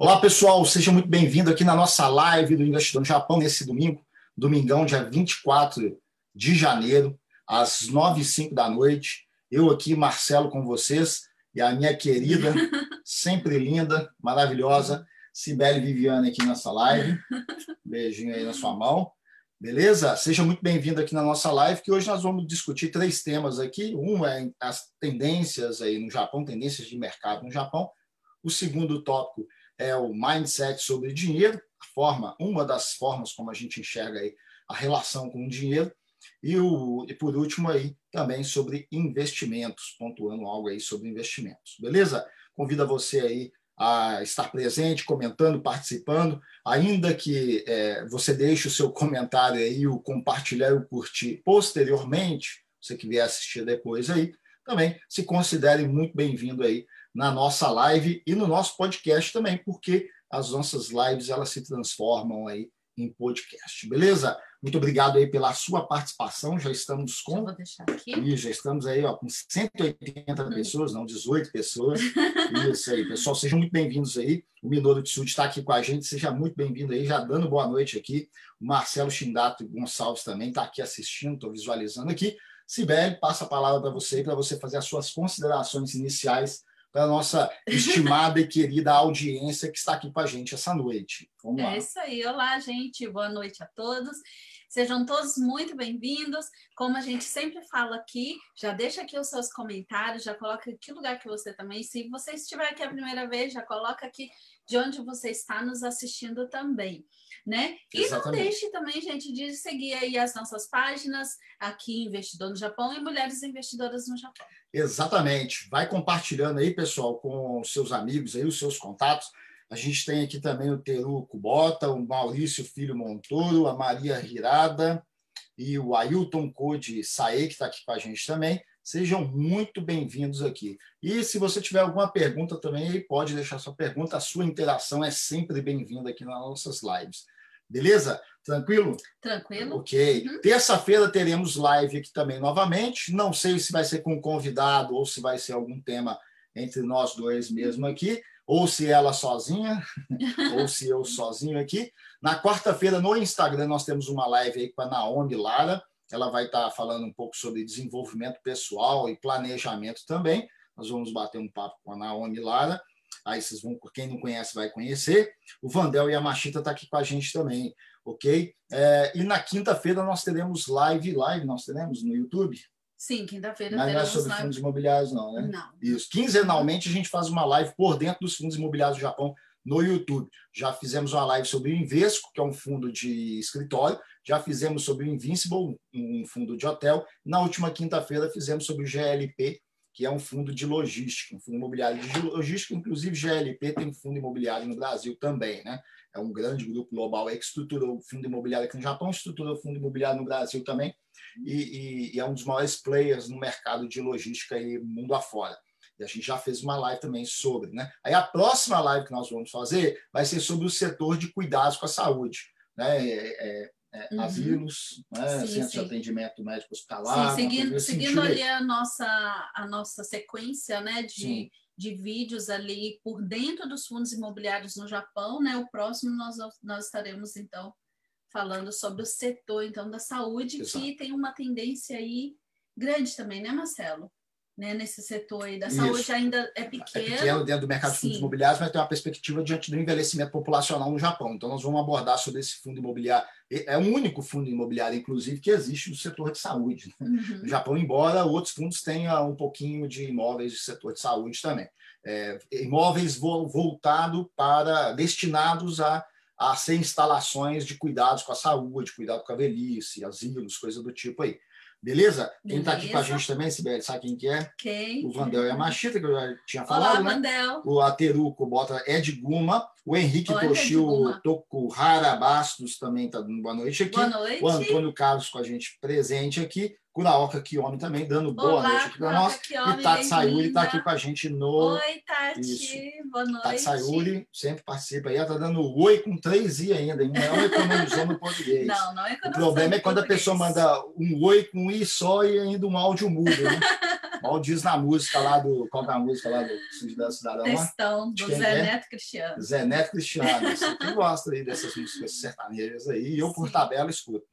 Olá, pessoal, seja muito bem-vindo aqui na nossa live do Investidor no Japão, nesse domingo, domingão, dia 24 de janeiro, às 9 e 05 da noite. Eu aqui, Marcelo, com vocês, e a minha querida, sempre linda, maravilhosa, Cibele Viviane aqui nessa live. Beijinho aí na sua mão. Beleza? Seja muito bem-vindo aqui na nossa live, que hoje nós vamos discutir três temas aqui. Um é as tendências aí no Japão, tendências de mercado no Japão. O segundo tópico é o mindset sobre dinheiro, forma, uma das formas como a gente enxerga aí a relação com o dinheiro. E, o, e por último aí também sobre investimentos, pontuando algo aí sobre investimentos. Beleza? Convido você aí a estar presente, comentando, participando, ainda que é, você deixe o seu comentário aí, o compartilhar e o curtir posteriormente, você que vier assistir depois aí, também se considere muito bem-vindo aí na nossa live e no nosso podcast também, porque as nossas lives elas se transformam aí em podcast, beleza? Muito obrigado aí pela sua participação. Já estamos com. Já vou deixar aqui. E já estamos aí ó, com 180 hum. pessoas, não 18 pessoas. Isso aí, pessoal. Sejam muito bem-vindos aí. O Minoru Tsuji está aqui com a gente. Seja muito bem-vindo aí, já dando boa noite aqui. O Marcelo Chindato Gonçalves também está aqui assistindo, estou visualizando aqui. Sibeli, passa a palavra para você, para você fazer as suas considerações iniciais para a nossa estimada e querida audiência que está aqui com a gente essa noite. Vamos lá. É isso aí. Olá, gente. Boa noite a todos. Sejam todos muito bem-vindos. Como a gente sempre fala aqui, já deixa aqui os seus comentários, já coloca que lugar que você também. Se você estiver aqui a primeira vez, já coloca aqui de onde você está nos assistindo também né? E Exatamente. não deixe também, gente, de seguir aí as nossas páginas aqui, Investidor no Japão e Mulheres Investidoras no Japão. Exatamente. Vai compartilhando aí, pessoal, com os seus amigos aí, os seus contatos. A gente tem aqui também o Teru Kubota, o Maurício Filho Montoro, a Maria Hirada e o Ailton Code Sae, que está aqui com a gente também. Sejam muito bem-vindos aqui. E se você tiver alguma pergunta também, pode deixar sua pergunta. A sua interação é sempre bem-vinda aqui nas nossas lives. Beleza? Tranquilo? Tranquilo. Ok. Uhum. Terça-feira teremos live aqui também novamente. Não sei se vai ser com um convidado ou se vai ser algum tema entre nós dois mesmo aqui, ou se ela sozinha, ou se eu sozinho aqui. Na quarta-feira, no Instagram, nós temos uma live aí com a Naomi Lara. Ela vai estar falando um pouco sobre desenvolvimento pessoal e planejamento também. Nós vamos bater um papo com a Naomi Lara. Aí vocês vão, quem não conhece vai conhecer. O Vandel e a Machita está aqui com a gente também, ok? É, e na quinta-feira nós teremos live, live nós teremos no YouTube. Sim, quinta-feira Mas não é sobre live. fundos imobiliários, não, né? Não. Isso. Quinzenalmente a gente faz uma live por dentro dos fundos imobiliários do Japão no YouTube. Já fizemos uma live sobre o Invesco, que é um fundo de escritório. Já fizemos sobre o Invincible, um fundo de hotel. Na última quinta-feira fizemos sobre o GLP, que é um fundo de logística, um fundo imobiliário de logística, inclusive GLP tem fundo imobiliário no Brasil também, né? É um grande grupo global que estruturou o fundo imobiliário aqui no Japão, estruturou o fundo imobiliário no Brasil também, e, e, e é um dos maiores players no mercado de logística e mundo afora. E a gente já fez uma live também sobre, né? Aí a próxima live que nós vamos fazer vai ser sobre o setor de cuidados com a saúde, né? É, é, é, uhum. asilos, né? sim, centros sim. de atendimento médico hospitalar. Sim, seguindo, seguindo ali a nossa, a nossa sequência né, de, de vídeos ali por dentro dos fundos imobiliários no Japão, né? O próximo nós, nós estaremos, então, falando sobre o setor então da saúde, Exato. que tem uma tendência aí grande também, né, Marcelo? Né, nesse setor aí da saúde Isso. ainda é pequeno. É pequeno dentro do mercado de fundos imobiliários, mas tem uma perspectiva diante do envelhecimento populacional no Japão. Então, nós vamos abordar sobre esse fundo imobiliário. É o único fundo imobiliário, inclusive, que existe no setor de saúde. Né? Uhum. No Japão, embora outros fundos tenham um pouquinho de imóveis do setor de saúde também. É, imóveis voltados para, destinados a a ser instalações de cuidados com a saúde, cuidado com a velhice, asilos, coisa do tipo aí. Beleza? Quem está aqui com a gente também, Sibeli, sabe quem que é? Quem? O Vandel e a Machita, que eu já tinha falado, Olá, né? Vandel. O Ateruco bota de Guma. O Henrique Olha, Toshio Tokuhara Bastos também está dando boa noite aqui. Boa noite. O Antônio Carlos com a gente presente aqui. Kuraoka Kiyomi também, dando boa Olá, noite aqui para nós. e Tati Sayuri está aqui com a gente no. Oi, Tati. Isso. Boa noite. Tati Sayuri sempre participa aí. Ela está dando oi com três I ainda. Não economizou no português. Não, não economizou. O problema é quando a pessoa manda um oi com um I só e ainda um áudio mudo. Né? Mal diz na música lá do. Qual é a música lá do da Cidadão? Textão, do Zé é? Neto Cristiano. Zé Neto Cristiano. Quem gosta aí dessas músicas sertanejas aí? E eu, por Sim. tabela, escuto.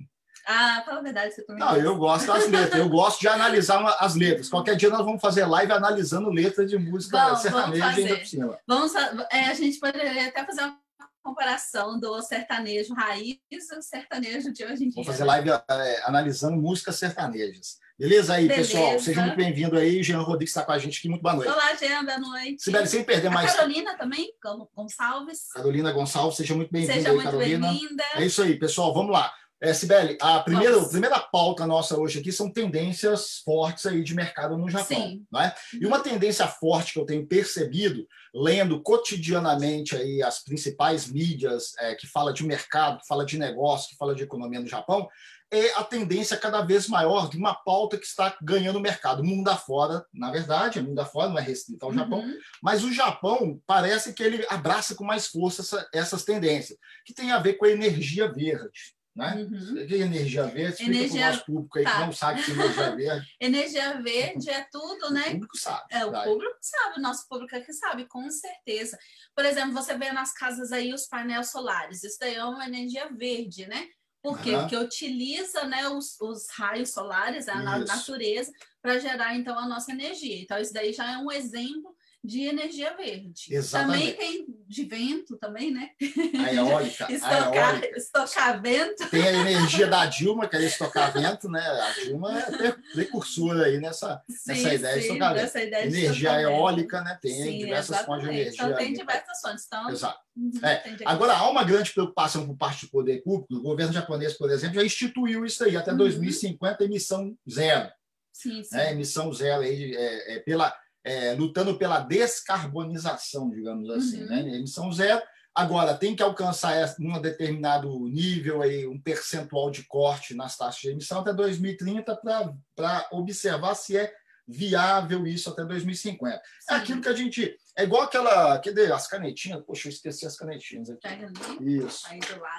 Ah, fala a verdade, você também. Não, eu gosto das letras, eu gosto de analisar as letras. Qualquer dia nós vamos fazer live analisando letras de música vamos, sertaneja vamos ainda por cima. Vamos, é, a gente poderia até fazer uma comparação do sertanejo raiz e o sertanejo de hoje em dia. Vamos fazer live é, analisando músicas sertanejas. Beleza aí, Beleza. pessoal? Seja muito bem-vindo aí. Jean Rodrigues está com a gente aqui. Muito boa noite. Olá, Jean, boa noite. Sibeli, sem perder a mais. Carolina também, Gonçalves. Carolina Gonçalves, seja muito bem-vinda Seja aí, muito Carolina. bem-vinda. É isso aí, pessoal. Vamos lá. É, Sibeli, a primeira, a primeira pauta nossa hoje aqui são tendências fortes aí de mercado no Japão. Sim. Não é? E uma tendência forte que eu tenho percebido, lendo cotidianamente aí as principais mídias é, que fala de mercado, que fala de negócio, que fala de economia no Japão, é a tendência cada vez maior de uma pauta que está ganhando mercado. Mundo afora, na verdade, mundo afora não é restrito ao uhum. Japão, mas o Japão parece que ele abraça com mais força essa, essas tendências, que tem a ver com a energia verde. Né? Uhum. Que energia verde? Energia... para o nosso público aí tá. que não sabe que é energia verde. energia verde é tudo, né? O público sabe. É, o público sabe, o nosso público aqui sabe, com certeza. Por exemplo, você vê nas casas aí os painéis solares, isso daí é uma energia verde, né? Por quê? Uhum. Porque utiliza né, os, os raios solares, a isso. natureza, para gerar então a nossa energia. Então, isso daí já é um exemplo de energia verde. Exatamente. Também tem de vento também, né? A eólica. estocar, a eólica. estocar vento. Tem a energia da Dilma, que é estocar vento, né? A Dilma é precursora aí nessa, sim, nessa ideia sim, de estocar vento. Ideia energia eólica, né? Tem sim, diversas exatamente. fontes de energia. Então tem diversas fontes. Então, Exato. Uhum, é. Agora, há uma grande preocupação por parte do poder público. O governo japonês, por exemplo, já instituiu isso aí. Até uhum. 2050, emissão zero. Sim, sim. É, emissão zero aí, é, é pela é, lutando pela descarbonização, digamos assim, uhum. né? Emissão zero. Agora, tem que alcançar um determinado nível, aí, um percentual de corte nas taxas de emissão até 2030 para observar se é viável isso até 2050. É Sim. É aquilo que a gente. É igual aquela. Cadê as canetinhas? Poxa, eu esqueci as canetinhas aqui. Pega ali. Isso.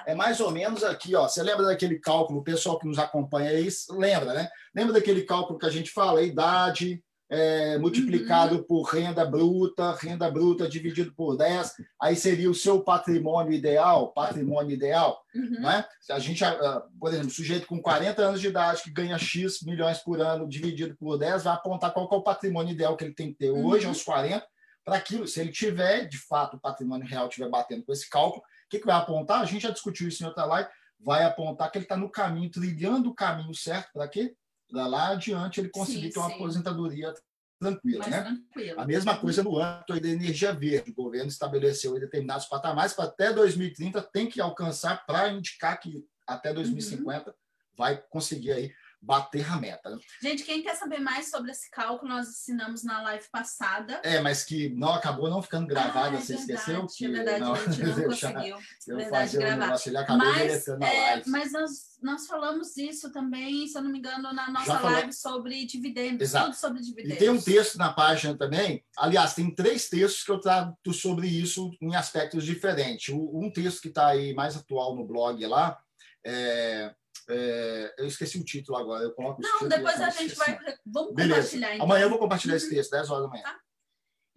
É mais ou menos aqui, ó. Você lembra daquele cálculo, o pessoal que nos acompanha aí, lembra, né? Lembra daquele cálculo que a gente fala, a idade, é, multiplicado uhum. por renda bruta, renda bruta dividido por 10, aí seria o seu patrimônio ideal, patrimônio ideal, uhum. é? Se a gente, ah, por exemplo, sujeito com 40 anos de idade que ganha X milhões por ano dividido por 10, vai apontar qual é o patrimônio ideal que ele tem que ter hoje, uhum. aos 40, para aquilo, se ele tiver, de fato, o patrimônio real estiver batendo com esse cálculo, o que, que vai apontar? A gente já discutiu isso em outra live, vai apontar que ele está no caminho, trilhando o caminho certo para quê? Para lá adiante ele conseguir sim, ter uma sim. aposentadoria tranquila. Mais né? Tranquilo. A mesma coisa no âmbito da energia verde. O governo estabeleceu determinados patamares para até 2030 tem que alcançar para indicar que até 2050 uhum. vai conseguir aí bater a meta. Né? Gente, quem quer saber mais sobre esse cálculo, nós ensinamos na live passada. É, mas que não acabou não ficando gravada, ah, é você verdade, esqueceu? Que, é verdade, não, gente não conseguiu. Eu verdade, gravar. negócio, ele acabou mas, é, mas nós, nós falamos isso também, se eu não me engano, na nossa live sobre dividendos, Exato. tudo sobre dividendos. E tem um texto na página também, aliás, tem três textos que eu trato sobre isso em aspectos diferentes. Um texto que está aí mais atual no blog lá, é, é, eu esqueci o título agora. Eu coloco Não, depois a gente vai. Vamos Beleza. compartilhar. Então. Amanhã eu vou compartilhar esse texto, 10 horas da manhã. Tá?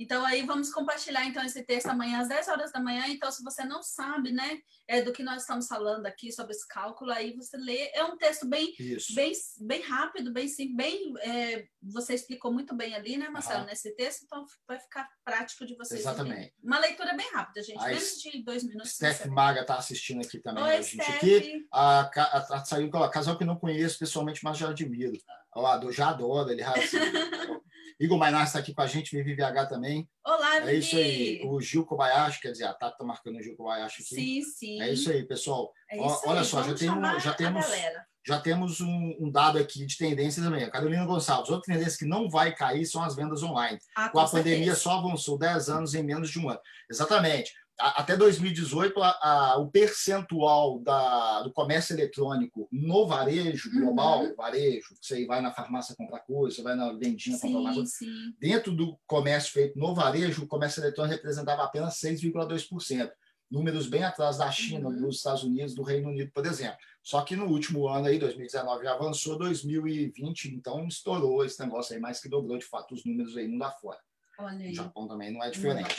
Então, aí vamos compartilhar então esse texto amanhã às 10 horas da manhã. Então, se você não sabe, né, é do que nós estamos falando aqui sobre esse cálculo, aí você lê. É um texto bem, bem, bem rápido, bem sim, bem. É, você explicou muito bem ali, né, Marcelo, nesse texto, então vai ficar prático de vocês. Exatamente. Uma leitura bem rápida, gente, menos de dois minutos. Steph Maga está assistindo aqui também Oi, a gente aqui. A, a, a, saiu casal que não conheço pessoalmente, mas já admiro. Eu já adoro, ele assim, Igor Mainar está aqui com a gente, Vivi VH também. Olá, Vivi. É isso aí. O Gil Kobayashi, quer dizer, a Tata está marcando o Gil Kobayashi aqui. Sim, sim. É isso aí, pessoal. É isso Olha aí. só, já, tem, já temos, já temos um, um, dado aqui de tendência também. A Carolina Gonçalves, outra tendência que não vai cair são as vendas online. Ah, com, com a pandemia só avançou 10 anos em menos de um ano. Exatamente até 2018, a, a, o percentual da, do comércio eletrônico no varejo global, uhum. varejo, você vai na farmácia comprar coisa, você vai na vendinha sim, comprar coisa, dentro do comércio feito no varejo, o comércio eletrônico representava apenas 6,2%. números bem atrás da China, uhum. dos Estados Unidos, do Reino Unido, por exemplo. Só que no último ano aí, 2019 já avançou, 2020 então estourou esse negócio aí, mais que dobrou de fato os números aí mundo afora. Olha. O Japão também não é diferente.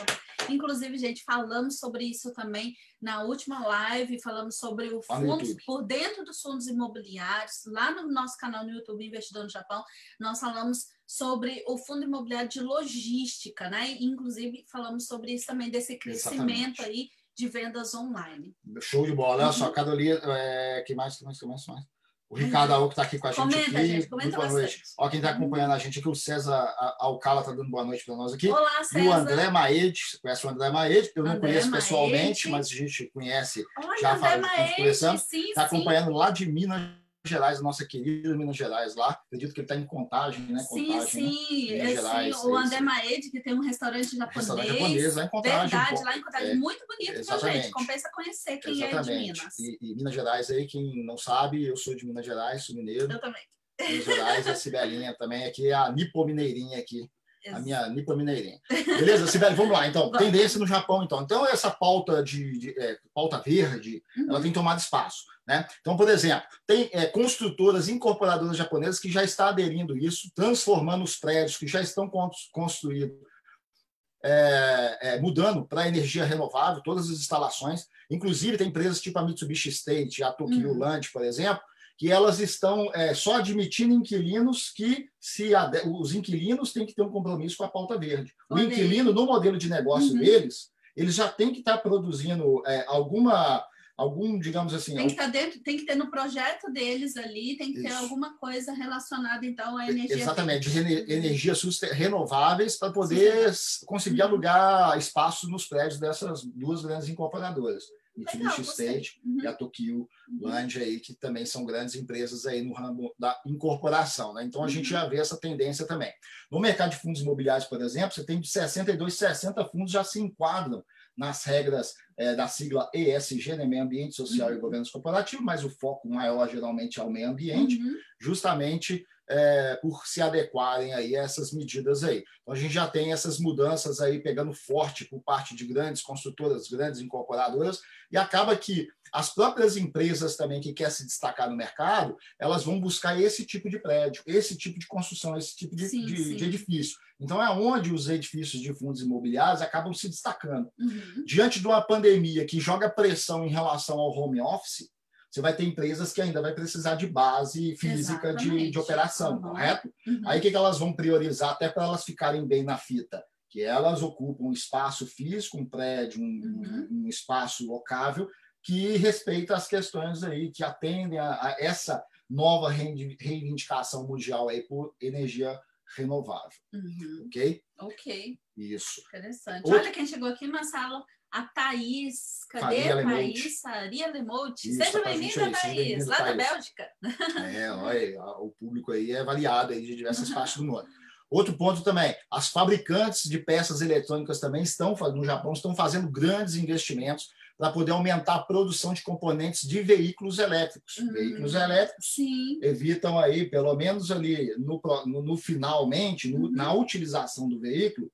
Inclusive, gente, falamos sobre isso também na última live, falamos sobre o fundo por dentro dos fundos imobiliários, lá no nosso canal no YouTube Investidor no Japão, nós falamos sobre o fundo imobiliário de logística, né? Inclusive, falamos sobre isso também, desse crescimento Exatamente. aí de vendas online. Show de bola. Olha uhum. só, Carolina, é, que mais, que mais, que mais, que mais? O Ricardo Aoki está aqui com a gente comenta, aqui. Gente, comenta boa noite. Ó, quem está acompanhando a gente aqui, o César Alcala está dando boa noite para nós aqui. Olá, César. E o André Maede, conhece o André Maede? Eu não André conheço Maede. pessoalmente, mas a gente conhece. Olha, já André Maede, Está acompanhando lá de Minas Gerais, nossa querida Minas Gerais lá. Acredito que ele está em contagem, né? Contagem, sim, sim. Né? É, Gerais, sim. O André Maede, que tem um restaurante japonês. Restaurante japonês lá em contagem. Verdade, lá em contagem. É, muito bonito, viu, gente? Compensa conhecer quem exatamente. é de Minas. E, e, Minas Gerais aí, quem não sabe, eu sou de Minas Gerais, sou mineiro. Eu também. Minas Gerais, a Cibelinha também aqui, a Nipo Mineirinha aqui a minha nipa mineirinha. Beleza, Sibeli, vamos lá. Então, tendência no Japão, então. Então, essa pauta de, de é, pauta verde, uhum. ela tem tomado espaço. Né? Então, por exemplo, tem é, construtoras, incorporadoras japonesas que já estão aderindo isso, transformando os prédios que já estão construídos, é, é, mudando para energia renovável, todas as instalações. Inclusive, tem empresas tipo a Mitsubishi State, a Tokyo uhum. Land, por exemplo, que elas estão é, só admitindo inquilinos que se os inquilinos têm que ter um compromisso com a pauta verde. O inquilino, no modelo de negócio uhum. deles, eles já têm que estar produzindo é, alguma algum, digamos assim. Tem que estar dentro, tem que ter no projeto deles ali, tem que ter alguma coisa relacionada então à energia. Exatamente, de energias renováveis para poder Sim. conseguir alugar espaços nos prédios dessas duas grandes incorporadoras. Mitsubishi State uhum. e a Tokyo uhum. Land aí, que também são grandes empresas aí no ramo da incorporação. Né? Então, a uhum. gente já vê essa tendência também. No mercado de fundos imobiliários, por exemplo, você tem de 62, 60 fundos já se enquadram nas regras é, da sigla ESG, né, Meio Ambiente Social uhum. e Governança Corporativo, mas o foco maior geralmente é o meio ambiente, uhum. justamente é, por se adequarem aí a essas medidas aí. Então, a gente já tem essas mudanças aí pegando forte por parte de grandes construtoras, grandes incorporadoras, e acaba que as próprias empresas também que querem se destacar no mercado, elas vão buscar esse tipo de prédio, esse tipo de construção, esse tipo de, sim, de, sim. de edifício. Então, é onde os edifícios de fundos imobiliários acabam se destacando. Uhum. Diante de uma pandemia que joga pressão em relação ao home office, você vai ter empresas que ainda vai precisar de base física de, de, operação, uhum. correto? Uhum. Aí o que, que elas vão priorizar até para elas ficarem bem na fita? Que elas ocupam um espaço físico, um prédio, um, uhum. um espaço locável, que respeita as questões aí, que atendem a, a essa nova reivindicação mundial aí por energia renovável. Uhum. Ok? Ok. Isso. Interessante. Outro... Olha quem chegou aqui, Marcelo a Thaís. Cadê Faria a Thaís? Faria Lemote. Seja bem-vinda, Thaís, lá da Bélgica. É, olha, o público aí é variado aí de diversas partes do mundo. Outro ponto também, as fabricantes de peças eletrônicas também estão, no Japão, estão fazendo grandes investimentos para poder aumentar a produção de componentes de veículos elétricos. Uhum. Veículos elétricos Sim. evitam aí, pelo menos ali no, no, no finalmente, no, uhum. na utilização do veículo,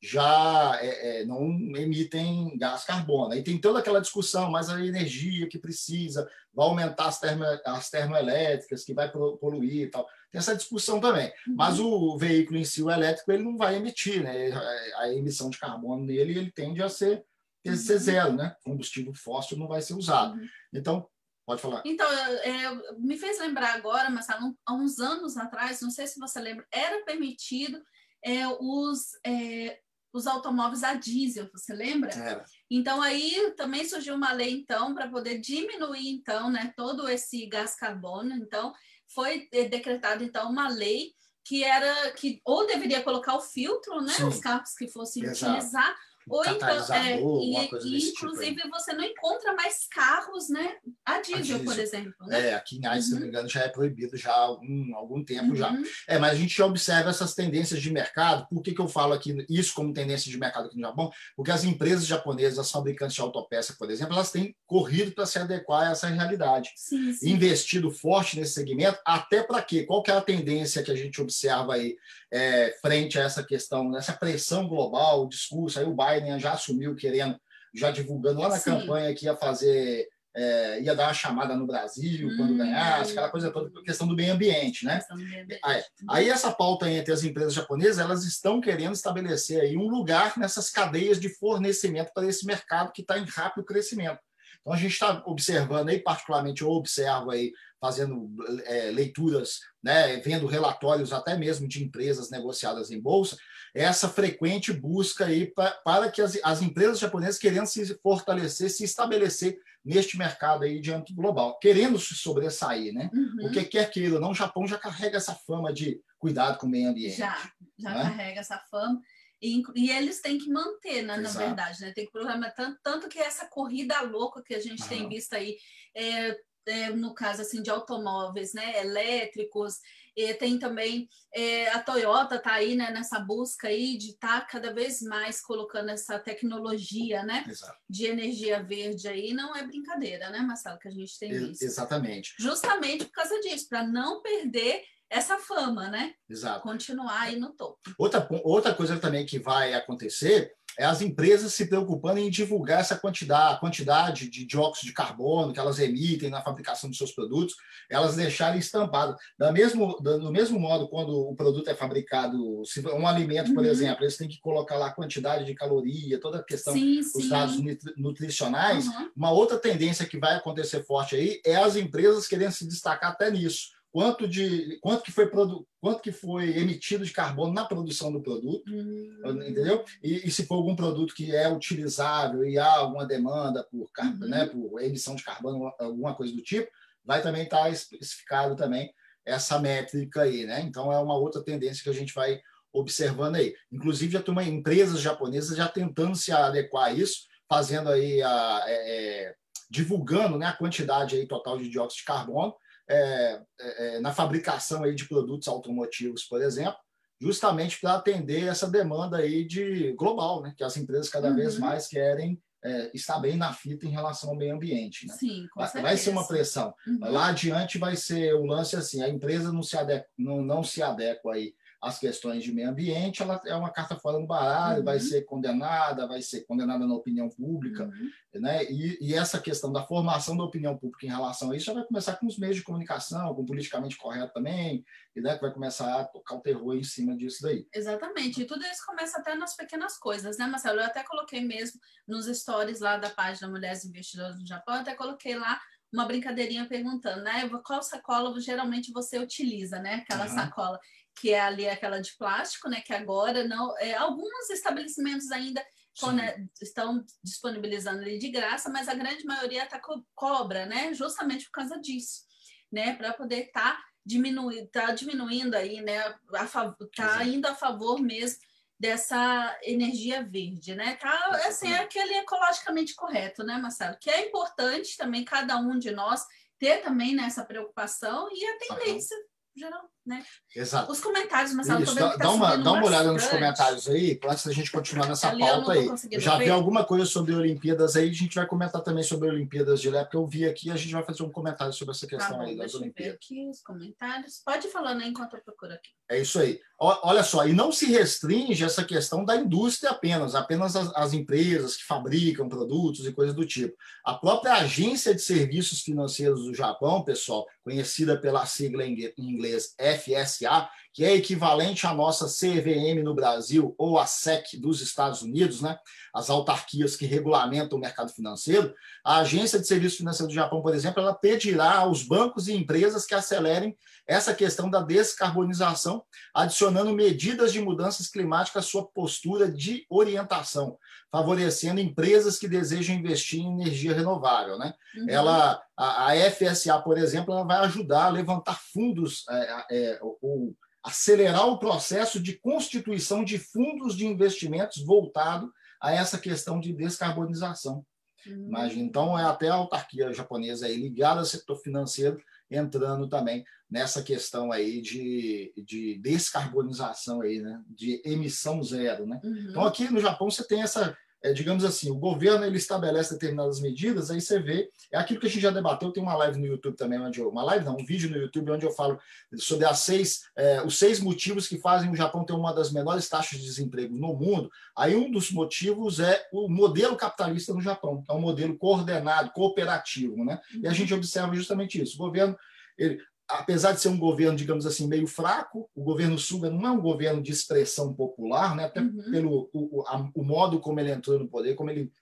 já é, é, não emitem gás carbono. Aí tem toda aquela discussão, mas a energia que precisa vai aumentar as, termo, as termoelétricas, que vai poluir e tal. Tem essa discussão também. Uhum. Mas o veículo em si, o elétrico, ele não vai emitir, né? A emissão de carbono nele, ele tende a ser, a ser uhum. zero, né? Combustível fóssil não vai ser usado. Uhum. Então, Pode falar. Então, é, me fez lembrar agora, mas há uns anos atrás, não sei se você lembra, era permitido é, os é, os automóveis a diesel, você lembra? É. Então aí também surgiu uma lei então para poder diminuir então, né, todo esse gás carbono. Então foi decretada então uma lei que era que ou deveria colocar o filtro, né, Sim. os carros que fossem Exato. utilizar ou então, é, e, inclusive tipo você não encontra mais carros, né? A diesel, a diesel. por exemplo. Né? É, aqui em Aides, uhum. se não me uhum. engano, já é proibido já há algum, algum tempo uhum. já. É, mas a gente já observa essas tendências de mercado. Por que, que eu falo aqui isso como tendência de mercado aqui no Japão? Porque as empresas japonesas, as fabricantes de autopeça, por exemplo, elas têm corrido para se adequar a essa realidade. Sim, sim. Investido forte nesse segmento, até para quê? Qual que é a tendência que a gente observa aí é, frente a essa questão, essa pressão global, o discurso, aí o Biden já assumiu querendo já divulgando lá na Sim. campanha que ia fazer é, ia dar uma chamada no Brasil quando hum, ganhasse, aquela coisa toda, por questão do meio ambiente, né? Aí, aí, essa pauta entre as empresas japonesas, elas estão querendo estabelecer aí um lugar nessas cadeias de fornecimento para esse mercado que está em rápido crescimento. Então a gente está observando aí, particularmente eu observo aí, fazendo é, leituras, né, vendo relatórios até mesmo de empresas negociadas em bolsa, essa frequente busca aí pra, para que as, as empresas japonesas querendo se fortalecer, se estabelecer neste mercado aí de âmbito global, querendo se sobressair, né? Uhum. O que quer queira não, o Japão já carrega essa fama de cuidado com o meio ambiente. Já, já né? carrega essa fama. E, e, eles têm que manter, né, na verdade, né? Tem que programar tanto, tanto que essa corrida louca que a gente uhum. tem visto aí, é, é, no caso assim de automóveis, né, elétricos, e tem também é, a Toyota está aí né, nessa busca aí de estar tá cada vez mais colocando essa tecnologia né, de energia verde aí. Não é brincadeira, né, Marcelo, que a gente tem visto. Exatamente. Justamente por causa disso, para não perder essa fama, né? Exato. Continuar aí no topo. Outra, outra coisa também que vai acontecer é as empresas se preocupando em divulgar essa quantidade, a quantidade de dióxido de carbono que elas emitem na fabricação dos seus produtos, elas deixarem estampado. Da mesmo, do mesmo modo, quando o produto é fabricado, se um alimento, por uhum. exemplo, eles têm que colocar lá a quantidade de caloria, toda a questão sim, dos sim. dados nutricionais. Uhum. Uma outra tendência que vai acontecer forte aí é as empresas querendo se destacar até nisso quanto de quanto que foi quanto que foi emitido de carbono na produção do produto, uhum. entendeu? E, e, se for algum produto que é utilizável e há alguma demanda por, uhum. né, por emissão de carbono, alguma coisa do tipo, vai também estar tá especificado também essa métrica aí, né? Então é uma outra tendência que a gente vai observando aí. Inclusive já tem uma empresas japonesas já tentando se adequar a isso, fazendo aí a é, é, divulgando né, a quantidade aí total de dióxido de carbono é, é, é, na fabricação aí de produtos automotivos, por exemplo, justamente para atender essa demanda aí de global, né? que as empresas cada uhum. vez mais querem é, estar bem na fita em relação ao meio ambiente. Né? Sim, com vai, vai ser uma pressão. Uhum. Lá adiante vai ser o lance assim, a empresa não se adequa, não, não se adequa aí as questões de meio ambiente, ela é uma carta fora do baralho, uhum. vai ser condenada, vai ser condenada na opinião pública, uhum. né? E, e, essa questão da formação da opinião pública em relação a isso já vai começar com os meios de comunicação, com o politicamente correto também, e né, que vai começar a tocar o terror em cima disso daí. Exatamente, e tudo isso começa até nas pequenas coisas, né, Marcelo? Eu até coloquei mesmo nos stories lá da página Mulheres Investidoras no Japão, eu até coloquei lá uma brincadeirinha perguntando, né? Qual sacola geralmente você utiliza, né? Aquela uhum. sacola que é ali aquela de plástico, né? Que agora não, é, alguns estabelecimentos ainda estão disponibilizando ali de graça, mas a grande maioria tá co cobra, né? Justamente por causa disso, né? Para poder estar tá diminuindo, tá diminuindo aí, né? A tá indo a favor mesmo dessa energia verde, né? Tá, assim, é aquele ecologicamente correto, né, Marcelo? Que é importante também cada um de nós ter também nessa preocupação e a tendência uhum geral, né? Exato. Os comentários, Marcelo, Isso, dá, tá dá, uma, dá uma olhada nos comentários aí, antes da gente continuar nessa Ali pauta aí. Já ver. vi alguma coisa sobre Olimpíadas aí, a gente vai comentar também sobre Olimpíadas de lá, porque eu vi aqui, a gente vai fazer um comentário sobre essa questão tá bom, aí das Olimpíadas. aqui os comentários. Pode falando aí enquanto eu procuro aqui. É isso aí. Olha só, e não se restringe essa questão da indústria apenas, apenas as, as empresas que fabricam produtos e coisas do tipo. A própria Agência de Serviços Financeiros do Japão, pessoal, conhecida pela sigla em inglês FSA, que é equivalente à nossa CVM no Brasil ou a SEC dos Estados Unidos, né? as autarquias que regulamentam o mercado financeiro, a Agência de Serviços Financeiros do Japão, por exemplo, ela pedirá aos bancos e empresas que acelerem essa questão da descarbonização, adicionando medidas de mudanças climáticas à sua postura de orientação, favorecendo empresas que desejam investir em energia renovável. Né? Uhum. Ela, a, a, FSA, por exemplo, ela vai ajudar a levantar fundos é, é, ou acelerar o processo de constituição de fundos de investimentos voltado a essa questão de descarbonização. Uhum. Imagina, então é até a autarquia japonesa aí ligada ao setor financeiro entrando também nessa questão aí de, de descarbonização aí, né? de emissão zero. Né? Uhum. Então aqui no Japão você tem essa é, digamos assim, o governo ele estabelece determinadas medidas, aí você vê, é aquilo que a gente já debateu, tem uma live no YouTube também, onde eu, uma live não, um vídeo no YouTube onde eu falo sobre as seis, é, os seis motivos que fazem o Japão ter uma das menores taxas de desemprego no mundo. Aí um dos motivos é o modelo capitalista no Japão, que é um modelo coordenado, cooperativo, né? E a uhum. gente observa justamente isso. O governo, ele, apesar de ser um governo, digamos assim, meio fraco, o governo Suga não é um governo de expressão popular, né? até uhum. pelo o, a, o, modo como ele entrou no poder, como ele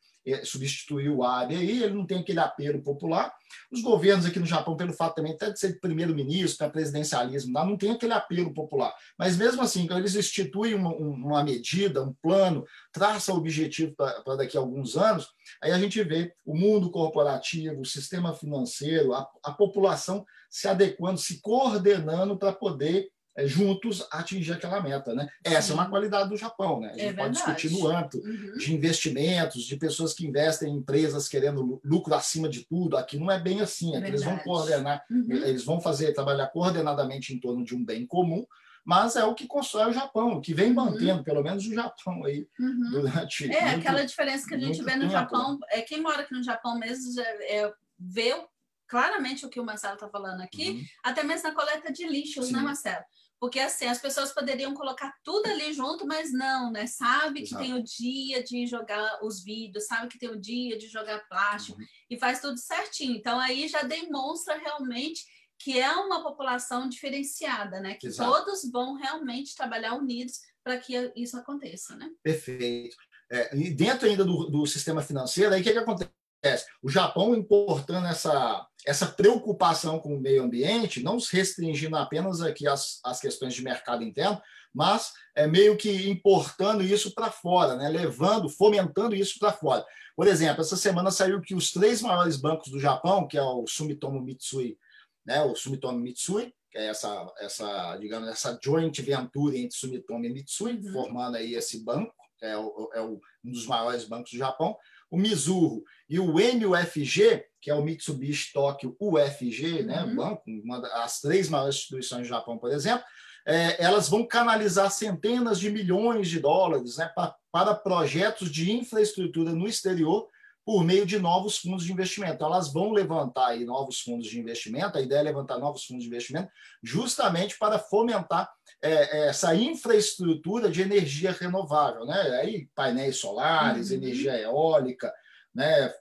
substituiu o Abe aí, ele não tem aquele apelo popular. Os governos aqui no Japão, pelo fato também até de ser primeiro-ministro, né, presidencialismo, não tem aquele apelo popular. Mas mesmo assim, quando eles instituem uma, uma medida, um plano, traçam objetivo para daqui a alguns anos, aí a gente vê o mundo corporativo, o sistema financeiro, a, a população se adequando, se coordenando para poder é, juntos atingir aquela meta. Né? Essa Sim. é uma qualidade do Japão. Né? A gente é pode discutir no âmbito uhum. de investimentos, de pessoas que investem em empresas querendo lucro acima de tudo. Aqui não é bem assim. Aqui eles vão coordenar, uhum. eles vão fazer trabalhar coordenadamente em torno de um bem comum, mas é o que constrói o Japão, o que vem uhum. mantendo, uhum. pelo menos o Japão aí uhum. durante. É muito, aquela diferença que a gente vê no tempo. Japão, é quem mora aqui no Japão mesmo é, vê claramente o que o Marcelo está falando aqui, uhum. até mesmo na coleta de lixos, né, Sim. né, Marcelo? Porque assim, as pessoas poderiam colocar tudo ali junto, mas não, né? Sabe Exato. que tem o dia de jogar os vidros, sabe que tem o dia de jogar plástico uhum. e faz tudo certinho. Então aí já demonstra realmente que é uma população diferenciada, né? Que Exato. todos vão realmente trabalhar unidos para que isso aconteça, né? Perfeito. É, e dentro ainda do, do sistema financeiro, aí o que, que acontece? O Japão importando essa, essa preocupação com o meio ambiente, não se restringindo apenas aqui às, às questões de mercado interno, mas é meio que importando isso para fora, né? levando, fomentando isso para fora. Por exemplo, essa semana saiu que os três maiores bancos do Japão, que é o Sumitomo Mitsui, né? o Sumitomo Mitsui, que é essa, essa, digamos, essa joint venture entre Sumitomo e Mitsui, uhum. formando aí esse banco, é, o, é o, um dos maiores bancos do Japão, o Mizuho e o MUFG, que é o Mitsubishi Tokyo UFG, né, uhum. banco, uma das três maiores instituições do Japão, por exemplo, é, elas vão canalizar centenas de milhões de dólares né, pra, para projetos de infraestrutura no exterior por meio de novos fundos de investimento. Então, elas vão levantar aí novos fundos de investimento, a ideia é levantar novos fundos de investimento justamente para fomentar é, é essa infraestrutura de energia renovável, né? Aí painéis solares, uhum. energia eólica, né?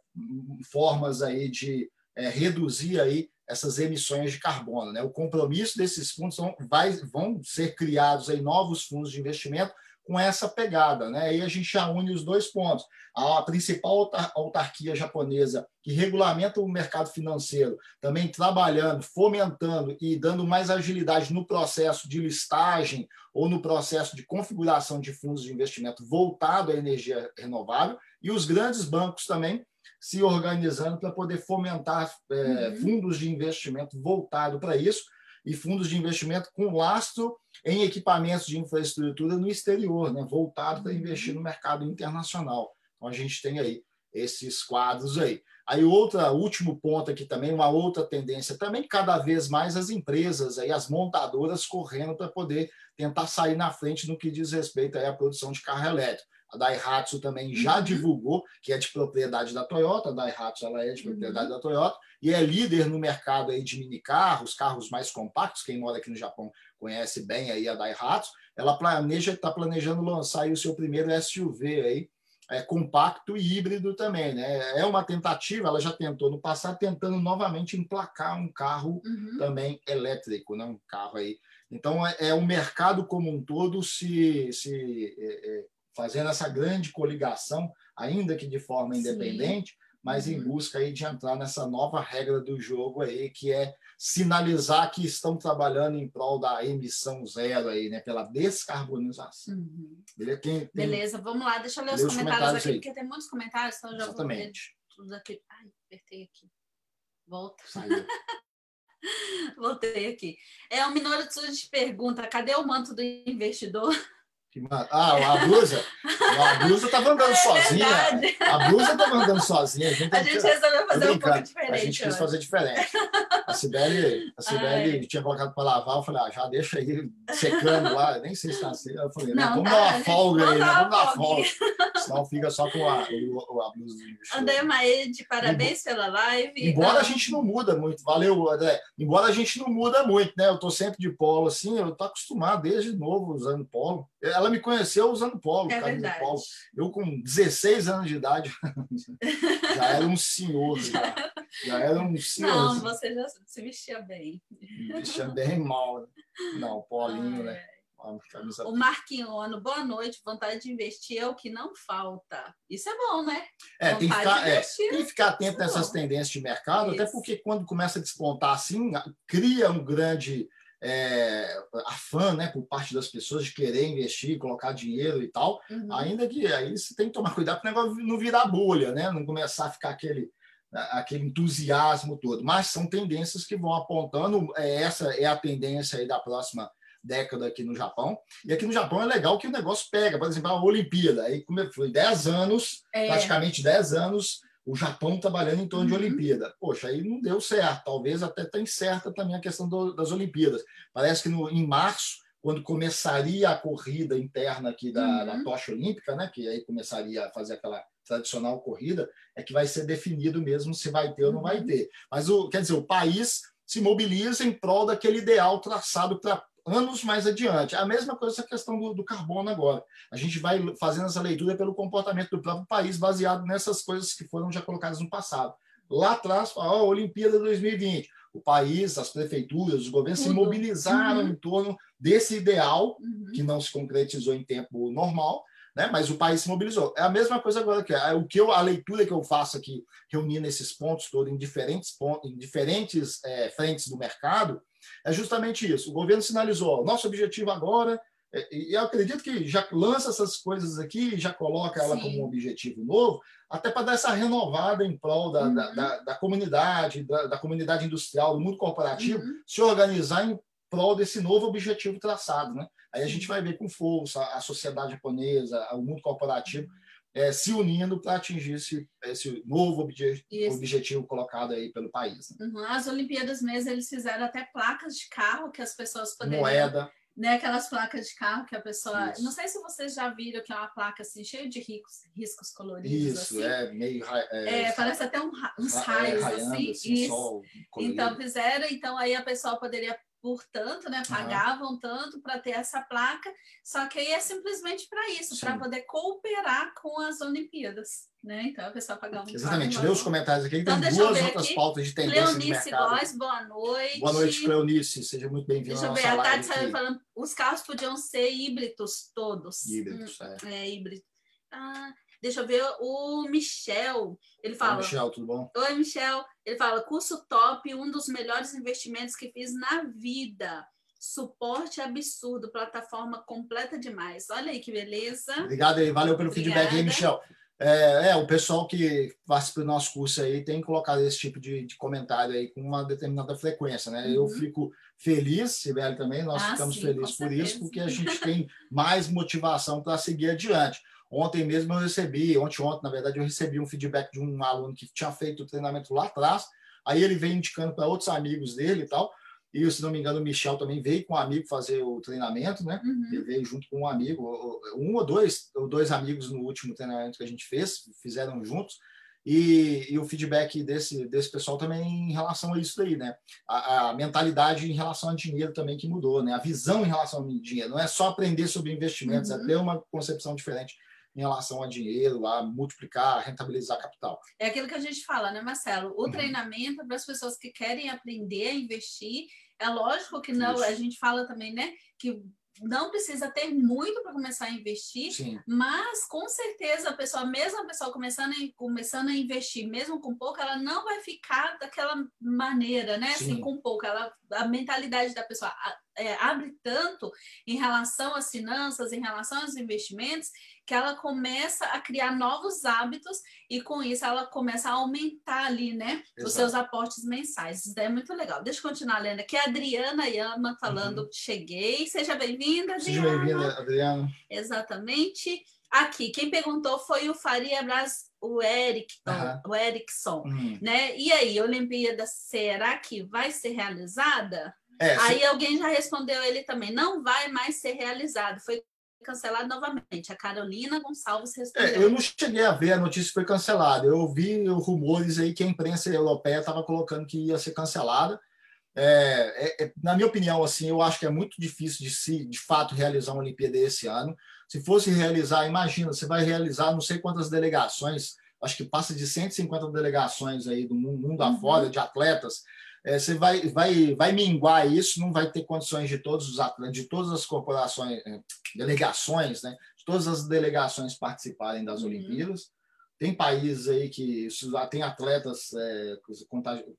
Formas aí de é, reduzir aí essas emissões de carbono. Né? O compromisso desses fundos são, vai, vão ser criados aí novos fundos de investimento com essa pegada. Né? Aí a gente já une os dois pontos. A principal autarquia japonesa que regulamenta o mercado financeiro, também trabalhando, fomentando e dando mais agilidade no processo de listagem ou no processo de configuração de fundos de investimento voltado à energia renovável, e os grandes bancos também se organizando para poder fomentar é, uhum. fundos de investimento voltado para isso e fundos de investimento com lastro em equipamentos de infraestrutura no exterior, né, voltado para investir no mercado internacional. Então a gente tem aí esses quadros aí. Aí outra último ponto aqui também, uma outra tendência também cada vez mais as empresas aí as montadoras correndo para poder tentar sair na frente no que diz respeito aí à produção de carro elétrico. A Daihatsu também já uhum. divulgou que é de propriedade da Toyota, a Daihatsu ela é de propriedade uhum. da Toyota e é líder no mercado aí de mini carros, carros mais compactos. Quem mora aqui no Japão conhece bem aí a Daihatsu. Ela planeja, está planejando lançar o seu primeiro SUV aí, é, compacto e híbrido também, né? É uma tentativa, ela já tentou no passado, tentando novamente emplacar um carro uhum. também elétrico, né? Um carro aí. Então é, é o mercado como um todo se, se é, é fazendo essa grande coligação, ainda que de forma independente, Sim. mas em uhum. busca aí de entrar nessa nova regra do jogo aí, que é sinalizar que estão trabalhando em prol da emissão zero aí, né, pela descarbonização. Uhum. Beleza? Tem, Beleza, vamos lá, deixa eu ler os comentários, comentários, aqui, aí. porque tem muitos comentários, então eu já Exatamente. vou ler tudo aqui. Ai, apertei aqui. Volta. Saiu. Voltei aqui. É, o Minoru Tsuji pergunta, cadê o manto do investidor? Ah, a blusa? a blusa estava andando é sozinha. Verdade. A blusa estava andando sozinha. A gente, a gente resolveu fazer um pouco diferente. A gente quis fazer diferente. A Sibeli, a Sibeli tinha colocado para lavar, eu falei, ah, já deixa aí secando lá. Nem sei se está assim. Eu falei, não, vamos tá, dar uma folga aí, né? vamos dar uma folga. Senão fica só com a, a, a blusa. André Maede, parabéns pela live. Embora a gente não muda muito, valeu, André. Embora a gente não muda muito, né? Eu estou sempre de polo assim, eu estou acostumado desde novo usando polo. Ela me conheceu usando polo, é verdade. polo. Eu, com 16 anos de idade, já era um senhor. Já, já era um senhor. Não, você já se vestia bem. vestia bem mal. Não, Paulinho, né? O Marquinhono, boa noite. Vontade de investir é o que não falta. Isso é bom, né? É, tem que, ficar, é, tem que ficar atento nessas tendências de mercado, Isso. até porque quando começa a despontar assim, cria um grande é, afã né, por parte das pessoas de querer investir, colocar dinheiro e tal, uhum. ainda que aí você tem que tomar cuidado para o negócio não virar bolha, né? não começar a ficar aquele, aquele entusiasmo todo. Mas são tendências que vão apontando, é, essa é a tendência aí da próxima década aqui no Japão. E aqui no Japão é legal que o negócio pega, por exemplo, a Olimpíada. Aí foi 10 anos, é. praticamente 10 anos, o Japão trabalhando em torno uhum. de Olimpíada. Poxa, aí não deu certo. Talvez até tenha certa também a questão do, das Olimpíadas. Parece que no, em março, quando começaria a corrida interna aqui da, uhum. da tocha olímpica, né, que aí começaria a fazer aquela tradicional corrida, é que vai ser definido mesmo se vai ter ou não vai uhum. ter. Mas, o, quer dizer, o país se mobiliza em prol daquele ideal traçado para anos mais adiante. A mesma coisa essa questão do, do, carbono agora. A gente vai fazendo essa leitura pelo comportamento do próprio país, baseado nessas coisas que foram já colocadas no passado. Lá atrás, a Olimpíada 2020. O país, as prefeituras, os governos Tudo. se mobilizaram uhum. em torno desse ideal, uhum. que não se concretizou em tempo normal, né? mas o país se mobilizou. É a mesma coisa agora que é, o que eu, a leitura que eu faço aqui, reunindo esses pontos todos em diferentes pontos, em diferentes é, frentes do mercado, é justamente isso. O governo sinalizou: nosso objetivo agora, é, e eu acredito que já lança essas coisas aqui, já coloca ela Sim. como um objetivo novo, até para dar essa renovada em prol da, uhum. da, da, da, comunidade, da, da, comunidade industrial, do mundo corporativo, uhum. se organizar em prol desse novo objetivo traçado. Né? Aí a gente vai ver com força a sociedade japonesa, o mundo corporativo é, se unindo para atingir esse, esse novo obje objetivo colocado aí pelo país. Né? Uhum. As Olimpíadas mesmo, eles fizeram até placas de carro que as pessoas poderiam... Moeda. Né, aquelas placas de carro que a pessoa. Isso. Não sei se vocês já viram que é uma placa assim, cheia de ricos, riscos coloridos. Isso, assim. é meio. É, é, parece até um, uns raios é, assim. assim isso. então fizeram, então aí a pessoa poderia por tanto, né? Pagavam uhum. tanto para ter essa placa, só que aí é simplesmente para isso, para poder cooperar com as Olimpíadas. Né? Então a pessoa pagava um Exatamente, lê os comentários aqui, então, tem duas outras aqui. pautas de tendência Cleonice Góes, boa noite. Boa noite, Cleonice, seja muito bem-vinda Deixa eu ver, a Tati saiu falando, os carros podiam ser híbridos todos. Híbridos, hum, é. É, híbrido. Ah, Deixa eu ver o Michel. Ele fala. Oi, Michel, tudo bom? Oi, Michel. Ele fala: curso top, um dos melhores investimentos que fiz na vida. Suporte absurdo, plataforma completa demais. Olha aí que beleza. Obrigado aí, valeu pelo Obrigada. feedback aí, Michel. É, é, o pessoal que participa do nosso curso aí tem colocado esse tipo de, de comentário aí com uma determinada frequência, né? Uhum. Eu fico feliz, Sibeli também, nós ah, ficamos sim, felizes por isso, porque a gente tem mais motivação para seguir adiante. Ontem mesmo eu recebi, ontem, ontem, na verdade, eu recebi um feedback de um aluno que tinha feito o treinamento lá atrás, aí ele veio indicando para outros amigos dele e tal, e se não me engano o Michel também veio com um amigo fazer o treinamento, né? Uhum. Ele veio junto com um amigo, um ou dois, ou dois amigos no último treinamento que a gente fez, fizeram juntos, e, e, o feedback desse, desse pessoal também em relação a isso daí, né? A, a, mentalidade em relação a dinheiro também que mudou, né? A visão em relação ao dinheiro. Não é só aprender sobre investimentos, é uhum. é ter uma concepção diferente em relação a dinheiro, a multiplicar, a rentabilizar capital. É aquilo que a gente fala, né, Marcelo? O uhum. treinamento é para as pessoas que querem aprender a investir. É lógico que não, Isso. a gente fala também, né, que não precisa ter muito para começar a investir, Sim. mas com certeza a pessoa, mesmo a pessoa começando a, começando a investir, mesmo com pouco, ela não vai ficar daquela maneira, né? Assim, Sim. Assim, com pouco. Ela, a mentalidade da pessoa, é, abre tanto em relação às finanças, em relação aos investimentos, que ela começa a criar novos hábitos e com isso ela começa a aumentar ali, né, Exato. os seus aportes mensais. Isso é muito legal. Deixa eu continuar lendo aqui. A Adriana Yama falando, uhum. cheguei. Seja bem-vinda, Adriana. Seja bem-vinda, Adriana. Exatamente. Aqui, quem perguntou foi o Faria Bras, o Erickson, uhum. o Erickson, uhum. né? E aí, Olimpíada, será que vai ser realizada? É, aí se... alguém já respondeu ele também, não vai mais ser realizado. Foi cancelado novamente. A Carolina Gonçalves respondeu. É, eu não cheguei a ver a notícia que foi cancelada. Eu vi rumores aí que a imprensa europeia estava colocando que ia ser cancelada. É, é, é, na minha opinião, assim, eu acho que é muito difícil de se, de fato, realizar uma Olimpíada esse ano. Se fosse realizar, imagina, você vai realizar não sei quantas delegações, acho que passa de 150 delegações aí do mundo uhum. afora, de atletas. É, você vai, vai, vai minguar isso, não vai ter condições de todos os atletas, de todas as corporações, é, delegações, né? De todas as delegações participarem das uhum. Olimpíadas. Tem países aí que tem atletas é,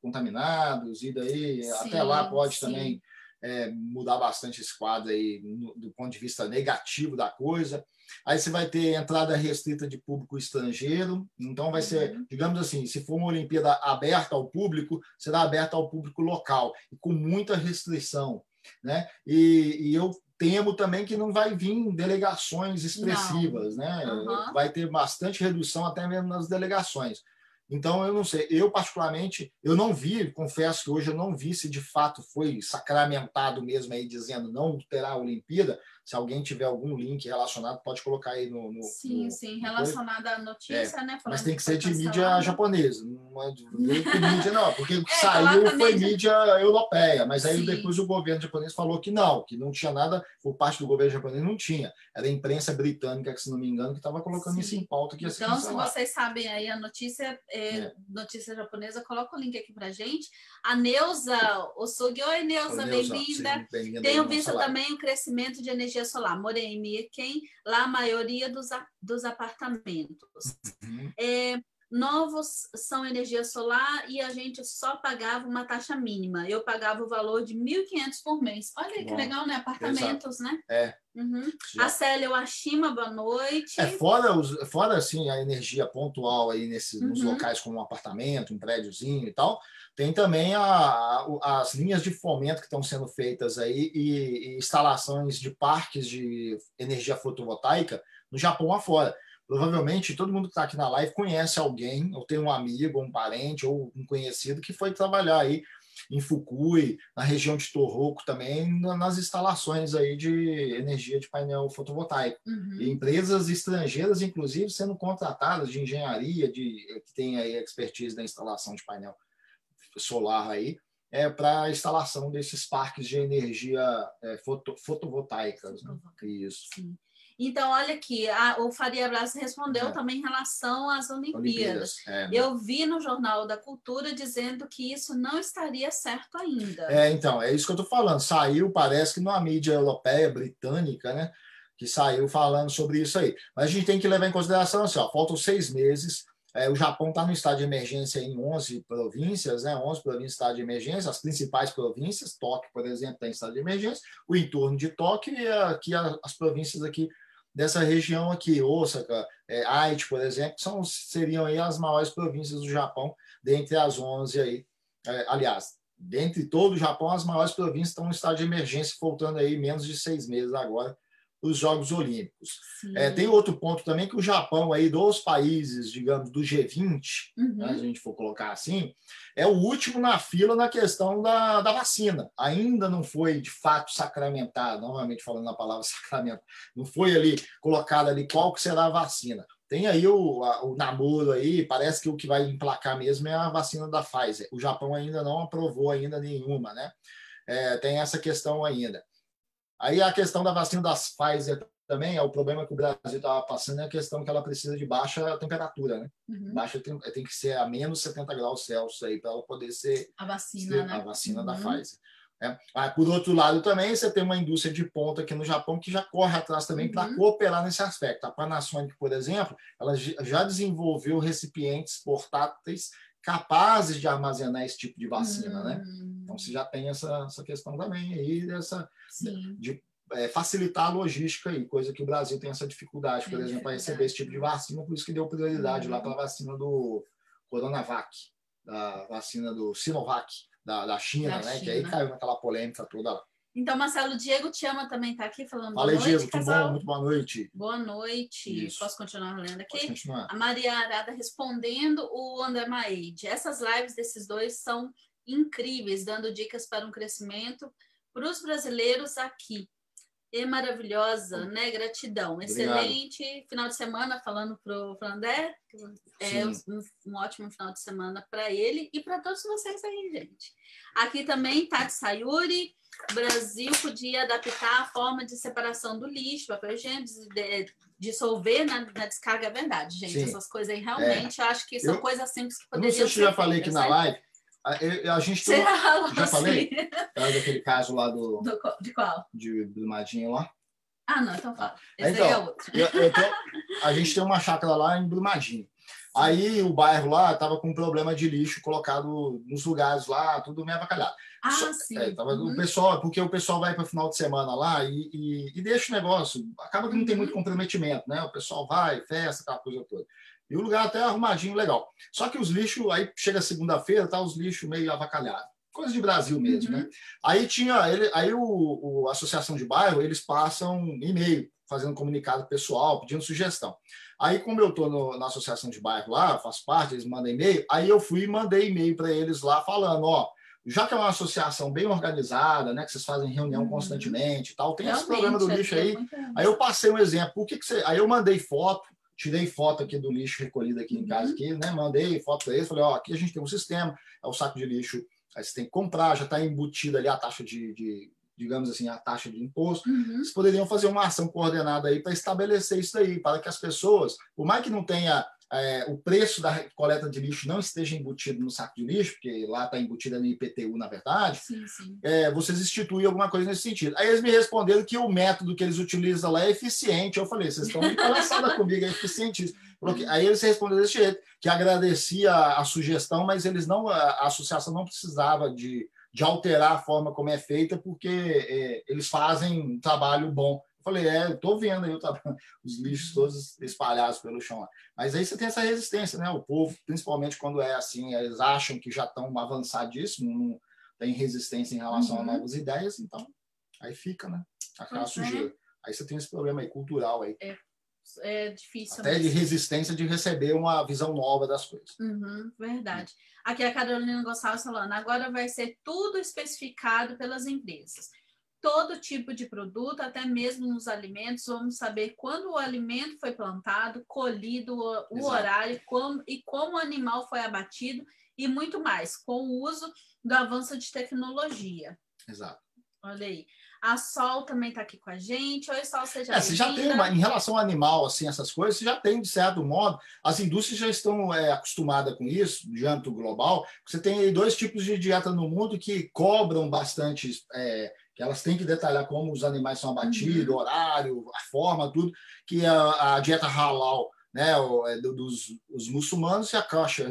contaminados, e daí sim, até lá pode sim. também é, mudar bastante esse quadro aí no, do ponto de vista negativo da coisa. Aí você vai ter entrada restrita de público estrangeiro, então vai ser, uhum. digamos assim, se for uma Olimpíada aberta ao público, será aberta ao público local, e com muita restrição. Né? E, e eu temo também que não vai vir delegações expressivas, não. né? Uhum. Vai ter bastante redução até mesmo nas delegações. Então, eu não sei, eu particularmente, eu não vi, confesso que hoje eu não vi se de fato foi sacramentado mesmo aí, dizendo não terá a Olimpíada, se alguém tiver algum link relacionado, pode colocar aí no. no sim, no, sim, relacionado à notícia, é, né? Mas tem que ser de mídia japonesa, não é de mídia, não, porque o que é, saiu foi mídia... mídia europeia, mas aí sim. depois o governo japonês falou que não, que não tinha nada, por parte do governo japonês não tinha. Era a imprensa britânica, que se não me engano, que estava colocando sim. isso em pauta. Que então, se vocês sabem aí a notícia, é, é. notícia japonesa, coloca o link aqui pra gente. A Neuza Osugi, oi Neuza, bem-vinda. Bem Tenho visto também o crescimento de energia energia solar. Morei em Mirken, lá a maioria dos, dos apartamentos. Uhum. É, novos são energia solar e a gente só pagava uma taxa mínima. Eu pagava o valor de 1.500 por mês. Olha que legal, né? Apartamentos, Exato. né? É. Uhum. A Célia Washima, boa noite. É, fora, os, fora assim, a energia pontual aí nesse, uhum. nos locais como um apartamento, um prédiozinho e tal, tem também a, as linhas de fomento que estão sendo feitas aí e, e instalações de parques de energia fotovoltaica no Japão afora. Provavelmente todo mundo que está aqui na live conhece alguém, ou tem um amigo, ou um parente, ou um conhecido que foi trabalhar aí em Fukui, na região de Tohoku também, nas instalações aí de energia de painel fotovoltaico. Uhum. E empresas estrangeiras, inclusive, sendo contratadas de engenharia, de, que tem aí expertise na instalação de painel solar aí, é, para a instalação desses parques de energia é, foto, fotovoltaicas. Né? Isso. Sim. Então, olha aqui, a, o Faria Braz respondeu é. também em relação às Olimpíadas. Olimpíadas é? Eu vi no Jornal da Cultura dizendo que isso não estaria certo ainda. É, então, é isso que eu estou falando. Saiu, parece que numa mídia europeia, britânica, né? Que saiu falando sobre isso aí. Mas a gente tem que levar em consideração assim, ó, faltam seis meses é, o Japão está no estado de emergência em 11 províncias, né? 11 províncias estado de emergência, as principais províncias, Tóquio, por exemplo, está em estado de emergência, o entorno de Tóquio e aqui as províncias aqui dessa região aqui, Osaka, é, Aichi, por exemplo, são, seriam aí as maiores províncias do Japão, dentre as 11 aí. É, aliás, dentre todo o Japão, as maiores províncias estão em estado de emergência, faltando aí menos de seis meses agora os Jogos Olímpicos. É, tem outro ponto também que o Japão, aí, dos países, digamos, do G20, uhum. né, se a gente for colocar assim, é o último na fila na questão da, da vacina. Ainda não foi, de fato, sacramentado, novamente falando na palavra sacramento, não foi ali colocado ali qual que será a vacina. Tem aí o, a, o namoro aí, parece que o que vai emplacar mesmo é a vacina da Pfizer. O Japão ainda não aprovou ainda nenhuma, né? É, tem essa questão ainda. Aí a questão da vacina das Pfizer também é o problema que o Brasil estava passando, é a questão que ela precisa de baixa temperatura, né? Uhum. Baixa tem, tem, que ser a menos 70 graus Celsius aí para ela poder ser a vacina, ser, né? a vacina uhum. da Pfizer. É. Ah, por outro lado, também você tem uma indústria de ponta aqui no Japão que já corre atrás também uhum. para cooperar nesse aspecto. A Panasonic, por exemplo, ela já desenvolveu recipientes portáteis capazes de armazenar esse tipo de vacina, né? Hum, Então você já tem essa, essa questão também aí dessa Sim. de é, facilitar a logística aí, coisa que o Brasil tem essa dificuldade, por Tem exemplo, para receber esse tipo de vacina, por isso que deu prioridade Uhum. lá para a vacina do Coronavac, da vacina do Sinovac, da, da China, Da né? Que aí China. caiu naquela polêmica toda lá. Então, Marcelo Diego te ama também está aqui falando Fala boa noite, Diego, tudo casal. bom? Muito boa noite. Boa noite. Isso. Posso continuar lendo aqui? Continuar. A Maria Arada respondendo o André Maide. Essas lives desses dois são incríveis, dando dicas para um crescimento para os brasileiros aqui. E maravilhosa, né? Gratidão. Obrigado. Excelente final de semana, falando para o André. É um, um ótimo final de semana para ele e para todos vocês aí, gente. Aqui também, Tati Sayuri. O Brasil podia adaptar a forma de separação do lixo, papel higiênico, de- dissolver na, na descarga, é verdade, gente. Sim. Essas coisas aí realmente, eu acho que são Eu- coisas simples que Eu não poderiam sei se eu já ser falei aqui na né? live, a, eu- a gente tem Você falou já falei? tá, daquele caso lá do, do de qual? de Brumadinho lá. Ah, não, então fala. Esse aí é então, outro. Eu- eu tô- a gente tem uma chácara lá em Brumadinho. Aí o bairro lá estava com um problema de lixo colocado nos lugares lá, tudo meio avacalhado. Ah, Só- sim. É, tava, Uhum. O pessoal, porque o pessoal vai para o final de semana lá e, e- e deixa o negócio. Acaba que não tem Uhum. muito comprometimento, né? O pessoal vai, festa, aquela coisa toda. E o lugar até arrumadinho, legal. Só que os lixos, aí chega segunda-feira, tá os lixos meio avacalhados. Coisa de Brasil mesmo, Uhum. né? Aí tinha, ele, aí o, o- a associação de bairro, eles passam e-mail, fazendo comunicado pessoal, pedindo sugestão. Aí, como eu estou na associação de bairro lá, faço parte, eles mandam e-mail, aí eu fui e mandei e-mail para eles lá falando, ó, já que é uma associação bem organizada, né, que vocês fazem reunião Uhum. constantemente e tal, tem esse Realmente, problema do é- lixo é aí. Aí eu passei um exemplo. Por que, que você. Aí eu mandei foto, tirei foto aqui do lixo recolhido aqui em Uhum. casa, aqui, né? Mandei foto para eles, falei, ó, aqui a gente tem um sistema, é o saco de lixo, aí você tem que comprar, já está embutida ali a taxa de, de, digamos assim, a taxa de imposto. Uhum. Vocês poderiam fazer uma ação coordenada aí para estabelecer isso aí, para que as pessoas, por mais que não tenha é, o preço da coleta de lixo não esteja embutido no saco de lixo, porque lá está embutida no IPTU, na verdade, Sim, sim. é, vocês instituem alguma coisa nesse sentido. Aí eles me responderam que o método que eles utilizam lá é eficiente. Eu falei, vocês estão de palhaçada comigo, é eficiente. Que- Aí eles responderam desse jeito, que agradecia a, sugestão, mas eles não, a associação não precisava de, de alterar a forma como é feita, porque é, eles fazem um trabalho bom. Eu falei, é, eu estou vendo aí os lixos todos espalhados pelo chão lá. Mas aí você tem essa resistência, né? O povo, principalmente quando é assim, eles acham que já estão avançadíssimos, não tem resistência em relação Uhum. a novas ideias, então aí fica, né? Aquela é. sujeira. Aí você tem esse problema aí cultural aí, É difícil até de resistência de receber uma visão nova das coisas. Uhum, verdade. Aqui a Carolina Gonçalves falando, agora vai ser tudo especificado pelas empresas. Todo tipo de produto, até mesmo nos alimentos, vamos saber quando o alimento foi plantado, colhido, o, o Exato. horário como, e como o animal foi abatido e muito mais, com o uso do avanço de tecnologia. Exato. Olha aí. A Sol também está aqui com a gente. Oi, Sol, seja É, você já tem uma, em relação ao animal, assim, essas coisas, você já tem, de certo modo, as indústrias já estão é, acostumadas com isso, de âmbito global. Você tem aí dois tipos de dieta no mundo que cobram bastante, é, que elas têm que detalhar como os animais são abatidos, Uhum. horário, a forma, tudo, que é a, a dieta halal, né, é do- dos os muçulmanos e a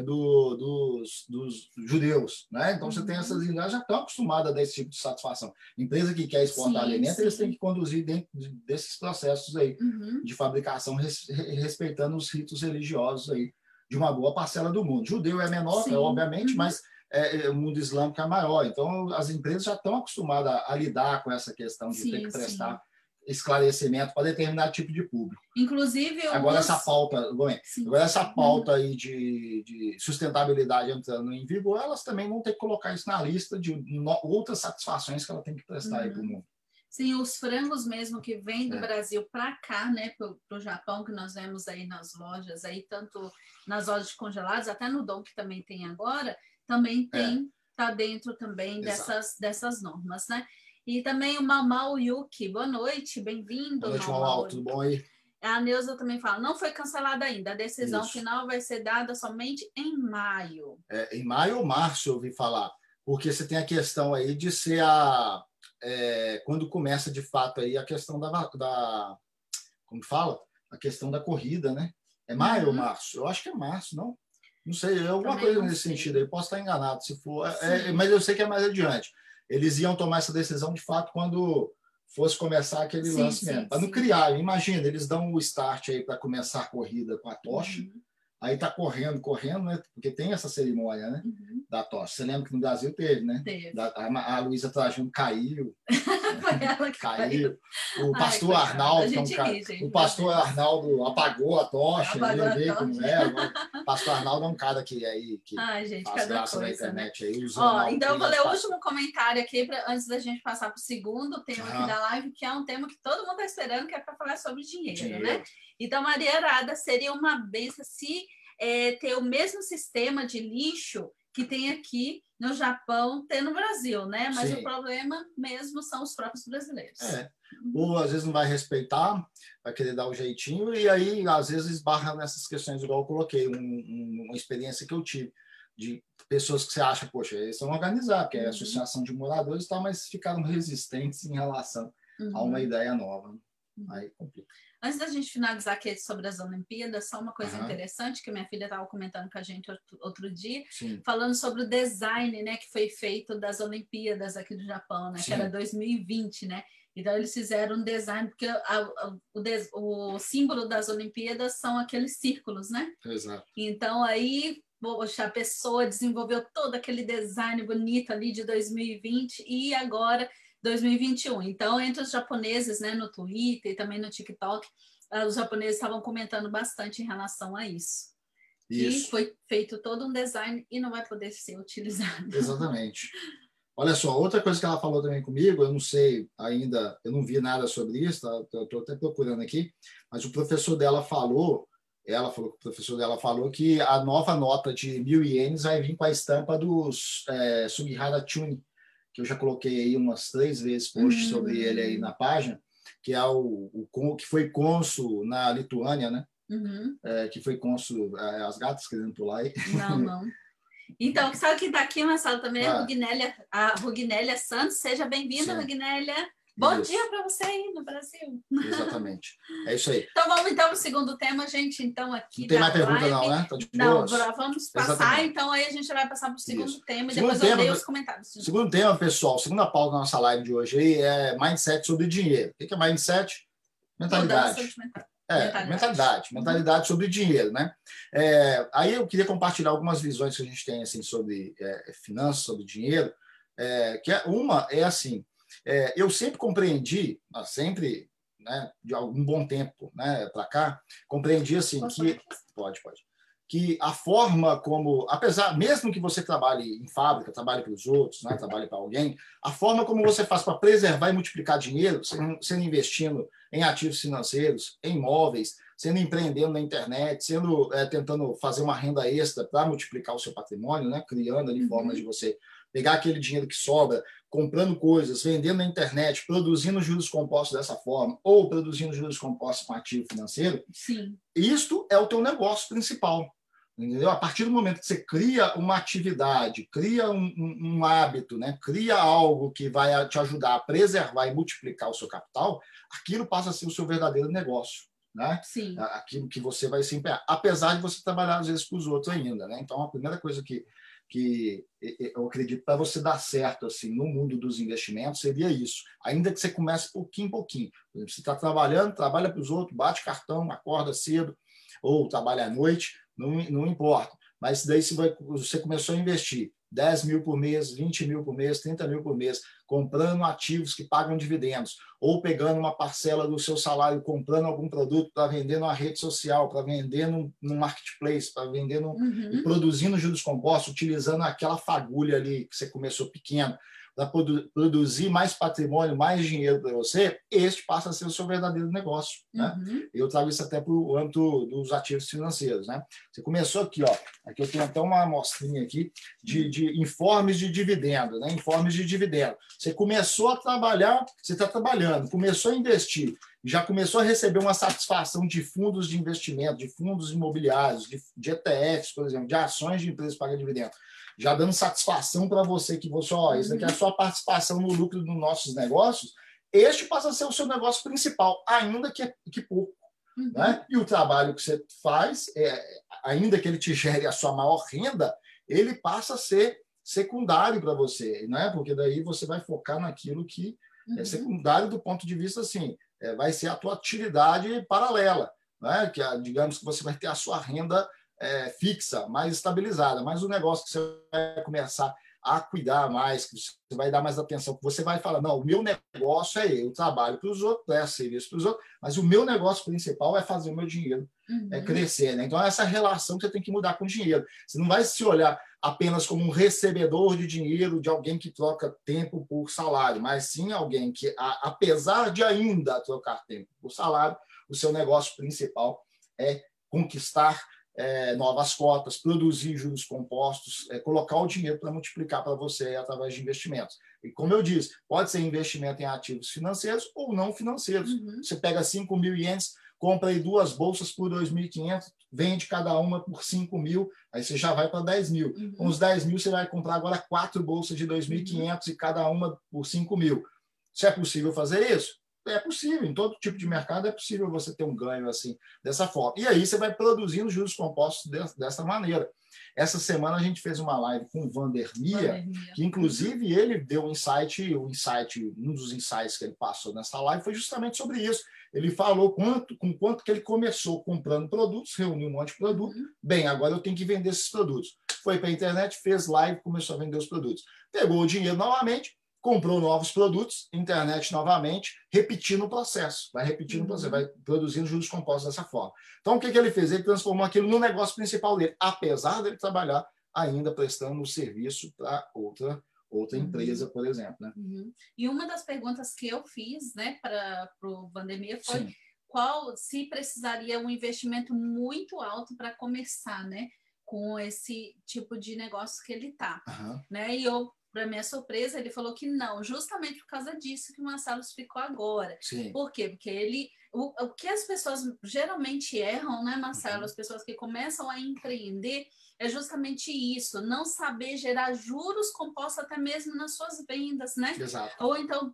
do, dos, dos judeus, né? Então você tem Uhum. essas indústrias já estão acostumadas a dar esse tipo de satisfação. Empresa que quer exportar Sim, alimento, eles têm que conduzir dentro de- desses processos aí Uhum. de fabricação, res- re- respeitando os ritos religiosos aí de uma boa parcela do mundo. Judeu é menor, Sim. obviamente, Uhum. mas é, é, o mundo islâmico é maior. Então, as empresas já estão acostumadas a, a lidar com essa questão de ter que prestar esclarecimento para determinado tipo de público. Inclusive, Agora, os- essa pauta, agora essa pauta aí de, de sustentabilidade entrando em vigor, elas também vão ter que colocar isso na lista de no- outras satisfações que ela tem que prestar aí Uhum. para o mundo. Sim, os frangos mesmo que vêm do É. Brasil para cá, né, para o Japão, que nós vemos aí nas lojas, aí tanto nas lojas de congelados, até no Dom, que também tem agora, também tem, tá dentro também Exato. dessas, dessas normas, né? E também o Mamau Yuki, boa noite, bem-vindo. Boa noite, Mamau. Mamal, tudo bom aí? A Neuza também fala, não foi cancelada ainda, a decisão Isso. final vai ser dada somente em maio. é, em maio ou março, eu ouvi falar, porque você tem a questão aí de ser a. é, quando começa de fato aí a questão da, da. Como fala? A questão da corrida, né? É maio ou Uhum. março? Eu acho que é março, não? Não sei, alguma Também coisa nesse sentido aí. Posso estar enganado, se for. É, é, mas eu sei que é mais adiante. Eles iam tomar essa decisão de fato quando fosse começar aquele sim, lance mesmo. Para não criar, imagina, eles dão o start aí para começar a corrida com a tocha. Uhum. Aí tá correndo, correndo, né? Porque tem essa cerimônia, né? Uhum. Da tocha. Você lembra que no Brasil teve, né? Teve. Da, a, a Luísa Trajano caiu. caiu. O pastor Ai, Arnaldo, que é cara, ri, o pastor Arnaldo apagou a tocha, apagou ele veio como é. O pastor Arnaldo é um cara que aí que Ai, gente, faz graça coisa, na internet né? aí. Ó, então eu vou ler o último comentário aqui pra, antes da gente passar para o segundo tema ah. aqui da live, que é um tema que todo mundo está esperando, que é para falar sobre dinheiro, dinheiro, né? Então, Maria Arada seria uma benção se é, ter o mesmo sistema de lixo que tem aqui no Japão, tem no Brasil, né? Mas Sim. o problema mesmo são os próprios brasileiros. É. Ou às vezes não vai respeitar, vai querer dar o jeitinho, e aí às vezes esbarra nessas questões, igual eu coloquei, um, um, uma experiência que eu tive de pessoas que você acha, poxa, eles são organizados, que é a uhum. associação de moradores e tal, mas ficaram resistentes em relação uhum. a uma uhum. ideia nova. Uhum. Aí complica. Antes da gente finalizar aqui sobre as Olimpíadas, só uma coisa uhum. interessante que minha filha estava comentando com a gente outro, outro dia, Sim. falando sobre o design, né, que foi feito das Olimpíadas aqui do Japão, né, Sim. que era 2020, né? Então eles fizeram um design porque a, a, o, des, o, símbolo das Olimpíadas são aqueles círculos, né? Exato. Então aí poxa, a pessoa desenvolveu todo aquele design bonito ali de 2020 e agora 2021. Então, entre os japoneses, né, no Twitter e também no TikTok, uh, os japoneses estavam comentando bastante em relação a isso. isso. E foi feito todo um design e não vai poder ser utilizado. Exatamente. Olha só, outra coisa que ela falou também comigo, eu não sei ainda, eu não vi nada sobre isso, tá? estou até procurando aqui, mas o professor dela falou, ela falou que o professor dela falou que a nova nota de mil ienes vai vir com a estampa dos é, Sugihara Tune, que eu já coloquei aí umas três vezes post uhum. sobre ele aí na página, que é o, o que foi cônsul na Lituânia, né? Uhum. É, que foi cônsul, é, as gatas querendo pular aí. Não, não. Então, sabe quem está aqui, Marcelo, também ah. a a Rugnélia Santos. Seja bem-vinda, Rugnélia. Bom isso. dia para você aí no Brasil. Exatamente. É isso aí. Então vamos então para o segundo tema, gente. Então aqui não tem mais pergunta live. não, né? Tá não, vamos passar. Exatamente. Então aí a gente vai passar para o segundo isso. tema e segundo depois tema, eu leio os comentários. Segundo tema, pessoal. Segunda pauta da nossa live de hoje aí é mindset sobre dinheiro. O que é mindset? Mentalidade. É, mentalidade. mentalidade, mentalidade sobre dinheiro, né? É, aí eu queria compartilhar algumas visões que a gente tem assim sobre é, finanças, sobre dinheiro. É, que é, uma é assim, é, eu sempre compreendi, sempre, né, de algum bom tempo né, para cá, compreendi assim Posso que. Pode, pode. Que a forma como, apesar, mesmo que você trabalhe em fábrica, trabalhe para os outros, né, trabalhe para alguém, a forma como você faz para preservar e multiplicar dinheiro, sendo, sendo investindo em ativos financeiros, em imóveis, sendo empreendendo na internet, sendo é, tentando fazer uma renda extra para multiplicar o seu patrimônio, né, criando ali uhum. formas de você pegar aquele dinheiro que sobra, comprando coisas, vendendo na internet, produzindo juros compostos dessa forma, ou produzindo juros compostos com ativo financeiro, Sim. isto é o teu negócio principal. Entendeu? A partir do momento que você cria uma atividade, cria um, um, um, hábito, né? cria algo que vai te ajudar a preservar e multiplicar o seu capital, aquilo passa a ser o seu verdadeiro negócio. Né? Sim. Aquilo que você vai se empenhar, apesar de você trabalhar às vezes para os outros ainda. Né? Então, a primeira coisa que que eu acredito para você dar certo assim no mundo dos investimentos seria isso. Ainda que você comece pouquinho em pouquinho. Por exemplo, você está trabalhando, trabalha para os outros, bate cartão, acorda cedo ou trabalha à noite, não, não importa. Mas daí você, vai, você começou a investir 10 mil por mês, 20 mil por mês, 30 mil por mês, comprando ativos que pagam dividendos, ou pegando uma parcela do seu salário, comprando algum produto para vender numa rede social, para vender no, no marketplace, para vender no, uhum. produzindo juros compostos, utilizando aquela fagulha ali que você começou pequeno, para produzir mais patrimônio, mais dinheiro para você, este passa a ser o seu verdadeiro negócio. Né? Uhum. Eu trago isso até para o âmbito dos ativos financeiros. Né? Você começou aqui, ó, aqui eu tenho até uma amostrinha aqui de, de informes de dividendo, né? informes de dividendo. Você começou a trabalhar, você está trabalhando, começou a investir, já começou a receber uma satisfação de fundos de investimento, de fundos imobiliários, de, de ETFs, por exemplo, de ações de empresas que pagam dividendo já dando satisfação para você que você, ó, isso aqui é a sua participação no lucro dos nossos negócios, este passa a ser o seu negócio principal, ainda que, que pouco. Uhum. Né? E o trabalho que você faz, é, ainda que ele te gere a sua maior renda, ele passa a ser secundário para você, né? porque daí você vai focar naquilo que é uhum. é secundário do ponto de vista assim, é, vai ser a tua atividade paralela, né? que digamos que você vai ter a sua renda é, fixa, mais estabilizada, mas o negócio que você vai começar a cuidar mais, que você vai dar mais atenção, que você vai falar, não, o meu negócio é eu trabalho para os outros, é serviço para os outros, mas o meu negócio principal é fazer o meu dinheiro uhum. é crescer. Né? Então, essa relação que você tem que mudar com o dinheiro. Você não vai se olhar apenas como um recebedor de dinheiro de alguém que troca tempo por salário, mas sim alguém que, apesar de ainda trocar tempo por salário, o seu negócio principal é conquistar é, novas cotas, produzir juros compostos, é, colocar o dinheiro para multiplicar para você através de investimentos. E como eu disse, pode ser investimento em ativos financeiros ou não financeiros. Uhum. Você pega 5 mil ienes, compra aí duas bolsas por 2.500, vende cada uma por 5 mil, aí você já vai para 10 mil. Uhum. Com os 10 mil, você vai comprar agora quatro bolsas de 2.500 uhum. e cada uma por 5 mil. Se é possível fazer isso, é possível, em todo tipo de mercado é possível você ter um ganho assim, dessa forma. E aí você vai produzindo juros compostos de, dessa maneira. Essa semana a gente fez uma live com o Vander Mia, que inclusive ele deu um insight, o insight, um dos insights que ele passou nessa live foi justamente sobre isso. Ele falou quanto, com quanto que ele começou comprando produtos, reuniu um monte de produto. Uhum. Bem, agora eu tenho que vender esses produtos. Foi para a internet, fez live, começou a vender os produtos. Pegou o dinheiro novamente, comprou novos produtos, internet novamente, repetindo o processo, vai repetindo uhum. o processo, vai produzindo juros compostos dessa forma. Então, o que, que ele fez? Ele transformou aquilo no negócio principal dele, apesar dele trabalhar ainda prestando o serviço para outra outra uhum. empresa, por exemplo. Né? Uhum. E uma das perguntas que eu fiz né, para o Vandemir foi Sim. qual se precisaria um investimento muito alto para começar, né? Com esse tipo de negócio que ele está. Uhum. Né? E eu para minha surpresa, ele falou que não, justamente por causa disso que o Marcelo ficou agora. Sim. Por quê? Porque ele. O, o que as pessoas geralmente erram, né, Marcelo? Uhum. As pessoas que começam a empreender é justamente isso, não saber gerar juros compostos até mesmo nas suas vendas, né? Exato. Ou então,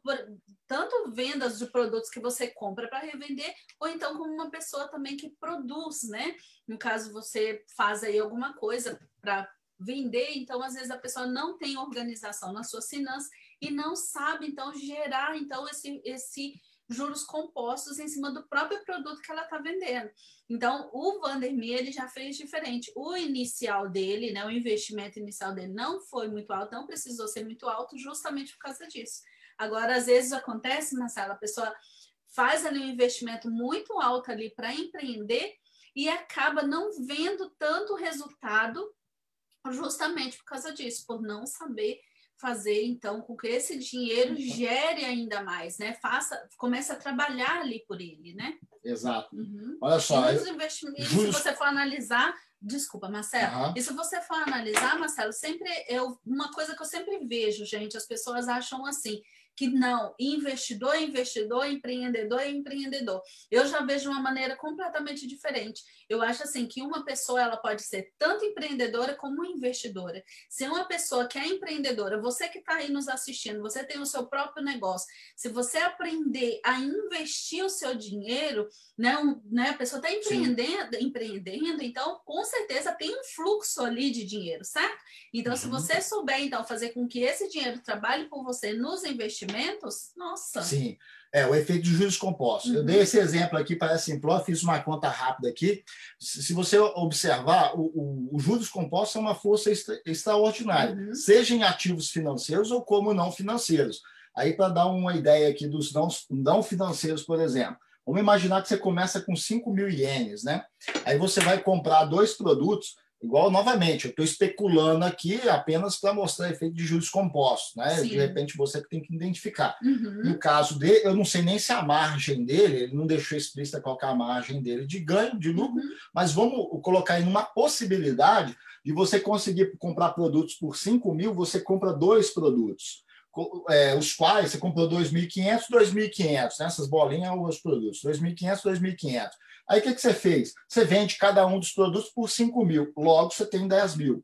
tanto vendas de produtos que você compra para revender, ou então como uma pessoa também que produz, né? No caso, você faz aí alguma coisa para vender, então às vezes a pessoa não tem organização nas suas finanças e não sabe então gerar então esse esse juros compostos em cima do próprio produto que ela está vendendo. Então, o Vandermeer ele já fez diferente. O inicial dele, né, o investimento inicial dele não foi muito alto, não precisou ser muito alto justamente por causa disso. Agora, às vezes acontece, Marcela, a pessoa faz ali um investimento muito alto ali para empreender e acaba não vendo tanto resultado justamente por causa disso, por não saber fazer então com que esse dinheiro gere ainda mais, né? Faça, comece a trabalhar ali por ele, né? Exato. Uhum. Olha só, e nos investimentos, se você for analisar, desculpa, Marcelo, uhum. e se você for analisar, Marcelo, sempre eu uma coisa que eu sempre vejo, gente, as pessoas acham assim, que não, investidor é investidor, empreendedor é empreendedor. Eu já vejo uma maneira completamente diferente. Eu acho assim que uma pessoa ela pode ser tanto empreendedora como investidora. Se uma pessoa que é empreendedora, você que está aí nos assistindo, você tem o seu próprio negócio, se você aprender a investir o seu dinheiro, né, um, né a pessoa está empreendendo, empreendendo, então com certeza tem um fluxo ali de dinheiro, certo? Então, uhum. se você souber então fazer com que esse dinheiro trabalhe por você nos investimentos investimentos, nossa. Sim, é o efeito de juros compostos. Uhum. Eu dei esse exemplo aqui para simplório, fiz uma conta rápida aqui. Se você observar, os juros compostos são uma força extra, extraordinária, uhum. seja em ativos financeiros ou como não financeiros. Aí, para dar uma ideia aqui dos não, não financeiros, por exemplo. Vamos imaginar que você começa com 5 mil ienes, né? Aí você vai comprar dois produtos Igual, novamente, eu estou especulando aqui apenas para mostrar efeito de juros compostos, né? Sim. De repente você que tem que identificar. Uhum. No caso dele, eu não sei nem se a margem dele, ele não deixou explícita qual é a margem dele de ganho, de lucro, uhum. mas vamos colocar em uma possibilidade de você conseguir comprar produtos por 5 mil, você compra dois produtos. É, os quais você comprou 2.500, 2.500, né? essas bolinhas os produtos, 2.500, 2.500. Aí o que, que você fez? Você vende cada um dos produtos por 5 mil, logo você tem 10 mil.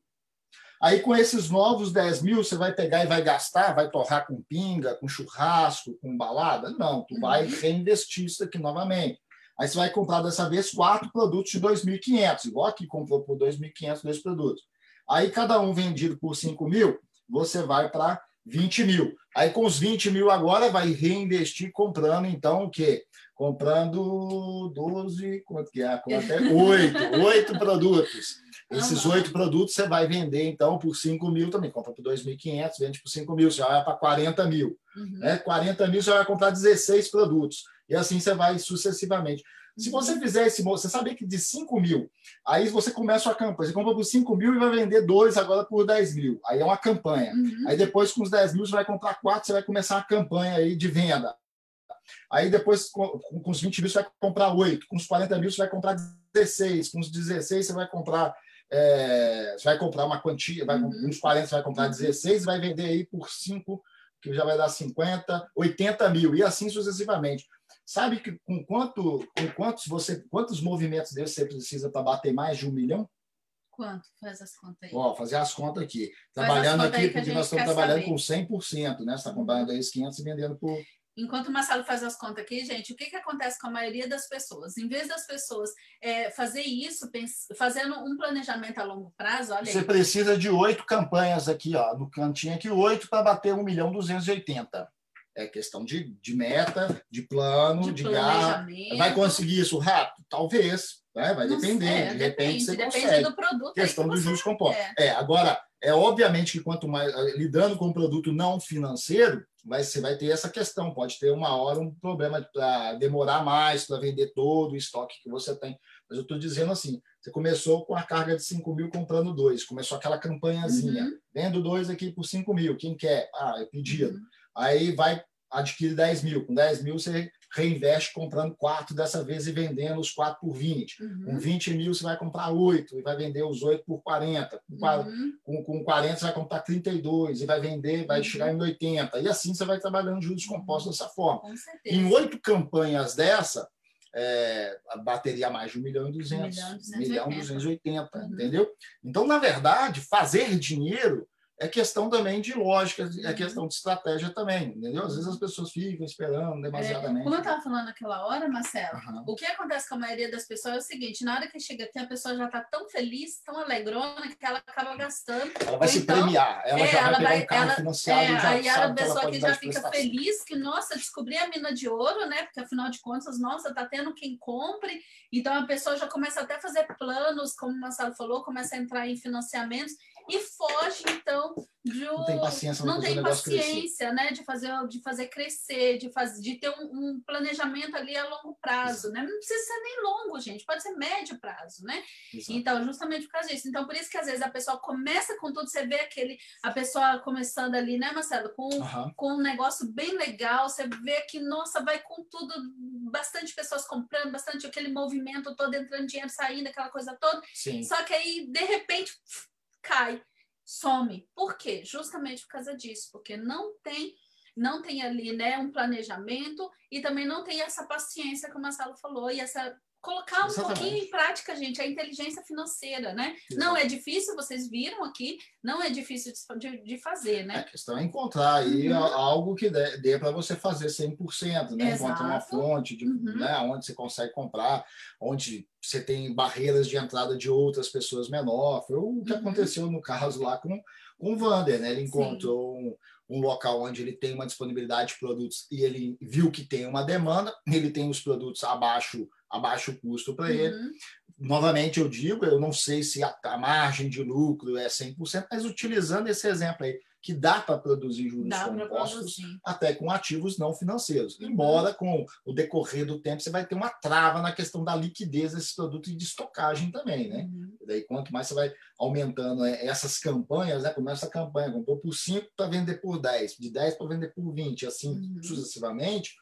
Aí, com esses novos 10 mil, você vai pegar e vai gastar, vai torrar com pinga, com churrasco, com balada? Não, tu vai uhum. reinvestir isso aqui novamente. Aí você vai comprar dessa vez quatro produtos de 2.500, igual aqui comprou por 2.500 dois produtos. Aí cada um vendido por 5 mil, você vai para 20 mil. Aí com os 20 mil agora vai reinvestir comprando, então, o quê? Comprando 12, quanto que é? Até 8, 8 produtos. Esses oito produtos você vai vender, então, por 5 mil também. Compra por 2.500, vende por 5 mil, você vai para 40 mil. Uhum. Né? 40 mil, você vai comprar 16 produtos. E assim você vai sucessivamente. Se você fizer esse você sabe que de 5 mil, aí você começa a campanha, você compra por 5 mil e vai vender dois agora por 10 mil. Aí é uma campanha. Uhum. Aí depois, com os 10 mil, você vai comprar quatro, você vai começar a campanha aí de venda. Aí depois, com, com os 20 mil, você vai comprar oito. Com os 40 mil, você vai comprar 16. Com os 16, você vai comprar. É, você vai comprar uma quantia, vai, uhum. os 40 você vai comprar 16 e vai vender aí por 5, que já vai dar 50, 80 mil, e assim sucessivamente. Sabe que com, quanto, com quantos, você, quantos movimentos desses você precisa para bater mais de um milhão? Quanto? Faz as contas aí. Ó, fazer as contas aqui. Trabalhando aqui, porque nós estamos trabalhando saber. com 100%, né? Você está comprando aí os 500 e vendendo por Enquanto o Marcelo faz as contas aqui, gente, o que, que acontece com a maioria das pessoas? Em vez das pessoas é, fazer isso, fazendo um planejamento a longo prazo, olha Você aí. precisa de oito campanhas aqui, ó, no cantinho aqui, oito para bater 1 milhão 280. É questão de, de meta, de plano, de, de garra. Vai conseguir isso rápido? Talvez. Né? Vai depender. De repente depende, você depende consegue. do produto. Questão dos juros compostos. É. é, agora, é obviamente que quanto mais lidando com um produto não financeiro, mas você vai ter essa questão. Pode ter uma hora um problema para demorar mais para vender todo o estoque que você tem. Mas eu estou dizendo assim: você começou com a carga de 5 mil comprando dois, começou aquela campanhazinha, uhum. vendo dois aqui por 5 mil, quem quer? Ah, é pedido. Uhum. Aí vai adquire 10 mil. Com 10 mil, você reinveste comprando quatro dessa vez e vendendo os quatro por 20. Uhum. Com 20 mil, você vai comprar oito e vai vender os oito por 40. Uhum. Com, com 40, você vai comprar 32 e vai vender, vai uhum. chegar em 80. E assim você vai trabalhando juros compostos dessa forma. Em oito campanhas dessa, é, bateria mais de 1 milhão e 200. 1 milhão e 280, uhum. entendeu? Então, na verdade, fazer dinheiro é questão também de lógica, é uhum. questão de estratégia também, entendeu? Às vezes as pessoas ficam esperando demasiadamente. É, como eu estava falando naquela hora, Marcelo, uhum. o que acontece com a maioria das pessoas é o seguinte: na hora que chega aqui, a pessoa já está tão feliz, tão alegrona, que ela acaba gastando. Ela vai se então, premiar, ela é, já vai ela vai, um carro ela, financiado. É, já aí a pessoa que já fica feliz que, nossa, descobri a mina de ouro, né? Porque afinal de contas, nossa, tá tendo quem compre. Então a pessoa já começa até a fazer planos, como o Marcelo falou, começa a entrar em financiamentos e foge, então, de um, não tem paciência, não tem paciência né, de, fazer, de fazer crescer, de, fazer, de ter um, um, planejamento ali a longo prazo. Né? Não precisa ser nem longo, gente, pode ser médio prazo, né? Então, justamente por causa disso. Então, por isso que às vezes a pessoa começa com tudo, você vê aquele, a pessoa começando ali, né, Marcelo, com, uhum. com um negócio bem legal, você vê que, nossa, vai com tudo, bastante pessoas comprando, bastante aquele movimento todo, entrando dinheiro, saindo, aquela coisa toda. Sim. Só que aí, de repente, cai, some. Por quê? Justamente por causa disso, porque não tem não tem ali né, um planejamento e também não tem essa paciência, como a Sala falou, e essa colocar um Exatamente. pouquinho em prática, gente, a inteligência financeira, né? Exato. Não é difícil, vocês viram aqui, não é difícil de, de fazer, né? A questão é encontrar aí uhum. algo que dê, dê para você fazer 100%, né? Exato. Encontrar uma fonte de, uhum. né, onde você consegue comprar, onde você tem barreiras de entrada de outras pessoas menor. Foi o que uhum. aconteceu no caso lá com, com o Vander, né? Ele encontrou um, um local onde ele tem uma disponibilidade de produtos e ele viu que tem uma demanda, ele tem os produtos abaixo a baixo custo para ele. Uhum. Novamente, eu digo, eu não sei se a, a, margem de lucro é 100%, mas utilizando esse exemplo aí, que dá para produzir juros dá compostos até com ativos não financeiros. Uhum. Embora com o decorrer do tempo você vai ter uma trava na questão da liquidez desses produtos e de estocagem também, né? Uhum. Daí quanto mais você vai aumentando é, essas campanhas, né? Começa a campanha, comprou por 5 para vender por 10, de 10 para vender por 20, assim uhum. sucessivamente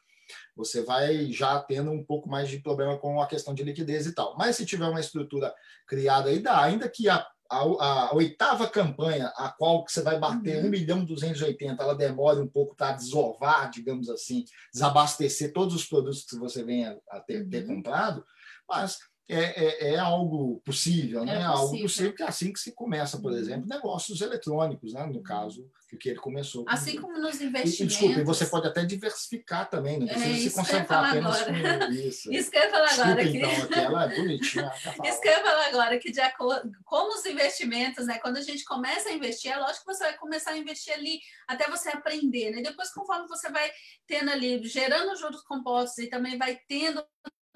você vai já tendo um pouco mais de problema com a questão de liquidez e tal. Mas se tiver uma estrutura criada aí, dá. Ainda que a, a, a oitava campanha, a qual você vai bater uhum. 1 milhão 280, ela demore um pouco para desovar, digamos assim, desabastecer todos os produtos que você venha a ter, uhum. ter comprado, mas é, é, é algo possível, né? É possível. algo possível, que é assim que se começa, por uhum. exemplo, negócios eletrônicos, né? no caso do que ele começou. Assim como nos investimentos. E, desculpa, você pode até diversificar também, não precisa é, se concentrar apenas agora. com isso. Isso que eu ia falar agora. Então, que... aquela é bonitinha. Isso que eu ia falar agora, que de acordo, como os investimentos, né? Quando a gente começa a investir, é lógico que você vai começar a investir ali até você aprender, né? Depois, conforme você vai tendo ali, gerando juros compostos e também vai tendo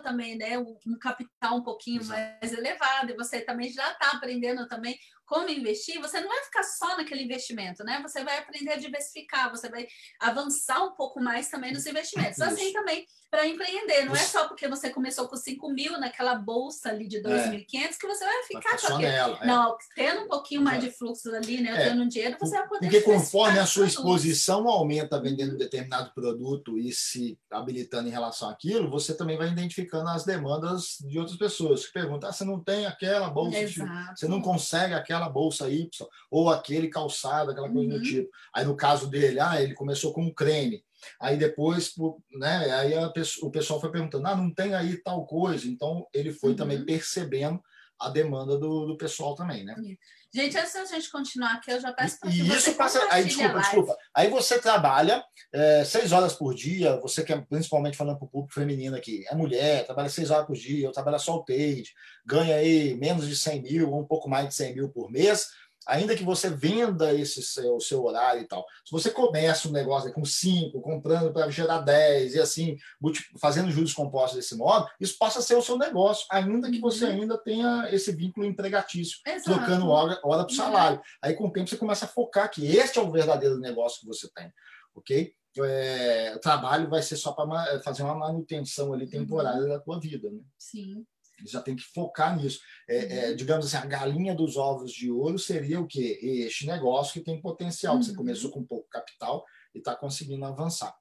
também, né, um capital um pouquinho mais elevado, e você também já está aprendendo também como investir, você não vai ficar só naquele investimento, né? Você vai aprender a diversificar, você vai avançar um pouco mais também nos investimentos. Assim também para empreender, não é só porque você começou com 5 mil naquela bolsa ali de 2.500 é. que você vai ficar com aquilo. Nela, é. Não, tendo um pouquinho mais de fluxo ali, né? É. Tendo um dinheiro, você vai poder. Porque conforme a sua exposição aumenta vendendo determinado produto e se habilitando em relação àquilo, você também vai identificando as demandas de outras pessoas que perguntam: ah, você não tem aquela bolsa, Exato. você não consegue aquela aquela bolsa Y, ou aquele calçado, aquela coisa uhum. do tipo. Aí no caso dele, ah, ele começou com um creme. Aí depois, né, aí pessoa, o pessoal foi perguntando, ah, não tem aí tal coisa. Então ele foi uhum. também percebendo a demanda do, do pessoal também, né? Gente, antes da gente continuar aqui, eu já peço para E isso passa. Aí, desculpa, desculpa. Aí você trabalha é, seis horas por dia, você que é principalmente falando para o público feminino aqui, é mulher, trabalha seis horas por dia, eu trabalho só o page, ganha aí menos de 100 mil, ou um pouco mais de 100 mil por mês ainda que você venda esse seu, o seu horário e tal, se você começa um negócio com 5, comprando para gerar 10 e assim, fazendo juros compostos desse modo, isso passa a ser o seu negócio, ainda que você uhum. ainda tenha esse vínculo empregatício, Exato. trocando hora, hora para o salário. Uhum. Aí, com o tempo, você começa a focar que este é o verdadeiro negócio que você tem, ok? É, o trabalho vai ser só para fazer uma manutenção ali temporária uhum. da tua vida, né? Sim já tem que focar nisso. É, é, uhum. digamos assim, a galinha dos ovos de ouro seria o quê? Este negócio que tem potencial, uhum. você começou com pouco capital e está conseguindo avançar.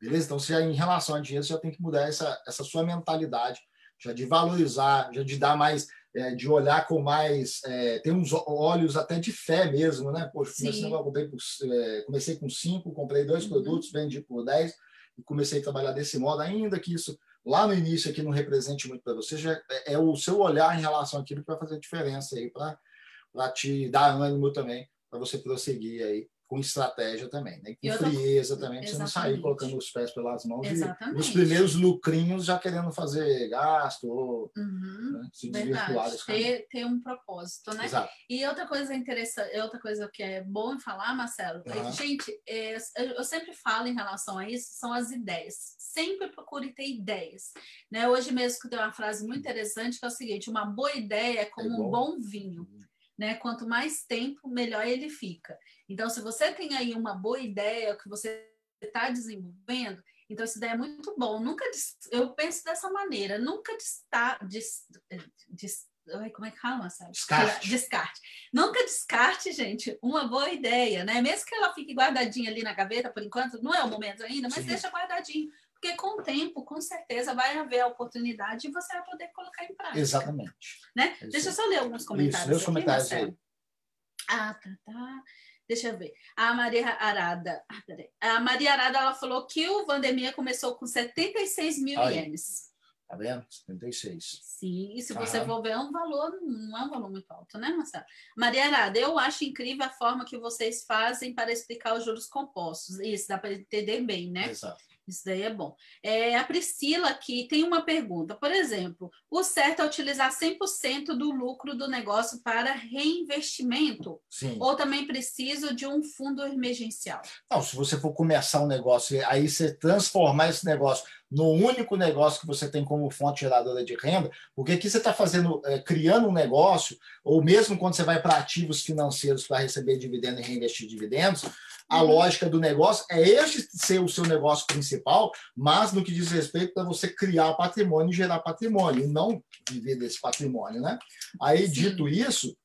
Beleza? Então, você, em relação a dinheiro, você já tem que mudar essa, essa sua mentalidade, já de valorizar, já de dar mais, é, de olhar com mais, é, tem uns olhos até de fé mesmo, né? Poxa, comecei, por, é, comecei com cinco, comprei dois uhum. produtos, vendi por dez e comecei a trabalhar desse modo, ainda que isso lá no início aqui não represente muito para você, já é, é, o seu olhar em relação àquilo que vai fazer diferença aí para te dar ânimo também para você prosseguir aí com estratégia também, né? com frieza também, para você não sair colocando os pés pelas mãos Exatamente. e os primeiros lucrinhos já querendo fazer gasto ou uhum. né? se desvirtuar ter, ter um propósito, né? Exato. E outra coisa interessante, outra coisa que é bom falar, Marcelo, uhum. é, gente, é, eu sempre falo em relação a isso, são as ideias. Sempre procure ter ideias. Né? Hoje mesmo que tem uma frase muito interessante que é o seguinte: uma boa ideia é como é um bom vinho. Uhum. Né? Quanto mais tempo, melhor ele fica. Então, se você tem aí uma boa ideia que você está desenvolvendo, então essa ideia é muito bom. Nunca eu penso dessa maneira, nunca está des, des, como é que fala, sabe? Descarte. Descarte. Nunca descarte, gente, uma boa ideia, né? Mesmo que ela fique guardadinha ali na gaveta por enquanto, não é o momento ainda, mas Sim. deixa guardadinho. Porque com o tempo, com certeza, vai haver a oportunidade e você vai poder colocar em prática. Exatamente. Né? Exatamente. Deixa eu só ler alguns comentários. Isso, aqui, comentários aí. Ah, tá, tá. Deixa eu ver. A Maria Arada. Ah, a Maria Arada ela falou que o Vandemia começou com 76 mil Aí. ienes. Tá vendo? 76. Sim, e se você for ver, é um valor, não é um valor muito alto, né, Marcelo? Maria Arada, eu acho incrível a forma que vocês fazem para explicar os juros compostos. Isso, dá para entender bem, né? Exato. Isso daí é bom. É, a Priscila aqui tem uma pergunta. Por exemplo, o certo é utilizar 100% do lucro do negócio para reinvestimento? Sim. Ou também preciso de um fundo emergencial? Não, se você for começar um negócio, aí você transformar esse negócio no único negócio que você tem como fonte geradora de renda, porque aqui você está fazendo, é, criando um negócio, ou mesmo quando você vai para ativos financeiros para receber dividendos e reinvestir dividendos, a uhum. lógica do negócio é este ser o seu negócio principal, mas no que diz respeito a você criar patrimônio e gerar patrimônio, e não viver desse patrimônio, né? Aí, Sim. dito isso,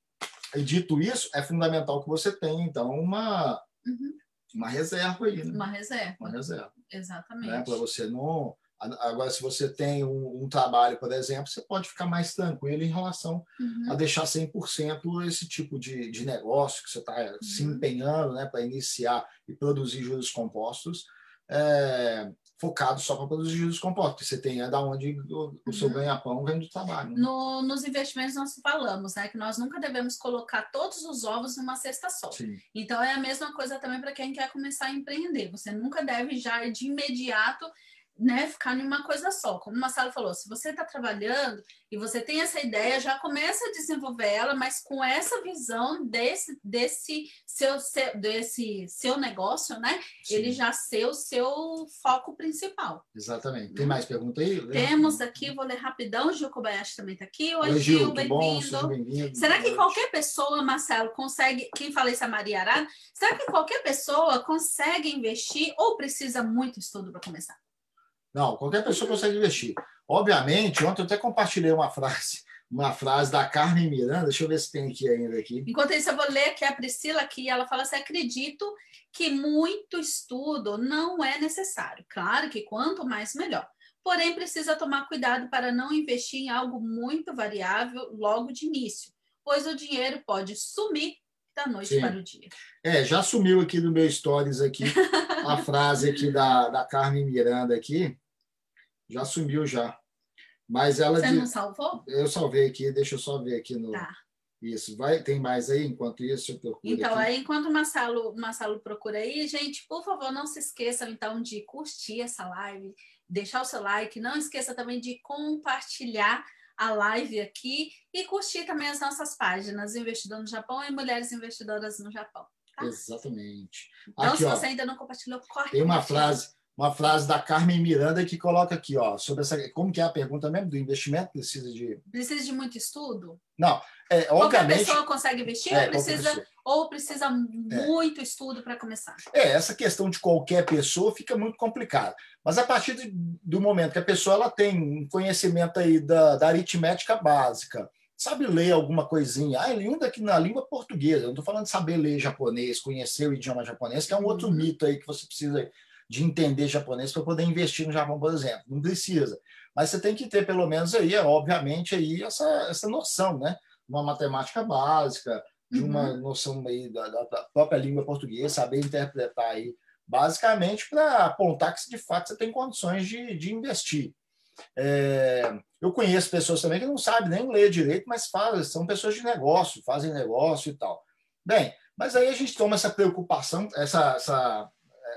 dito isso, é fundamental que você tenha, então, uma, uhum. Uma reserva aí, né? Uma reserva. Uma reserva. Exatamente. Né? Para você não Agora, se você tem um, um, trabalho, por exemplo, você pode ficar mais tranquilo em relação uhum. a deixar 100% esse tipo de, de negócio que você está uhum. se empenhando né, para iniciar e produzir juros compostos é, focado só para produzir os compostos, porque você tem é da onde o, o seu uhum. ganha-pão vem do trabalho. Né? No, nos investimentos nós falamos, né, que nós nunca devemos colocar todos os ovos numa cesta só. Sim. Então é a mesma coisa também para quem quer começar a empreender. Você nunca deve já de imediato né, ficar em uma coisa só. Como o Marcelo falou, se você está trabalhando e você tem essa ideia, já começa a desenvolver ela, mas com essa visão desse, desse, seu, seu desse seu negócio, né? Sim. Ele já ser o seu foco principal. Exatamente. Tem mais pergunta aí? Temos aqui, vou ler rapidão, o Gil Kobayashi também está aqui. Oi, Oi Gil, Gil bem-vindo. Bem será que qualquer pessoa, Marcelo, consegue, quem fala isso é Maria Arada, será que qualquer pessoa consegue investir ou precisa muito estudo para começar? Não, qualquer pessoa consegue investir. Obviamente, ontem eu até compartilhei uma frase, uma frase da Carmen Miranda, deixa eu ver se tem aqui ainda aqui. Enquanto isso, eu vou ler que a Priscila aqui, ela fala assim: acredito que muito estudo não é necessário. Claro que quanto mais, melhor. Porém, precisa tomar cuidado para não investir em algo muito variável logo de início, pois o dinheiro pode sumir da noite Sim. para o dia. É, já sumiu aqui no meu stories aqui a frase aqui da, da Carmen Miranda aqui. Já sumiu já. Mas ela Você não salvou? Eu salvei aqui, deixa eu só ver aqui no. Tá. Isso, vai, tem mais aí? Enquanto isso, eu procuro. Então, aqui. aí, enquanto o Marcelo, Marcelo procura aí, gente, por favor, não se esqueçam, então, de curtir essa live, deixar o seu like, não esqueça também de compartilhar a live aqui e curtir também as nossas páginas Investidor no Japão e Mulheres Investidoras no Japão. Tá? Exatamente. Então, aqui, se você ó, ainda não compartilhou, corre. Tem uma frase uma frase da Carmen Miranda que coloca aqui, ó, sobre essa, como que é a pergunta mesmo do investimento precisa de precisa de muito estudo? Não, é, obviamente. Qualquer pessoa consegue investir é, ou precisa ou precisa é. muito estudo para começar? É, essa questão de qualquer pessoa fica muito complicada. Mas a partir do momento que a pessoa ela tem um conhecimento aí da, da aritmética básica, sabe ler alguma coisinha, ah, ele anda aqui na língua portuguesa, eu não estou falando de saber ler japonês, conhecer o idioma japonês, que é um outro uhum. mito aí que você precisa de entender japonês para poder investir no Japão, por exemplo. Não precisa. Mas você tem que ter, pelo menos, aí, obviamente, aí, essa, essa noção, né? Uma matemática básica, de uma uhum. noção aí da, da, própria língua portuguesa, saber interpretar aí, basicamente, para apontar que, de fato, você tem condições de, de investir. É, eu conheço pessoas também que não sabem nem ler direito, mas fazem, são pessoas de negócio, fazem negócio e tal. Bem, mas aí a gente toma essa preocupação, essa, essa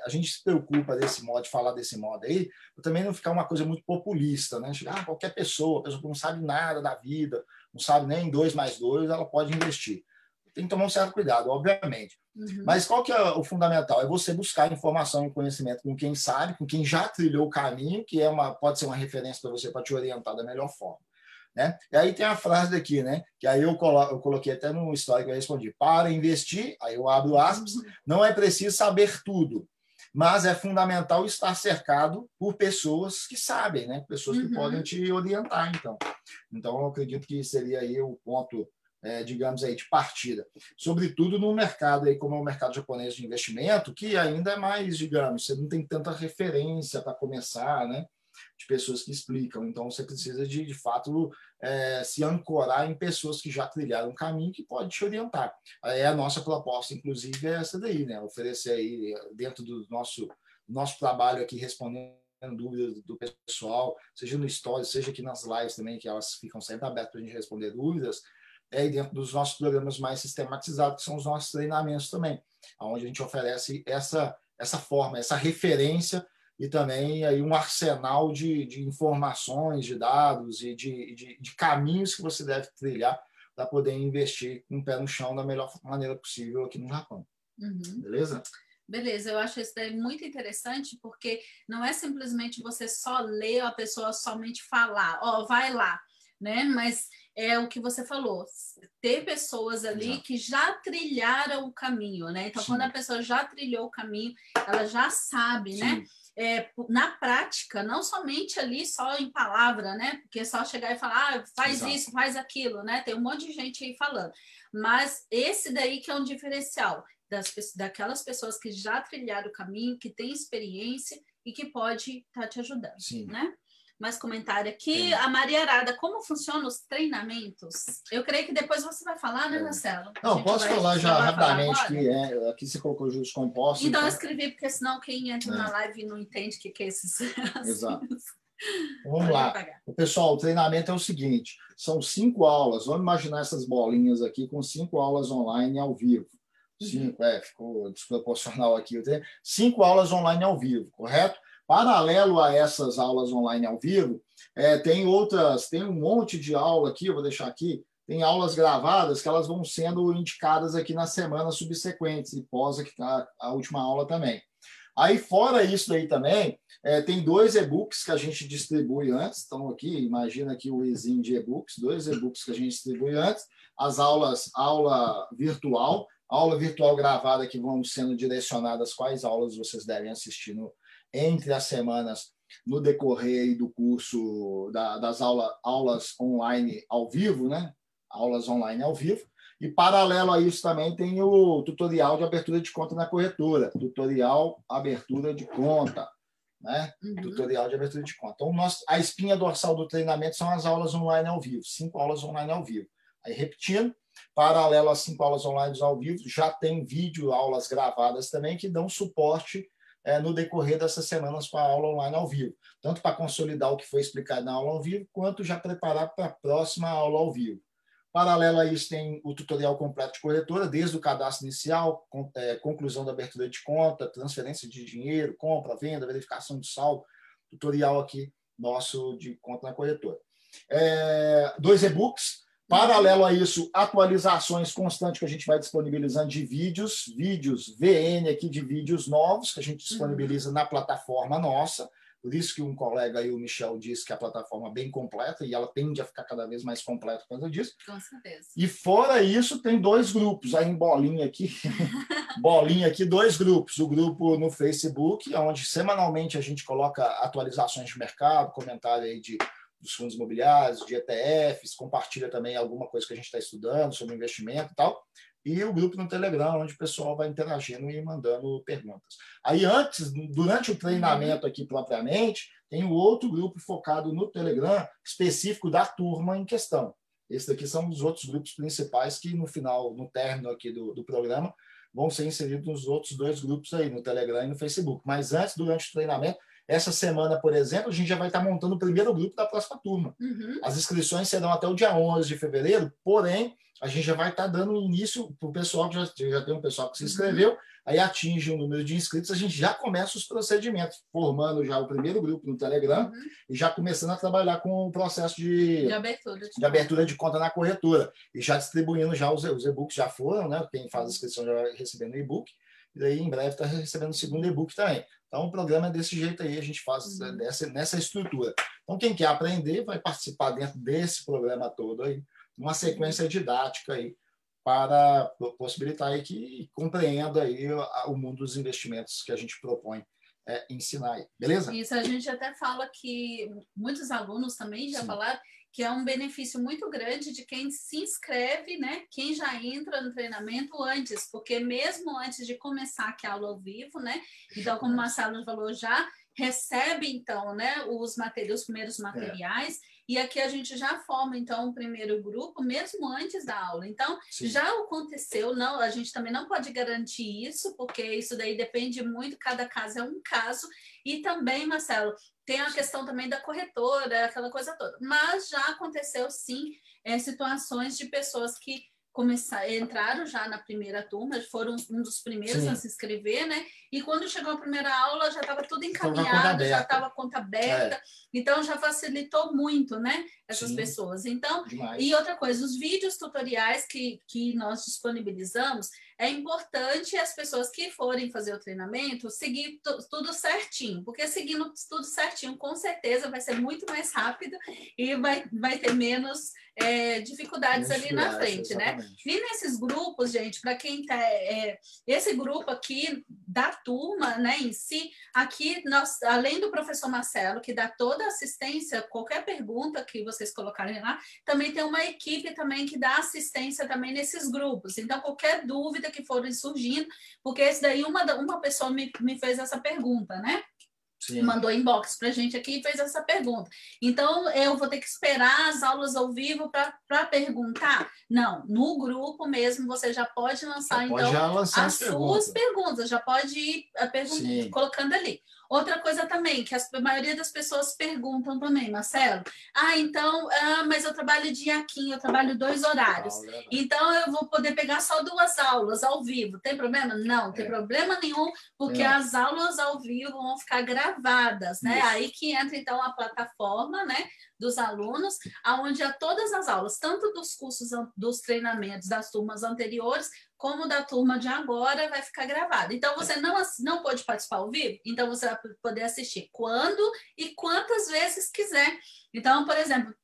a gente se preocupa desse modo, de falar desse modo aí, também não ficar uma coisa muito populista, né? Chegar, ah, qualquer pessoa, pessoa que não sabe nada da vida, não sabe nem dois mais dois, ela pode investir. Tem que tomar um certo cuidado, obviamente. Uhum. Mas qual que é o fundamental? É você buscar informação e conhecimento com quem sabe, com quem já trilhou o caminho, que é uma, pode ser uma referência para você para te orientar da melhor forma. Né? E aí tem a frase daqui, né? Que aí eu, colo eu coloquei até no histórico eu respondi. Para investir, aí eu abro aspas, uhum. não é preciso saber tudo, mas é fundamental estar cercado por pessoas que sabem, né? Pessoas que uhum. podem te orientar, então. Então, eu acredito que seria aí o ponto, é, digamos aí, de partida. Sobretudo no mercado aí, como é o mercado japonês de investimento, que ainda é mais, digamos, você não tem tanta referência para começar, né? de pessoas que explicam. Então, você precisa de, de fato, é, se ancorar em pessoas que já trilharam um caminho que pode te orientar. É a nossa proposta, inclusive, é essa daí, né? Oferecer aí, dentro do nosso, nosso trabalho aqui, respondendo dúvidas do pessoal, seja no Stories, seja aqui nas lives também, que elas ficam sempre abertas para a gente responder dúvidas, é dentro dos nossos programas mais sistematizados, que são os nossos treinamentos também, onde a gente oferece essa, essa forma, essa referência e também aí um arsenal de, de informações, de dados e de, de, de caminhos que você deve trilhar para poder investir com o pé no chão da melhor maneira possível aqui no Japão. Uhum. Beleza? Beleza, eu acho isso daí muito interessante, porque não é simplesmente você só ler a pessoa somente falar, ó, oh, vai lá, né? Mas é o que você falou, ter pessoas ali Exato. que já trilharam o caminho, né? Então, Sim. quando a pessoa já trilhou o caminho, ela já sabe, né? Sim. né? é, na prática, não somente ali só em palavra, né? Porque é só chegar e falar, ah, faz Exato. isso, faz aquilo, né? Tem um monte de gente aí falando. Mas esse daí que é um diferencial das, daquelas pessoas que já trilharam o caminho, que têm experiência e que pode estar tá te ajudando, Sim. né? Mais comentário aqui. Sim. A Maria Arada, como funcionam os treinamentos? Eu creio que depois você vai falar, né, é. Marcelo? Não, posso vai, falar já rapidamente que é, aqui você colocou juros compostos. Então, então, eu escrevi, porque senão quem entra é. na live não entende o que, que é esses. Exato. Vamos lá. O pessoal, o treinamento é o seguinte: são cinco aulas. Vamos imaginar essas bolinhas aqui com cinco aulas online ao vivo. Uhum. Cinco, é, ficou desproporcional aqui. Cinco aulas online ao vivo, correto? Paralelo a essas aulas online ao vivo, é, tem outras, tem um monte de aula aqui, eu vou deixar aqui, tem aulas gravadas que elas vão sendo indicadas aqui nas semanas subsequentes, e pós a, a última aula também. Aí, fora isso aí também, é, tem dois e-books que a gente distribui antes. Estão aqui, imagina aqui o exim de e-books, dois e-books que a gente distribui antes. As aulas, aula virtual, aula virtual gravada que vão sendo direcionadas quais aulas vocês devem assistir no, entre as semanas no decorrer do curso da, das aula, aulas online ao vivo, né? Aulas online ao vivo. E paralelo a isso também tem o tutorial de abertura de conta na corretora, tutorial abertura de conta, né? Uhum. Tutorial de abertura de conta. Então, nós, a espinha dorsal do treinamento são as aulas online ao vivo, cinco aulas online ao vivo. Aí, repetindo, paralelo às cinco aulas online ao vivo, já tem vídeo aulas gravadas também que dão suporte é, no decorrer dessas semanas com a aula online ao vivo, tanto para consolidar o que foi explicado na aula ao vivo, quanto já preparar para a próxima aula ao vivo. Paralelo a isso, tem o tutorial completo de corretora, desde o cadastro inicial, é, conclusão da abertura de conta, transferência de dinheiro, compra, venda, verificação de saldo, tutorial aqui nosso de conta na corretora. É, dois e-books. Paralelo a isso, atualizações constantes que a gente vai disponibilizando de vídeos, vídeos VN aqui de vídeos novos que a gente disponibiliza na plataforma nossa. Por isso que um colega aí, o Michel, disse que a plataforma é bem completa e ela tende a ficar cada vez mais completa por causa disso. Com certeza. E fora isso, tem dois grupos, aí em bolinha aqui, bolinha aqui, dois grupos. O grupo no Facebook, onde semanalmente a gente coloca atualizações de mercado, comentário aí de dos fundos imobiliários, de ETFs, compartilha também alguma coisa que a gente está estudando sobre investimento e tal e o grupo no Telegram, onde o pessoal vai interagindo e mandando perguntas. Aí, antes, durante o treinamento aqui propriamente, tem um outro grupo focado no Telegram, específico da turma em questão. Esses daqui são os outros grupos principais que, no final, no término aqui do, do programa, vão ser inseridos nos outros dois grupos aí, no Telegram e no Facebook. Mas antes, durante o treinamento, essa semana, por exemplo, a gente já vai estar montando o primeiro grupo da próxima turma. Uhum. As inscrições serão até o dia 11 de fevereiro, porém, a gente já vai estar dando início para o pessoal, que já, já tem um pessoal que se inscreveu, uhum. aí atinge o um número de inscritos, a gente já começa os procedimentos, formando já o primeiro grupo no Telegram uhum. e já começando a trabalhar com o processo de, de, abertura, de, de abertura de conta na corretora e já distribuindo já os, os e-books, já foram, né? Quem faz a inscrição já vai recebendo e-book, e daí em breve está recebendo o segundo e-book também. Então, o programa é desse jeito aí, a gente faz uhum. dessa, nessa estrutura. Então, quem quer aprender vai participar dentro desse programa todo aí, uma sequência didática aí, para possibilitar aí que compreenda aí o mundo dos investimentos que a gente propõe é, ensinar aí. Beleza? Isso, a gente até fala que muitos alunos também já Sim. falaram que é um benefício muito grande de quem se inscreve, né? Quem já entra no treinamento antes, porque mesmo antes de começar aqui a aula ao vivo, né? Então, como o Marcelo falou, já recebe então, né, os materiais, os primeiros é. materiais. É e aqui a gente já forma, então, o primeiro grupo, mesmo antes da aula. Então, Sim. já aconteceu, não, a gente também não pode garantir isso, porque isso daí depende muito, cada caso é um caso. E também, Marcelo, tem a questão também da corretora, aquela coisa toda. Mas já aconteceu, sim, é, situações de pessoas que começar, entraram já na primeira turma, foram um dos primeiros Sim. a se inscrever, né? E quando chegou a primeira aula, já estava tudo encaminhado, já estava conta aberta. É. Então, já facilitou muito, né? Essas Sim. pessoas. Então, Demais. e outra coisa, os vídeos tutoriais que, que nós disponibilizamos, é importante as pessoas que forem fazer o treinamento seguir tudo certinho, porque seguindo tudo certinho, com certeza vai ser muito mais rápido e vai, vai ter menos é, dificuldades ali na frente, né? E nesses grupos, gente, para quem tá. É, esse grupo aqui da turma, né, em si, aqui nós, além do professor Marcelo, que dá toda a assistência, qualquer pergunta que vocês colocarem lá, também tem uma equipe também que dá assistência também nesses grupos. Então, qualquer dúvida dúvida que foram surgindo, porque esse daí uma, uma pessoa me, me fez essa pergunta, né? Sim. mandou inbox para a gente aqui e fez essa pergunta. Então, eu vou ter que esperar as aulas ao vivo para perguntar? Não, no grupo mesmo você já pode lançar, já então, pode lançar as, as suas perguntas, já pode ir eh, colocando ali. Outra coisa também, que a maioria das pessoas perguntam também, Marcelo, ah, então, ah, mas eu trabalho dia aqui, eu trabalho dois horários, então eu vou poder pegar só duas aulas ao vivo, tem problema? Não, tem é. problema nenhum, porque é. as aulas ao vivo vão ficar gravadas, né? Isso. Aí que entra, então, a plataforma, né? dos alunos, aonde há todas as aulas, tanto dos cursos, dos treinamentos das turmas anteriores, como da turma de agora, vai ficar gravada. Então, você não, não pode participar ao vivo, então você vai poder assistir quando e quantas vezes quiser. Então, por exemplo,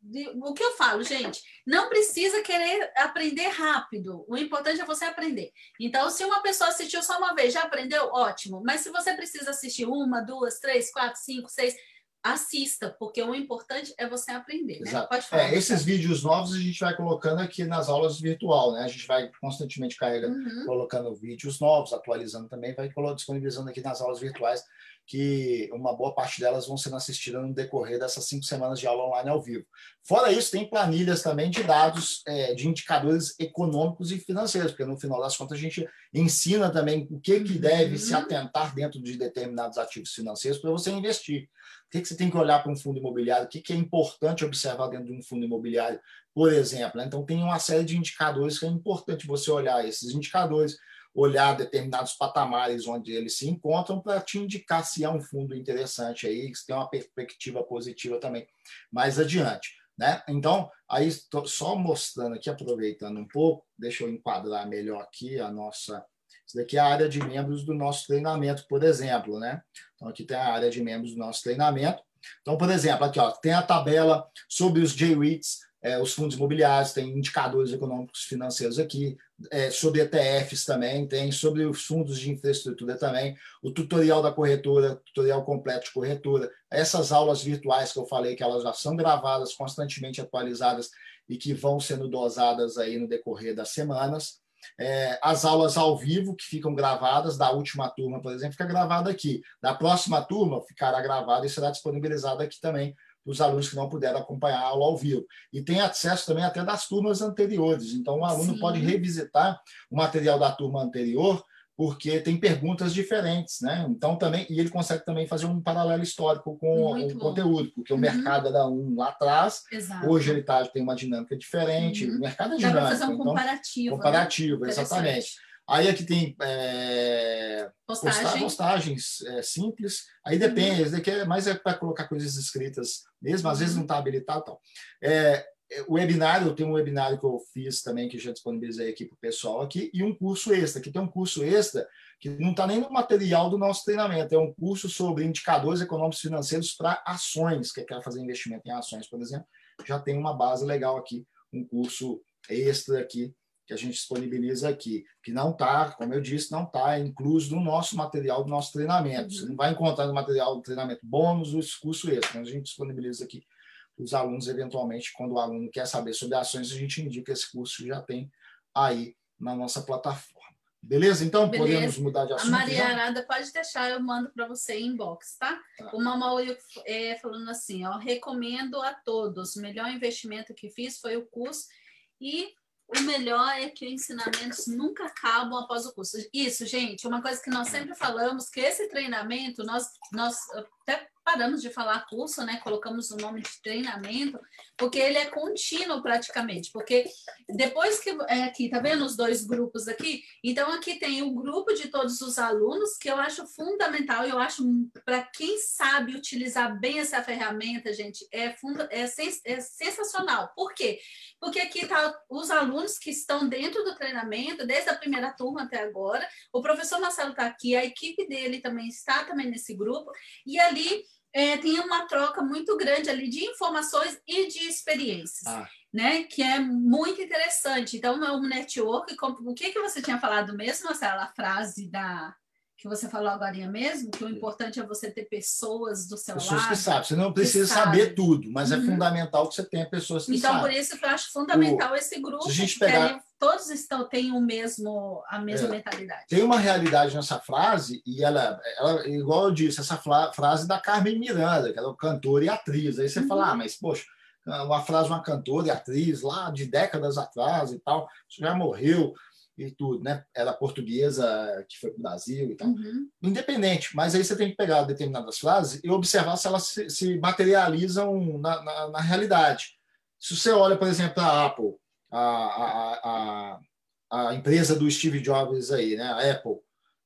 o que eu falo, gente, não precisa querer aprender rápido. O importante é você aprender. Então, se uma pessoa assistiu só uma vez, já aprendeu, ótimo. Mas se você precisa assistir uma, duas, três, quatro, cinco, seis, assista, porque o importante é você aprender. Né? Pode falar. É, esses vídeos novos a gente vai colocando aqui nas aulas virtual, né? A gente vai constantemente carregando, uhum. colocando vídeos novos, atualizando também, vai disponibilizando aqui nas aulas virtuais, que uma boa parte delas vão sendo assistidas no decorrer dessas cinco semanas de aula online ao vivo. Fora isso, tem planilhas também de dados, é, de indicadores econômicos e financeiros, porque no final das contas a gente ensina também o que, que deve uhum. se atentar dentro de determinados ativos financeiros para você investir. Que, que você tem que olhar para um fundo imobiliário? O que, que é importante observar dentro de um fundo imobiliário, por exemplo? Né? Então, tem uma série de indicadores que é importante você olhar esses indicadores, olhar determinados patamares onde eles se encontram para te indicar se é um fundo interessante aí, se tem uma perspectiva positiva também mais adiante. Né? Então, aí só mostrando aqui, aproveitando um pouco, deixa eu enquadrar melhor aqui a nossa isso daqui é a área de membros do nosso treinamento, por exemplo, né? Então, aqui tem a área de membros do nosso treinamento. Então, por exemplo, aqui ó, tem a tabela sobre os J-REITs, é, os fundos imobiliários, tem indicadores econômicos financeiros aqui, é, sobre ETFs também, tem sobre os fundos de infraestrutura também, o tutorial da corretora, tutorial completo de corretora, essas aulas virtuais que eu falei que elas já são gravadas, constantemente atualizadas e que vão sendo dosadas aí no decorrer das semanas. É, as aulas ao vivo, que ficam gravadas, da última turma, por exemplo, fica gravada aqui. Da próxima turma, ficará gravada e será disponibilizada aqui também para os alunos que não puderam acompanhar a aula ao vivo. E tem acesso também até das turmas anteriores. Então, o aluno Sim. pode revisitar o material da turma anterior porque tem perguntas diferentes, né? Então também e ele consegue também fazer um paralelo histórico com Muito o bom. conteúdo, porque uhum. o mercado era um lá atrás, Exato. hoje ele tá, tem uma dinâmica diferente, uhum. o mercado é dinâmico. Dá fazer um então, comparativo. Comparativo, né? exatamente. Aí aqui tem é, Postagem. postagens é, simples. Aí depende, uhum. daqui é mais é para colocar coisas escritas mesmo, às vezes não está habilitado. Tal. É, o webinário, tem um webinário que eu fiz também, que já disponibilizei aqui para o pessoal aqui, e um curso extra. Aqui tem um curso extra que não está nem no material do nosso treinamento, é um curso sobre indicadores econômicos financeiros para ações, que quer fazer investimento em ações, por exemplo. Já tem uma base legal aqui, um curso extra aqui, que a gente disponibiliza aqui, que não está, como eu disse, não está incluso no nosso material do nosso treinamento. Você não vai encontrar no material do treinamento bônus o curso extra, mas a gente disponibiliza aqui os alunos, eventualmente, quando o aluno quer saber sobre ações, a gente indica esse curso já tem aí na nossa plataforma. Beleza? Então, Beleza. podemos mudar de assunto. A Maria Arada pode deixar, eu mando para você em inbox, tá? tá. O Mamaui é, falando assim, ó, recomendo a todos. O melhor investimento que fiz foi o curso e o melhor é que os ensinamentos nunca acabam após o curso. Isso, gente, uma coisa que nós sempre falamos, que esse treinamento, nós, nós até paramos de falar curso, né? Colocamos o nome de treinamento, porque ele é contínuo praticamente. Porque depois que é aqui, tá vendo os dois grupos aqui? Então aqui tem o grupo de todos os alunos, que eu acho fundamental, eu acho para quem sabe utilizar bem essa ferramenta, gente, é, funda é, sens é sensacional. Por quê? Porque aqui tá os alunos que estão dentro do treinamento, desde a primeira turma até agora. O professor Marcelo está aqui, a equipe dele também está também nesse grupo, e ali é, tem uma troca muito grande ali de informações e de experiências, ah. né? Que é muito interessante. Então, é um network. O que, que você tinha falado mesmo, Marcela? A frase da que você falou agora mesmo, que o importante é você ter pessoas do seu pessoas lado. Pessoas que sabem. Você não precisa saber tudo, mas é uhum. é fundamental que você tenha pessoas que então, sabem. Então, por isso que eu acho fundamental o... esse grupo. Se a gente pegar todos estão têm o mesmo a mesma é. mentalidade. Tem uma realidade nessa frase e ela, ela igual eu disse, essa frase da Carmen Miranda, que ela é cantora e atriz. Aí você uhum. fala, ah, mas poxa, uma frase de uma cantora e atriz lá de décadas atrás e tal, já morreu e tudo, né? Ela portuguesa que foi para o Brasil e tal. Uhum. Independente, mas aí você tem que pegar determinadas frases e observar se elas se, se materializam na, na, na, realidade. Se você olha, por exemplo, a Apple, a, a, a, a empresa do Steve Jobs aí, né? A Apple,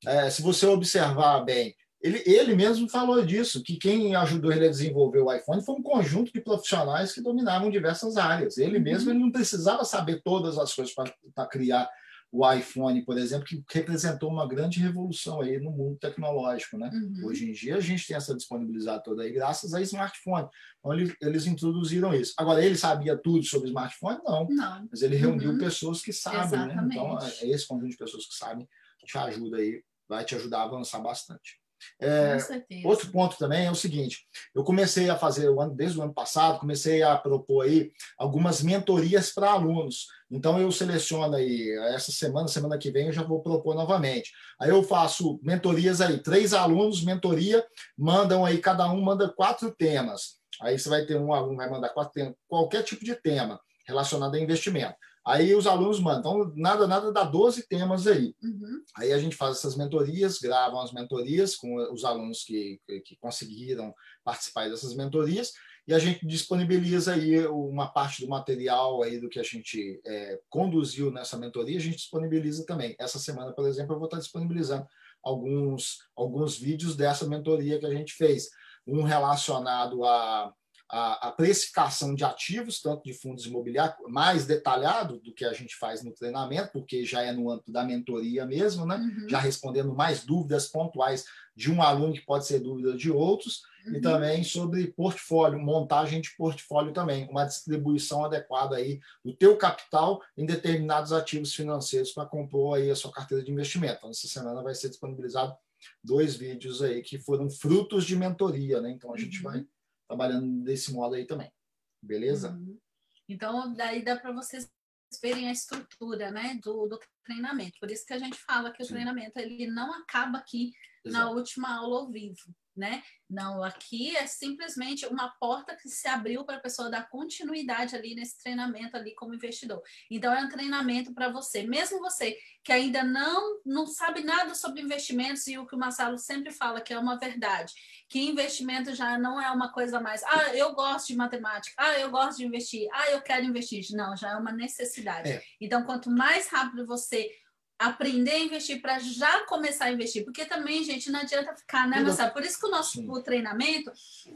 é, se você observar bem, ele, ele mesmo falou disso, que quem ajudou ele a desenvolver o iPhone foi um conjunto de profissionais que dominavam diversas áreas. Ele uhum. mesmo ele não precisava saber todas as coisas para criar o iPhone, por exemplo, que representou uma grande revolução aí no mundo tecnológico, né? Uhum. Hoje em dia a gente tem essa disponibilidade toda aí graças a smartphone. Então eles, eles introduziram isso. Agora ele sabia tudo sobre smartphone? Não. Não. Mas ele reuniu uhum. pessoas que sabem, né? Então é esse conjunto de pessoas que sabem te ajuda aí, vai te ajudar a avançar bastante. É, outro ponto também é o seguinte: eu comecei a fazer, desde o ano passado, comecei a propor aí algumas mentorias para alunos. Então, eu seleciono aí, essa semana, semana que vem, eu já vou propor novamente. Aí eu faço mentorias aí, três alunos, mentoria, mandam aí, cada um manda quatro temas. Aí você vai ter um aluno, vai mandar quatro temas, qualquer tipo de tema relacionado a investimento. Aí os alunos mandam, então, nada, nada dá 12 temas aí. Uhum. Aí a gente faz essas mentorias, gravam as mentorias com os alunos que, que conseguiram participar dessas mentorias, e a gente disponibiliza aí uma parte do material aí do que a gente é, conduziu nessa mentoria, a gente disponibiliza também. Essa semana, por exemplo, eu vou estar disponibilizando alguns, alguns vídeos dessa mentoria que a gente fez. Um relacionado a a, a, precificação de ativos, tanto de fundos imobiliários, mais detalhado do que a gente faz no treinamento, porque já é no âmbito da mentoria mesmo, né? Uhum. Já respondendo mais dúvidas pontuais de um aluno que pode ser dúvida de outros, uhum. e também sobre portfólio, montagem de portfólio também, uma distribuição adequada aí do teu capital em determinados ativos financeiros para compor aí a sua carteira de investimento. Então, essa semana vai ser disponibilizado dois vídeos aí que foram frutos de mentoria, né? Então a gente uhum. vai trabalhando desse modo aí também. Beleza? Uhum. Então, daí dá para vocês verem a estrutura né, do, do, treinamento. Por isso que a gente fala que o Sim. treinamento ele não acaba aqui Exato. na última aula ao vivo né? Não, aqui é simplesmente uma porta que se abriu para a pessoa dar continuidade ali nesse treinamento ali como investidor. Então é um treinamento para você, mesmo você que ainda não não sabe nada sobre investimentos e o que o Marcelo sempre fala que é uma verdade, que investimento já não é uma coisa mais, ah, eu gosto de matemática, ah, eu gosto de investir, ah, eu quero investir. Não, já é uma necessidade. É. Então, quanto mais rápido você aprender a investir para já começar a investir, porque também, gente, não adianta ficar, né, Marcelo? Por isso que o nosso o treinamento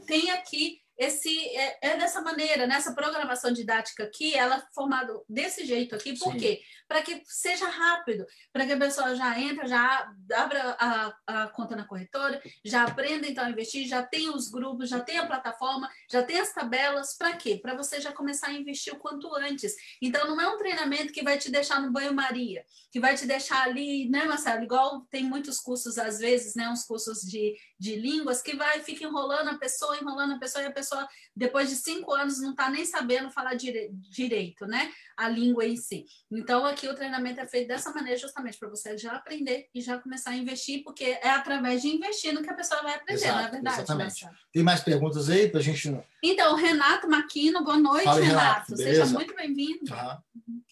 tem aqui esse é, é, dessa maneira, nessa programação didática aqui, ela é formada desse jeito aqui, por Sim. quê? Para que seja rápido, para que a pessoa já entra, já abra a, a, conta na corretora, já aprenda então a investir, já tem os grupos, já tem a plataforma, já tem as tabelas, para quê? Para você já começar a investir o quanto antes. Então não é um treinamento que vai te deixar no banho-maria, que vai te deixar ali, né, Marcelo? Igual tem muitos cursos, às vezes, né, uns cursos de, de línguas, que vai, fica enrolando a pessoa, enrolando a pessoa, e a pessoa pessoa, depois de cinco anos, não está nem sabendo falar dire direito, né? A língua em si. Então, aqui o treinamento é feito dessa maneira, justamente para você já aprender e já começar a investir, porque é através de investindo que a pessoa vai aprender, Exato, não é verdade? Exatamente. Tem mais perguntas aí para a gente. Então, Renato Maquino, boa noite, Fala, Renato. Renato. Seja muito bem-vindo. Uhum.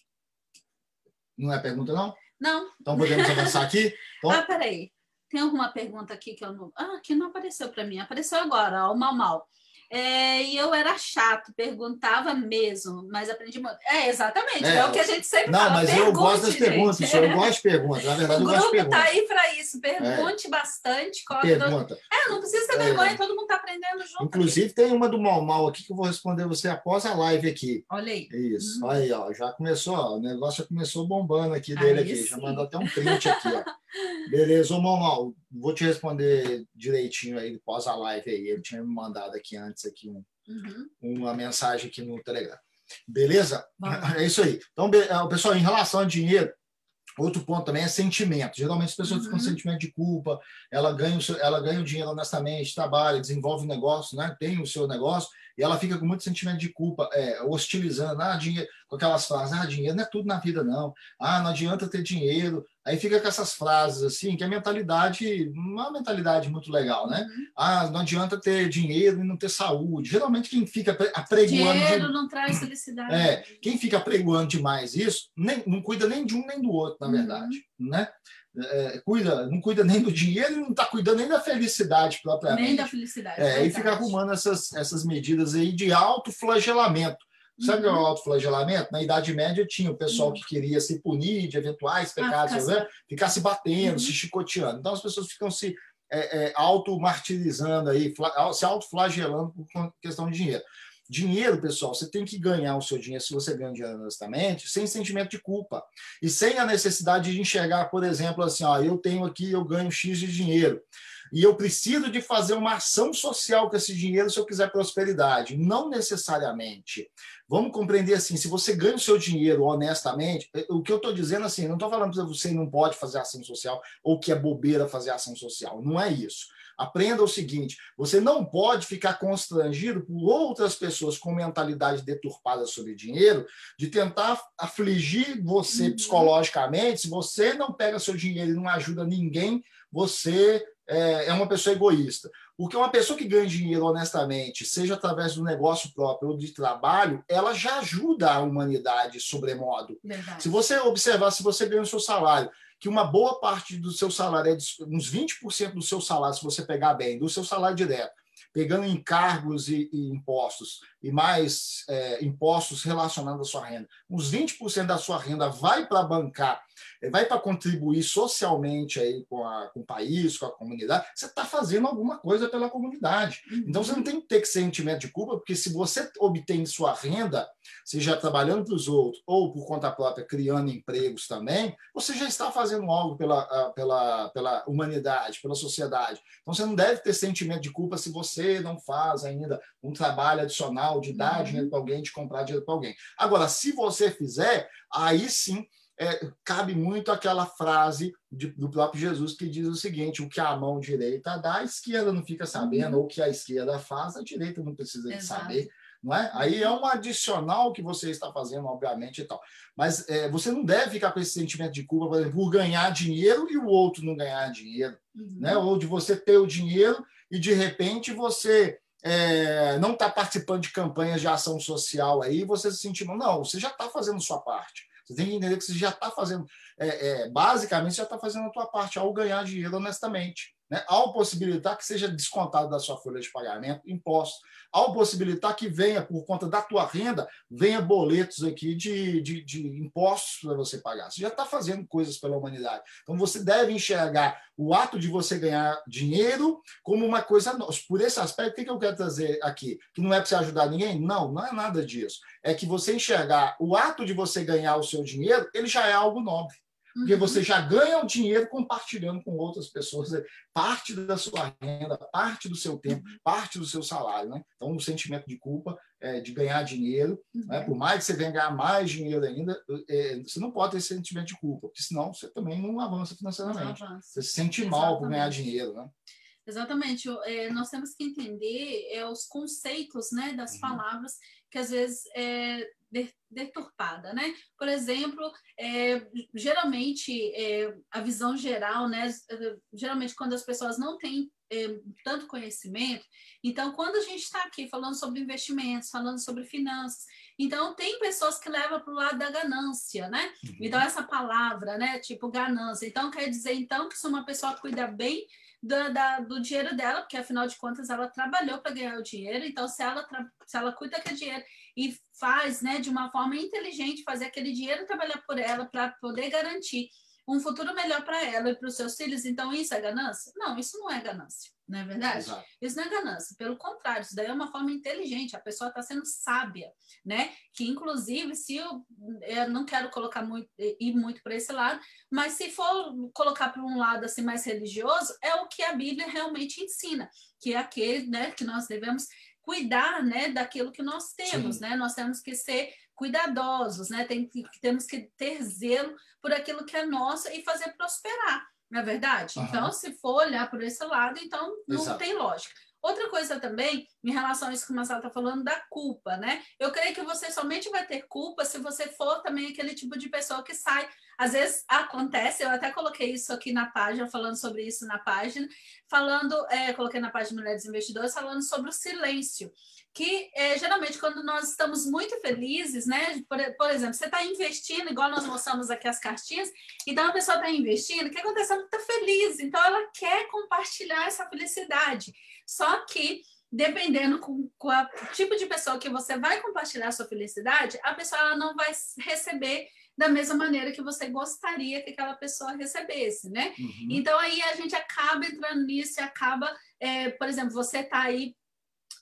Não é pergunta, não? Não. Então podemos avançar aqui? Então... Ah, peraí. Tem alguma pergunta aqui que eu não. Ah, que não apareceu para mim. Apareceu agora, ó, o Mal Mal. É, e eu era chato, perguntava mesmo, mas aprendi muito. É, exatamente, é, é o que a gente sempre não, fala. Não, mas eu gosto das perguntas, eu gosto de perguntas, na verdade o eu gosto de perguntas. O grupo está aí para isso, pergunte é. bastante. Pergunta. É, não precisa ter é. vergonha, todo mundo está aprendendo junto. Inclusive aqui. tem uma do Mal Mal aqui que eu vou responder você após a live aqui. Olha aí. Isso, uhum. aí, ó, já começou, ó, o negócio já começou bombando aqui dele aí aqui, sim. já mandou até um print aqui, ó. Beleza, ô Mal Mal, vou te responder direitinho aí após a live aí, ele tinha me mandado aqui antes aqui um uhum. uma mensagem aqui no Telegram. Beleza? É isso aí. Então, é, pessoal, em relação a dinheiro, Outro ponto também é sentimento. Geralmente as pessoas uhum. ficam com sentimento de culpa, ela ganha, o seu, ela ganha o dinheiro honestamente, trabalha, desenvolve um negócio, né? tem o seu negócio, e ela fica com muito sentimento de culpa, é, hostilizando, ah, dinheiro, com aquelas frases, ah, dinheiro não é tudo na vida, não. Ah, não adianta ter dinheiro. Aí fica com essas frases assim, que a mentalidade não é uma mentalidade muito legal, né? Uhum. Ah, não adianta ter dinheiro e não ter saúde. Geralmente quem fica apregoando. Dinheiro de... não traz felicidade. É, quem fica apregoando demais isso, nem, não cuida nem de um nem do outro, na uhum. verdade, uhum. né? é, cuida, não cuida nem do dinheiro e não está cuidando nem da felicidade propriamente. Nem da felicidade. É, e fica arrumando essas, essas medidas aí de autoflagelamento. Sabe uhum. o autoflagelamento? Na Idade Média tinha o pessoal uhum. que queria se punir de eventuais ah, pecados, ah, ficar, né? ficar se batendo, uhum. se chicoteando. Então as pessoas ficam se é, é, auto-martirizando aí, se autoflagelando por questão de dinheiro. Dinheiro, pessoal, você tem que ganhar o seu dinheiro, se você ganha dinheiro honestamente, sem sentimento de culpa. E sem a necessidade de enxergar, por exemplo, assim, ó, eu tenho aqui, eu ganho X de dinheiro. E eu preciso de fazer uma ação social com esse dinheiro se eu quiser prosperidade. Não necessariamente. Vamos compreender assim, se você ganha o seu dinheiro honestamente, eh, o que eu estou dizendo assim, não estou falando que você não pode fazer ação social ou que é bobeira fazer ação social. Não é isso. Aprenda o seguinte: você não pode ficar constrangido por outras pessoas com mentalidade deturpada sobre dinheiro, de tentar afligir você uhum. psicologicamente. Se você não pega seu dinheiro e não ajuda ninguém, você é, é uma pessoa egoísta. Porque uma pessoa que ganha dinheiro honestamente, seja através do negócio próprio ou de trabalho, ela já ajuda a humanidade sobremodo. Verdade. Se você observar, se você ganha o seu salário que uma boa parte do seu salário, é uns 20% do seu salário, se você pegar bem, do seu salário direto, pegando encargos e, e impostos, e mais é, impostos relacionados à sua renda, uns 20% da sua renda vai para bancar vai para contribuir socialmente aí com, a, com o país, com a comunidade, você está fazendo alguma coisa pela comunidade. Uhum. Então você não tem que ter sentimento de culpa, porque se você obtém sua renda, seja trabalhando para os outros ou por conta própria criando empregos também, você já está fazendo algo pela, pela, pela humanidade, pela sociedade. Então você não deve ter sentimento de culpa se você não faz ainda um trabalho adicional de dar uhum. dinheiro para alguém, de comprar dinheiro para alguém. Agora, se você fizer, aí sim é, cabe muito aquela frase de, do próprio Jesus que diz o seguinte: o que a mão direita dá, a esquerda não fica sabendo, uhum. ou o que a esquerda faz, a direita não precisa de saber. Não é? Aí é um adicional que você está fazendo, obviamente, e tal. Mas é, você não deve ficar com esse sentimento de culpa, por exemplo, por ganhar dinheiro e o outro não ganhar dinheiro. Uhum. Né? Ou de você ter o dinheiro e, de repente, você é, não está participando de campanhas de ação social aí, você se sentir, não, você já está fazendo sua parte. Você tem que entender que você já está fazendo, é, é, basicamente, você já está fazendo a tua parte ao ganhar dinheiro honestamente né, ao possibilitar que seja descontado da sua folha de pagamento impostos, ao possibilitar que venha, por conta da tua renda, venha boletos aqui de, de, de impostos para você pagar. Você já está fazendo coisas pela humanidade. Então, você deve enxergar o ato de você ganhar dinheiro como uma coisa nossa. Por esse aspecto, o que, eu quero trazer aqui? Que não é para você ajudar ninguém? Não, não é nada disso. É que você enxergar o ato de você ganhar o seu dinheiro, ele já é algo nobre. Porque uhum. você já ganha o dinheiro compartilhando com outras pessoas é parte da sua renda, parte do seu tempo, uhum. parte do seu salário. Né? Então, o sentimento de culpa é, de ganhar dinheiro, né? uhum. né? por mais que você venha ganhar mais dinheiro ainda, é, você não pode ter esse sentimento de culpa, porque senão você também não avança financeiramente. Não avança. Você se sente Exatamente. mal por ganhar dinheiro. Né? Exatamente. É, nós temos que entender é, os conceitos né, das uhum. palavras que às vezes é, deturpada, né? Por exemplo, é, geralmente é, a visão geral, né? Geralmente quando as pessoas não têm é, tanto conhecimento, então quando a gente está aqui falando sobre investimentos, falando sobre finanças, então tem pessoas que levam para o lado da ganância, né? Uhum. Então essa palavra, né? Tipo ganância, então quer dizer então que se uma pessoa cuida bem do, da, do dinheiro dela, porque afinal de contas ela trabalhou para ganhar o dinheiro, então se ela, se ela cuida daquele dinheiro e faz né, de uma forma inteligente, fazer aquele dinheiro trabalhar por ela para poder garantir um futuro melhor para ela e para os seus filhos, então isso é ganância? Não, isso não é ganância não é verdade? Exato. Isso não é ganância, pelo contrário, isso daí é uma forma inteligente, a pessoa está sendo sábia, né? Que inclusive, se eu, eu não quero colocar muito, ir muito para esse lado, mas se for colocar para um lado assim mais religioso, é o que a Bíblia realmente ensina, que é aquele, né, que nós devemos cuidar, né, daquilo que nós temos, Sim. né? Nós temos que ser cuidadosos, né? Tem que, temos que ter zelo por aquilo que é nosso e fazer prosperar, não é verdade? Uhum. Então, se for olhar por esse lado, então não Exato. tem lógica. Outra coisa também, em relação a isso que o Marcelo está falando, da culpa, né? Eu creio que você somente vai ter culpa se você for também aquele tipo de pessoa que sai. Às vezes acontece, eu até coloquei isso aqui na página, falando sobre isso na página, falando, é, coloquei na página Mulheres Investidoras, falando sobre o silêncio que é, geralmente quando nós estamos muito felizes, né? Por, por exemplo, você está investindo, igual nós mostramos aqui as cartinhas, então a pessoa está investindo, o que acontece? Ela está feliz, então ela quer compartilhar essa felicidade. Só que dependendo com, com o tipo de pessoa que você vai compartilhar a sua felicidade, a pessoa ela não vai receber da mesma maneira que você gostaria que aquela pessoa recebesse, né? Uhum. Então aí a gente acaba entrando nisso e acaba, é, por exemplo, você está aí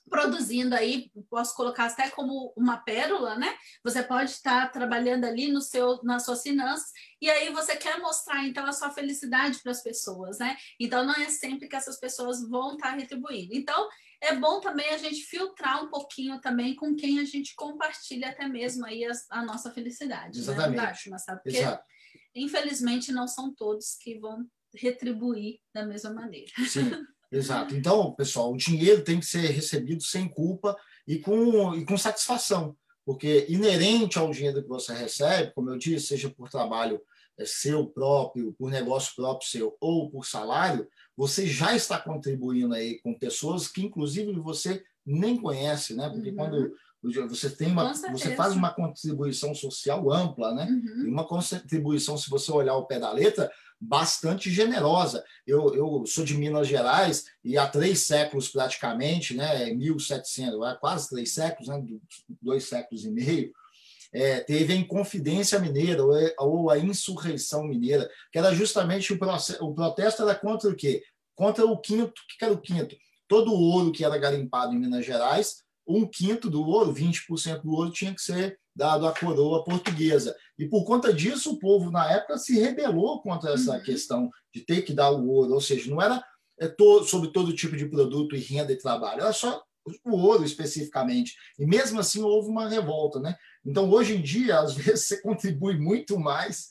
produzindo aí, posso colocar até como uma pérola, né? Você pode estar trabalhando ali no seu, nas suas finanças e aí você quer mostrar então a sua felicidade para as pessoas, né? Então não é sempre que essas pessoas vão estar retribuindo. Então é bom também a gente filtrar um pouquinho também com quem a gente compartilha até mesmo aí a, a nossa felicidade. Né? Exatamente. Né? Verdade, mas, sabe? Porque, Exato. infelizmente não são todos que vão retribuir da mesma maneira. Sim. Exato. Então, pessoal, o dinheiro tem que ser recebido sem culpa e com, e com satisfação, porque inerente ao dinheiro que você recebe, como eu disse, seja por trabalho é, seu próprio, por negócio próprio seu ou por salário, você já está contribuindo aí com pessoas que, inclusive, você nem conhece, né? Porque uhum. quando você tem uma, você faz uma contribuição social ampla, né? Uhum. E uma contribuição, se você olhar o pé da letra, bastante generosa. Eu, eu sou de Minas Gerais e há três séculos praticamente, né, 1700, quase três séculos, né, dois séculos e meio, é, teve a Inconfidência Mineira ou, ou, a Insurreição Mineira, que era justamente o, o protesto era contra o quê? Contra o quinto, o que era o quinto? Todo o ouro que era garimpado em Minas Gerais, um quinto do ouro, 20% do ouro tinha que ser dado à coroa portuguesa. E por conta disso, o povo, na época, se rebelou contra essa uhum. questão de ter que dar o ouro, ou seja, não era é, sobre todo tipo de produto e renda e trabalho, era só o ouro especificamente. E mesmo assim houve uma revolta. Né? Então, hoje em dia, às vezes, você contribui muito mais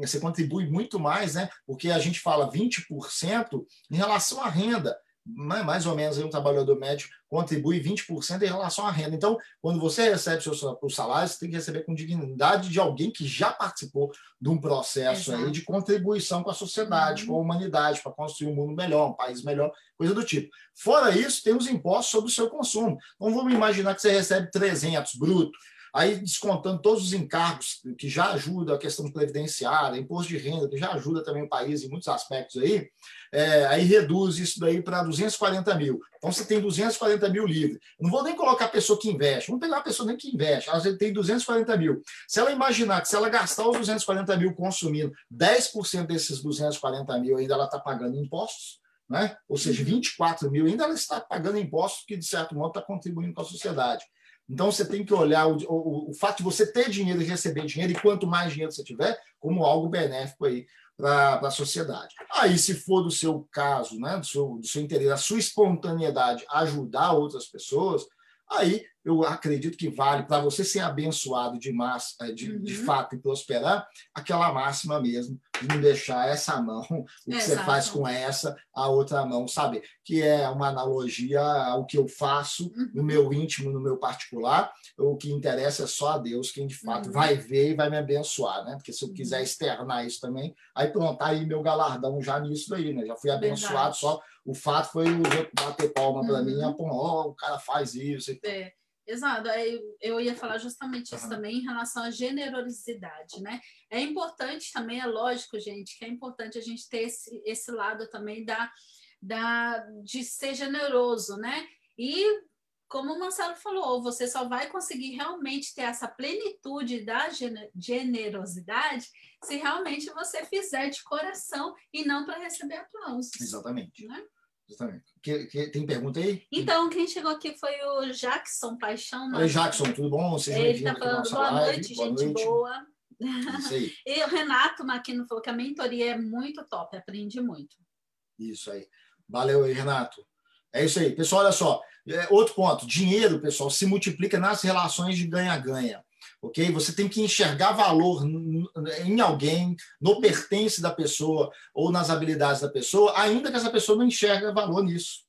você contribui muito mais, né? Porque a gente fala 20% em relação à renda. Né, mais ou menos um trabalhador médio contribui 20% em relação à renda. Então, quando você recebe seu, o salário, você tem que receber com dignidade de alguém que já participou de um processo aí de contribuição com a sociedade, uhum. com a humanidade, para construir um mundo melhor, um país melhor, coisa do tipo. Fora isso, tem os impostos sobre o seu consumo. Então, vamos imaginar que você recebe 300 bruto, aí descontando todos os encargos que já ajudam a questão previdenciária, imposto de renda, que já ajuda também o país em muitos aspectos aí, é, aí reduz isso daí para 240 mil. Então você tem 240 mil livre. Não vou nem colocar a pessoa que investe, vamos pegar uma pessoa nem que investe, ela tem 240 mil. Se ela imaginar que se ela gastar os 240 mil consumindo 10% desses 240 mil ainda ela está pagando impostos, né? ou seja, 24 uhum. mil ainda ela está pagando impostos que, de certo modo, está contribuindo com a sociedade. Então, você tem que olhar o, o, o, fato de você ter dinheiro e receber dinheiro, e quanto mais dinheiro você tiver, como algo benéfico aí para a sociedade. Aí, se for do seu caso, né, do, seu, do seu interesse, a sua espontaneidade ajudar outras pessoas, aí eu acredito que vale para você ser abençoado de, massa, eh, de, uhum. de fato e prosperar, aquela máxima mesmo, de não deixar essa mão, o que Exato. você faz com essa, a outra mão, sabe? Que é uma analogia ao que eu faço uhum. no meu íntimo, no meu particular. O que interessa é só a Deus, quem de fato uhum. vai ver e vai me abençoar, né? Porque se eu quiser uhum. externar isso também, aí pronto, tá aí meu galardão já nisso daí, né? Já fui abençoado Verdade. só. O fato foi o bater palma para mim, oh, o cara faz isso. É. Exato, eu ia falar justamente isso também em relação à generosidade, né? É importante também, é lógico, gente, que é importante a gente ter esse, esse lado também da, da, de ser generoso, né? E como o Marcelo falou, você só vai conseguir realmente ter essa plenitude da generosidade se realmente você fizer de coração e não para receber aplausos. Exatamente. Né? Que, que, tem pergunta aí? Então, quem chegou aqui foi o Jackson Paixão. Oi, Jackson, tudo bom? Seja Ele está falando boa live. noite, boa gente noite. boa. Isso aí. e o Renato Maquino falou que a mentoria é muito top, aprende muito. Isso aí. Valeu aí, Renato. É isso aí. Pessoal, olha só. É, outro ponto: dinheiro, pessoal, se multiplica nas relações de ganha-ganha. Ok? Você tem que enxergar valor em alguém, no pertence da pessoa ou nas habilidades da pessoa, ainda que essa pessoa não enxerga valor nisso.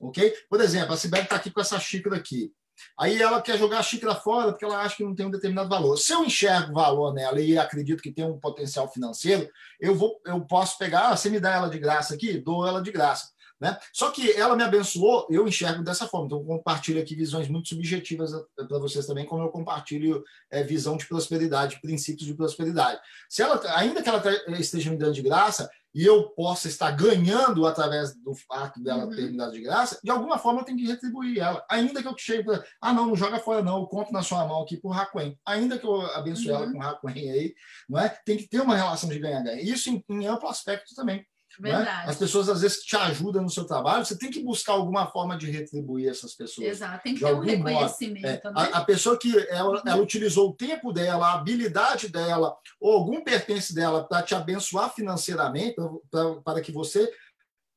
Ok? Por exemplo, a Sibeli está aqui com essa xícara aqui. Aí ela quer jogar a xícara fora porque ela acha que não tem um determinado valor. Se eu enxergo valor nela e acredito que tem um potencial financeiro, eu vou, eu posso pegar, ah, você me dá ela de graça aqui, dou ela de graça. Né? Só que ela me abençoou, eu enxergo dessa forma. Então, eu compartilho aqui visões muito subjetivas eh, para vocês também, como eu compartilho é, visão de prosperidade, princípios de prosperidade. Se ela, ainda que ela esteja me dando de graça, e eu possa estar ganhando através do fato dela uhum. ter me dado de graça, de alguma forma eu tenho que retribuir ela. Ainda que eu chegue para. Ah, não, não joga fora, não, eu compro na sua mão aqui por Raquen. Ainda que eu abençoe uhum. ela com Raquen aí, não é? Tem que ter uma relação de ganha-ganha. Isso em, em amplo aspecto também. Né? As pessoas às vezes te ajudam no seu trabalho, você tem que buscar alguma forma de retribuir essas pessoas. Exato, tem que ter um reconhecimento. É, a, a, pessoa que ela, ela, utilizou o tempo dela, a habilidade dela, ou algum pertence dela para te abençoar financeiramente, pra, para que você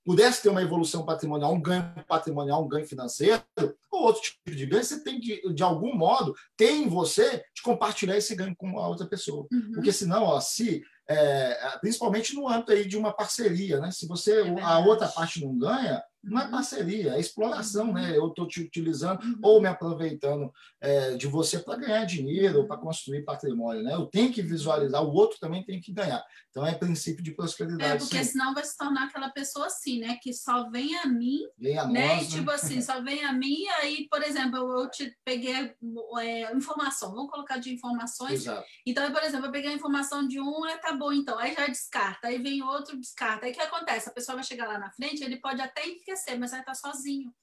pudesse ter uma evolução patrimonial, um ganho patrimonial, um ganho financeiro, ou outro tipo de ganho, você tem que, de algum modo, ter em você de compartilhar esse ganho com a outra pessoa. Uhum. Porque senão, ó, se é, principalmente no âmbito aí de uma parceria, né? Se você é a outra parte não ganha, não é uhum. parceria, é exploração, né? Eu estou te utilizando uhum. ou me aproveitando é, de você para ganhar dinheiro ou para construir patrimônio, né? Eu tenho que visualizar, o outro também tem que ganhar. Então é princípio de prosperidade. É, porque sim. senão vai se tornar aquela pessoa assim, né? Que só vem a mim, vem a né? Nós, e, tipo né? assim, só vem a mim, aí, por exemplo, eu te peguei é, informação, vamos colocar de informações. Exato. Então, por exemplo, eu peguei a informação de um, é tá bom, então, aí já descarta, aí vem outro, descarta. Aí o que acontece? A pessoa vai chegar lá na frente, ele pode até enriquecer, mas vai estar sozinho.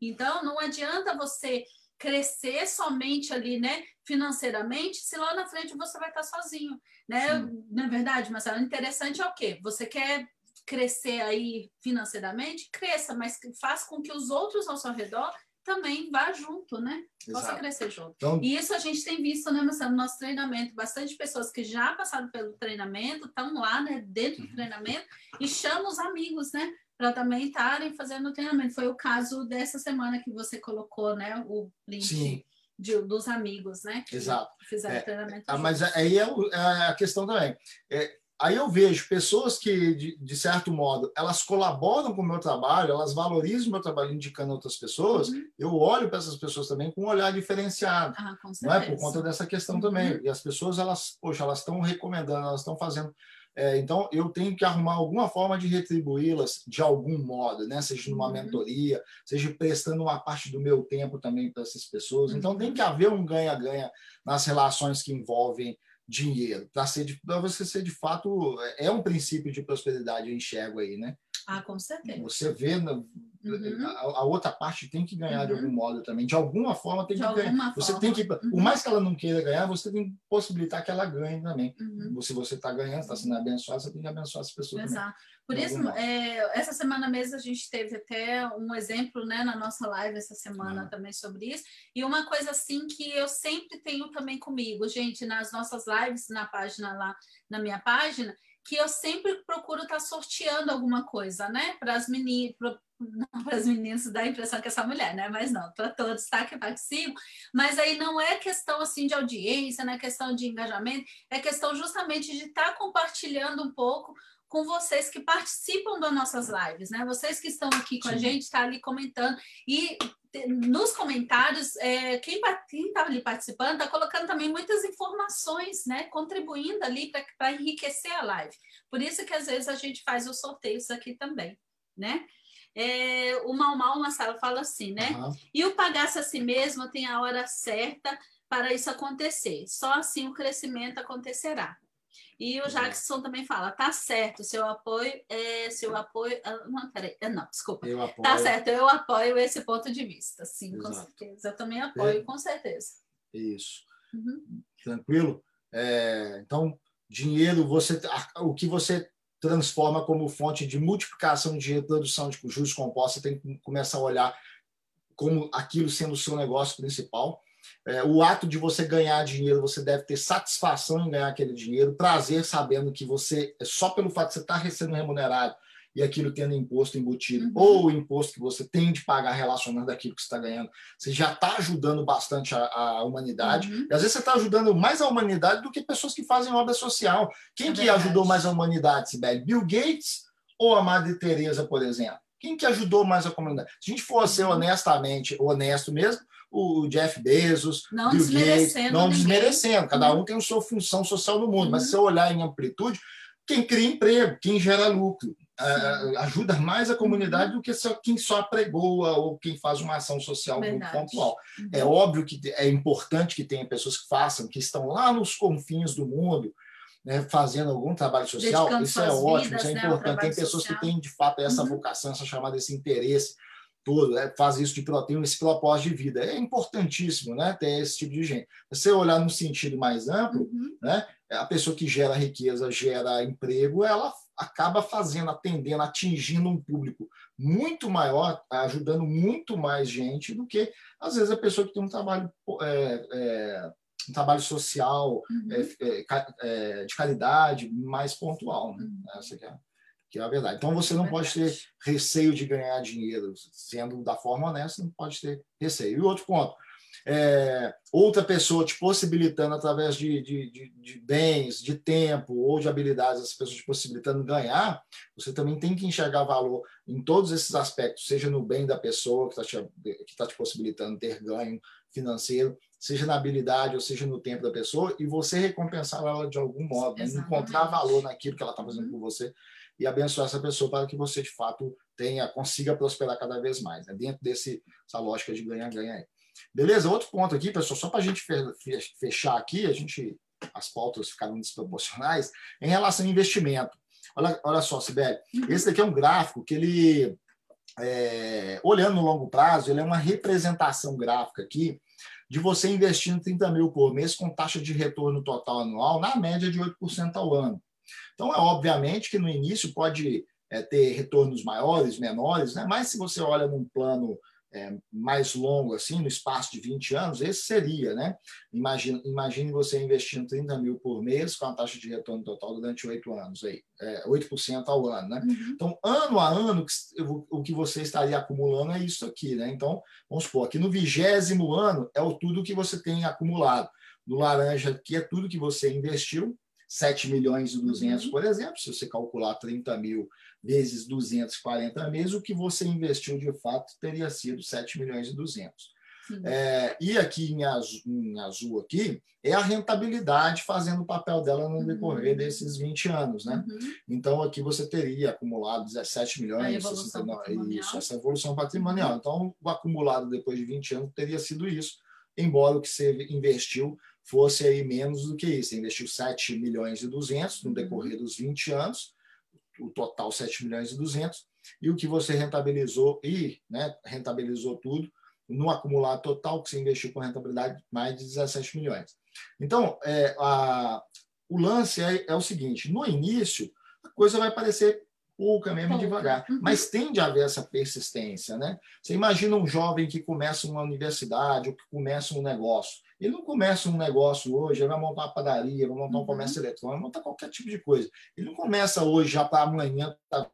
Então, não adianta você crescer somente ali, né, financeiramente, se lá na frente você vai estar sozinho, né? Na verdade, mas o interessante é o quê? Você quer crescer aí financeiramente, cresça, mas faça com que os outros ao seu redor também vá junto, né? Possa Exato. crescer junto. Então, e isso a gente tem visto, né, Marcelo, no nosso treinamento, bastante pessoas que já passaram pelo treinamento, estão lá, né, dentro do uhum. treinamento, e chamam os amigos, né? Para também estarem fazendo o treinamento. Foi o caso dessa semana que você colocou, né? O link de, dos amigos, né? Que Exato. Fizeram é, treinamento. Ah, mas aí é, é, a questão também. É, aí eu vejo pessoas que, de, de, certo modo, elas colaboram com o meu trabalho, elas valorizam o meu trabalho indicando outras pessoas, uhum. eu olho para essas pessoas também com um olhar diferenciado. Ah, não é? Por conta dessa questão uhum. também. E as pessoas, elas, poxa, elas estão recomendando, elas estão fazendo é, então, eu tenho que arrumar alguma forma de retribuí-las de algum modo, né? seja numa uhum. mentoria, seja prestando uma parte do meu tempo também para essas pessoas. Então, tem que uhum. haver um ganha-ganha nas relações que envolvem dinheiro, para você ser de fato. É um princípio de prosperidade, eu enxergo aí, né? Ah, com certeza. Você vê, uhum. a, a, outra parte tem que ganhar uhum. de algum modo também. De alguma forma tem de que ganhar. Você tem que, uhum. por mais que ela não queira ganhar, você tem que possibilitar que ela ganhe também. Uhum. Se você está ganhando, está sendo abençoado, você tem que abençoar as pessoas Exato. também. Por isso, é, essa semana mesmo a gente teve até um exemplo né, na nossa live essa semana uhum. também sobre isso. E uma coisa assim que eu sempre tenho também comigo, gente, nas nossas lives, na página lá, na minha página, que eu sempre procuro estar tá sorteando alguma coisa, né? Para as meninas, para as meninas dá a impressão que é essa mulher, né? Mas não, para todos tá, que participam. Mas aí não é questão assim de audiência, não é questão de engajamento, é questão justamente de estar tá compartilhando um pouco com vocês que participam das nossas lives, né? Vocês que estão aqui com Sim. a gente, está ali comentando. E nos comentários, é, quem está ali participando está colocando também muitas informações, né? Contribuindo ali para enriquecer a live. Por isso que às vezes a gente faz os sorteios aqui também, né? É, o Mal Mal na sala fala assim, né? Uhum. E o pagar-se a si mesmo tem a hora certa para isso acontecer. Só assim o crescimento acontecerá. E o Jackson também fala, tá certo, seu apoio é seu apoio. Ah, não, peraí, ah, não, desculpa. Eu tá apoio. Tá certo, eu apoio esse ponto de vista, sim, Exato. com certeza. Eu também apoio, é. com certeza. Isso. Uhum. Tranquilo? É, então, dinheiro, você, o que você transforma como fonte de multiplicação de reprodução de juros compostos, você tem que começar a olhar como aquilo sendo o seu negócio principal é, o ato de você ganhar dinheiro, você deve ter satisfação em ganhar aquele dinheiro, prazer sabendo que você, só pelo fato de você estar sendo remunerado, e aquilo tendo imposto embutido, uhum. ou o imposto que você tem de pagar relacionado àquilo que você está ganhando, você já está ajudando bastante a, a humanidade. Uhum. E às vezes você está ajudando mais a humanidade do que pessoas que fazem obra social. Quem é que ajudou mais a humanidade, Sibeli? Bill Gates ou a Madre Teresa, por exemplo? Quem que ajudou mais a comunidade? Se a gente for ser uhum. honestamente, honesto mesmo, o Jeff Bezos, não Bill Gates, não desmerecendo. Cada uhum. um tem a sua função social no mundo, uhum. mas se eu olhar em amplitude, quem cria emprego, quem gera lucro, ajuda mais a comunidade uhum. do que só quem só pregoa ou quem faz uma ação social Verdade. muito pontual. Uhum. É óbvio que é importante que tenha pessoas que façam, que estão lá nos confins do mundo, né, fazendo algum trabalho social, Dedicando isso é ótimo, vidas, isso é né, importante. Tem pessoas social. que têm, de fato, essa uhum. vocação, essa chamada, esse interesse todo, né, faz isso de tem esse propósito de vida. É importantíssimo né, ter esse tipo de gente. Se você olhar no sentido mais amplo, uhum. né, a pessoa que gera riqueza, gera emprego, ela acaba fazendo, atendendo, atingindo um público muito maior, ajudando muito mais gente do que, às vezes, a pessoa que tem um trabalho, é, é, um trabalho social uhum. é, é, é de qualidade, mais pontual. Né? Uhum. Essa é, que é a verdade. Então, você não pode ter receio de ganhar dinheiro, sendo da forma honesta, não pode ter receio. E outro ponto, é, outra pessoa te possibilitando através de, de, de, de, bens, de tempo ou de habilidades, as pessoas te possibilitando ganhar, você também tem que enxergar valor em todos esses aspectos, seja no bem da pessoa que está te, tá te possibilitando ter ganho financeiro, seja na habilidade ou seja no tempo da pessoa, e você recompensar ela de algum modo, né? encontrar valor naquilo que ela está fazendo por você e abençoar essa pessoa para que você de fato tenha consiga prosperar cada vez mais, né? dentro desse essa lógica de ganha-ganha aí. Beleza? Outro ponto aqui, pessoal, só para a gente fechar aqui, a gente as pautas ficaram desproporcionais, em relação ao investimento. Olha, olha só, Sibeli, esse daqui é um gráfico que ele, é, olhando no longo prazo, ele é uma representação gráfica aqui de você investindo 30 mil por mês com taxa de retorno total anual na média de 8% ao ano. Então, é obviamente que no início pode é, ter retornos maiores, menores, né? mas se você olha num plano é, mais longo, assim, no espaço de 20 anos, esse seria, né? Imagine, imagine você investindo 30 mil por mês com a taxa de retorno total durante oito anos, aí, é, 8% ao ano, né? Uhum. Então, ano a ano, o que você estaria acumulando é isso aqui, né? Então, vamos supor, aqui no vigésimo ano é o tudo que você tem acumulado. No laranja aqui é tudo que você investiu, 7 milhões e 200, uhum. por exemplo, se você calcular 30 mil vezes 240 meses, o que você investiu de fato teria sido 7 milhões e 200. É, e aqui em azul, em azul, aqui é a rentabilidade fazendo o papel dela no decorrer uhum. desses 20 anos, né? Uhum. Então aqui você teria acumulado 17 milhões, 69, isso, essa evolução patrimonial. Uhum. Então o acumulado depois de 20 anos teria sido isso, embora o que você investiu fosse aí menos do que isso. Você investiu 7 milhões e 200 no uhum. decorrer dos 20 anos, o total 7 milhões e 200, e o que você rentabilizou e né, rentabilizou tudo no acumulado total que você investiu com rentabilidade mais de 17 milhões. Então, é, a, o lance é, é, o seguinte: no início, a coisa vai parecer pouca mesmo Pouca. devagar, uhum. mas tende a haver essa persistência. Né? Você imagina um jovem que começa uma universidade ou que começa um negócio. Ele não começa um negócio hoje, ele vai montar uma padaria, vai montar um uhum. comércio eletrônico, vai montar qualquer tipo de coisa. Ele não começa hoje já para amanhã estar tá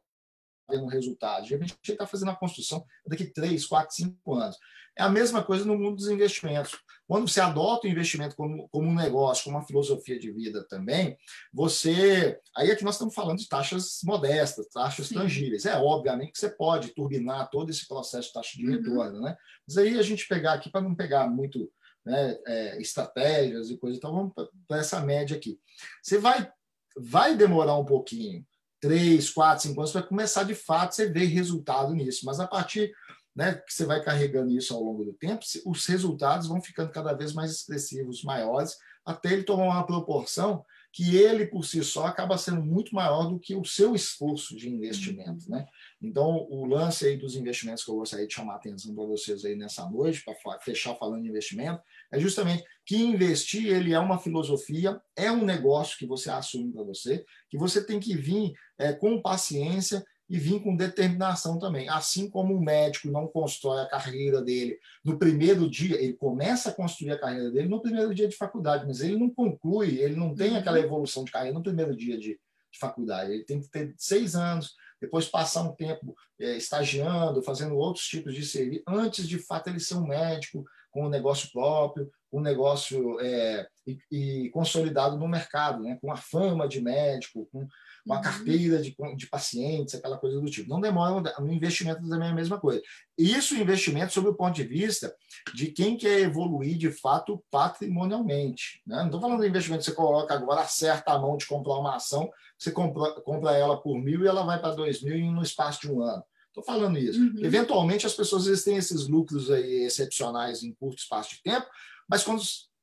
vendo resultado. De repente, ele está fazendo a construção daqui 3, 4, 5 anos. É a mesma coisa no mundo dos investimentos. Quando você adota o investimento como, como um negócio, como uma filosofia de vida também, você. Aí aqui nós estamos falando de taxas modestas, taxas Sim. tangíveis. É obviamente que você pode turbinar todo esse processo de taxa de uhum. retorno, né? Mas aí a gente pegar aqui, para não pegar muito né, é, estratégias e coisas. Então, vamos para essa média aqui. Você vai, vai demorar um pouquinho, três, quatro, cinco anos, para começar de fato você ver resultado nisso. Mas a partir né, que você vai carregando isso ao longo do tempo, os resultados vão ficando cada vez mais expressivos, maiores, até ele tomar uma proporção que ele por si só acaba sendo muito maior do que o seu esforço de investimento, né? Então, o lance aí dos investimentos que eu gostaria de chamar a atenção para vocês aí nessa noite, para fechar falando de investimento, é justamente que investir ele é uma filosofia, é um negócio que você assume para você, que você tem que vir é, com paciência e vir com determinação também. Assim como o médico não constrói a carreira dele no primeiro dia, ele começa a construir a carreira dele no primeiro dia de faculdade, mas ele não conclui, ele não tem aquela uhum. evolução de carreira no primeiro dia de, de faculdade. Ele tem que ter seis anos, depois passar um tempo é, estagiando, fazendo outros tipos de serviço, antes de fato ele ser um médico com um negócio próprio, um negócio é, e, e, consolidado no mercado, né? com a fama de médico, com uma uhum. carteira de, de pacientes, aquela coisa do tipo. Não demora, no investimento também é a mesma coisa. Isso investimento sob o ponto de vista de quem quer evoluir de fato patrimonialmente. Né? Não estou falando do investimento que você coloca agora, acerta a mão de comprar uma ação, você compra, compra ela por mil e ela vai para dois mil no espaço de um ano. Estou falando isso. Uhum. Eventualmente, as pessoas têm esses lucros aí excepcionais em curto espaço de tempo, mas quando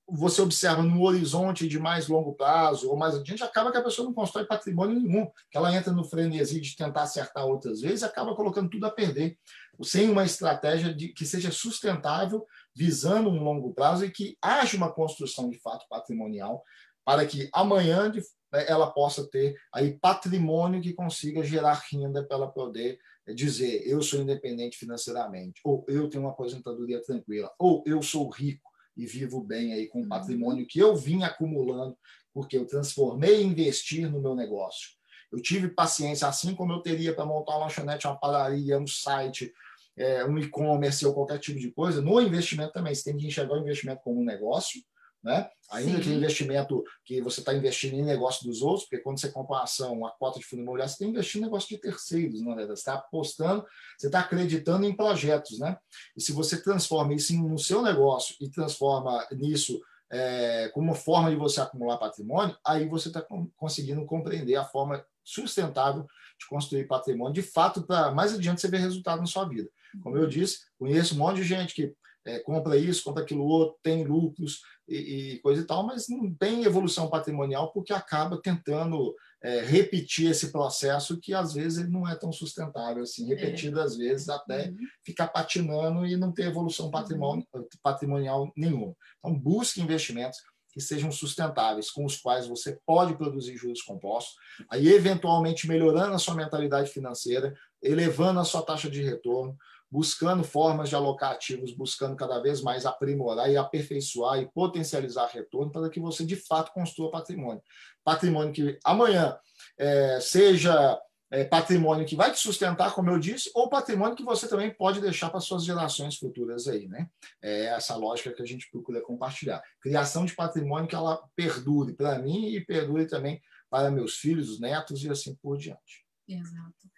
você observa no horizonte de mais longo prazo ou mais adiante, acaba que a pessoa não constrói patrimônio nenhum, que ela entra no frenesi de tentar acertar outras vezes acaba colocando tudo a perder, sem uma estratégia de, que seja sustentável, visando um longo prazo e que haja uma construção de fato patrimonial para que amanhã ela possa ter aí patrimônio que consiga gerar renda para ela poder dizer eu sou independente financeiramente, ou eu tenho uma aposentadoria tranquila, ou eu sou rico e vivo bem aí com o uhum. patrimônio que eu vim acumulando, porque eu transformei e investir no meu negócio. Eu tive paciência, assim como eu teria para montar uma lanchonete, uma padaria, um site, é, um e-commerce ou qualquer tipo de coisa. No investimento também, você tem que enxergar o investimento como um negócio, né? Ainda Sim. que investimento que você está investindo em negócio dos outros, porque quando você compra uma ação, uma cota de fundo imobiliário, você que investir em negócio de terceiros, não é? Você está apostando, você está acreditando em projetos, né? E se você transforma isso no seu negócio e transforma nisso é, como forma de você acumular patrimônio, aí você está conseguindo compreender a forma sustentável de construir patrimônio, de fato, para mais adiante você ver resultado na sua vida. Como eu disse, conheço um monte de gente que é, compra isso, compra aquilo outro, tem lucros e, e, coisa e tal, mas não tem evolução patrimonial porque acaba tentando é, repetir esse processo que às vezes ele não é tão sustentável assim, repetido é. às vezes até uhum. ficar patinando e não ter evolução uhum. patrimonial, patrimonial nenhuma. Então busque investimentos que sejam sustentáveis, com os quais você pode produzir juros compostos, aí eventualmente melhorando a sua mentalidade financeira, elevando a sua taxa de retorno, buscando formas de alocar ativos, buscando cada vez mais aprimorar e aperfeiçoar e potencializar retorno para que você de fato construa patrimônio. Patrimônio que amanhã é, seja é, patrimônio que vai te sustentar, como eu disse, ou patrimônio que você também pode deixar para suas gerações futuras aí, né? É essa lógica que a gente procura compartilhar. Criação de patrimônio que ela perdure para mim e perdure também para meus filhos, os netos e assim por diante. Exato.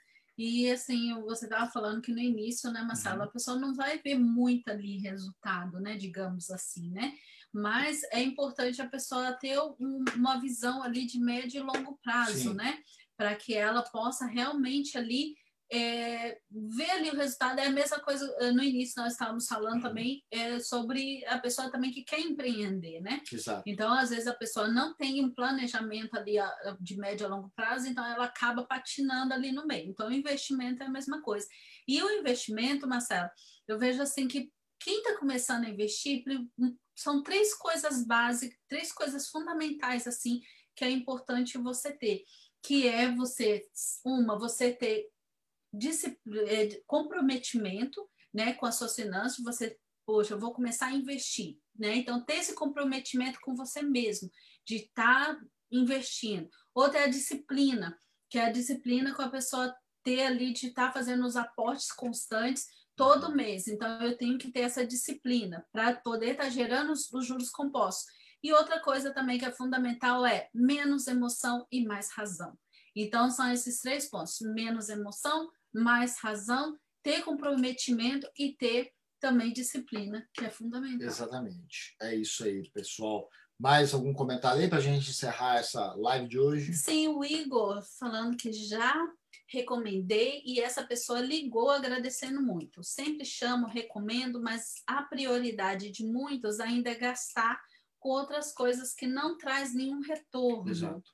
E assim, você estava falando que no início, né, Marcelo, uhum. a pessoa não vai ver muito ali resultado, né, digamos assim, né? Mas é importante a pessoa ter um, uma visão ali de médio e longo prazo, Sim. né? Para que ela possa realmente ali é, ver ali o resultado é a mesma coisa eh, no início nós estávamos falando uhum. também é, sobre a pessoa também que quer empreender, né? Exato. Então às vezes a pessoa não tem um planejamento ali de médio a longo prazo, então ela acaba patinando ali no meio. Então o investimento é a mesma coisa. E o investimento, Marcelo, eu vejo assim que quem está começando a investir hum, são três coisas básicas, três coisas fundamentais assim que é importante você ter, que é você uma você ter comprometimento né, com as suas finanças, você, poxa, eu vou começar a investir. Né? Então, ter esse comprometimento com você mesmo, de estar tá investindo. Outra é a disciplina, que é a disciplina com a pessoa ter ali de estar tá fazendo os aportes constantes todo uhum. mês. Então, eu tenho que ter essa disciplina para poder estar tá gerando os, os juros compostos. E outra coisa também que é fundamental é menos emoção e mais razão. Então, são esses três pontos: menos emoção, mais razão, ter comprometimento e ter também disciplina, que é fundamental. Exatamente. É isso aí, pessoal. Mais algum comentário aí para a gente encerrar essa live de hoje? Sim, o Igor falando que já recomendei e essa pessoa ligou agradecendo muito. Sempre chamo, recomendo, mas a prioridade de muitos ainda é gastar com outras coisas que não traz nenhum retorno. Exato.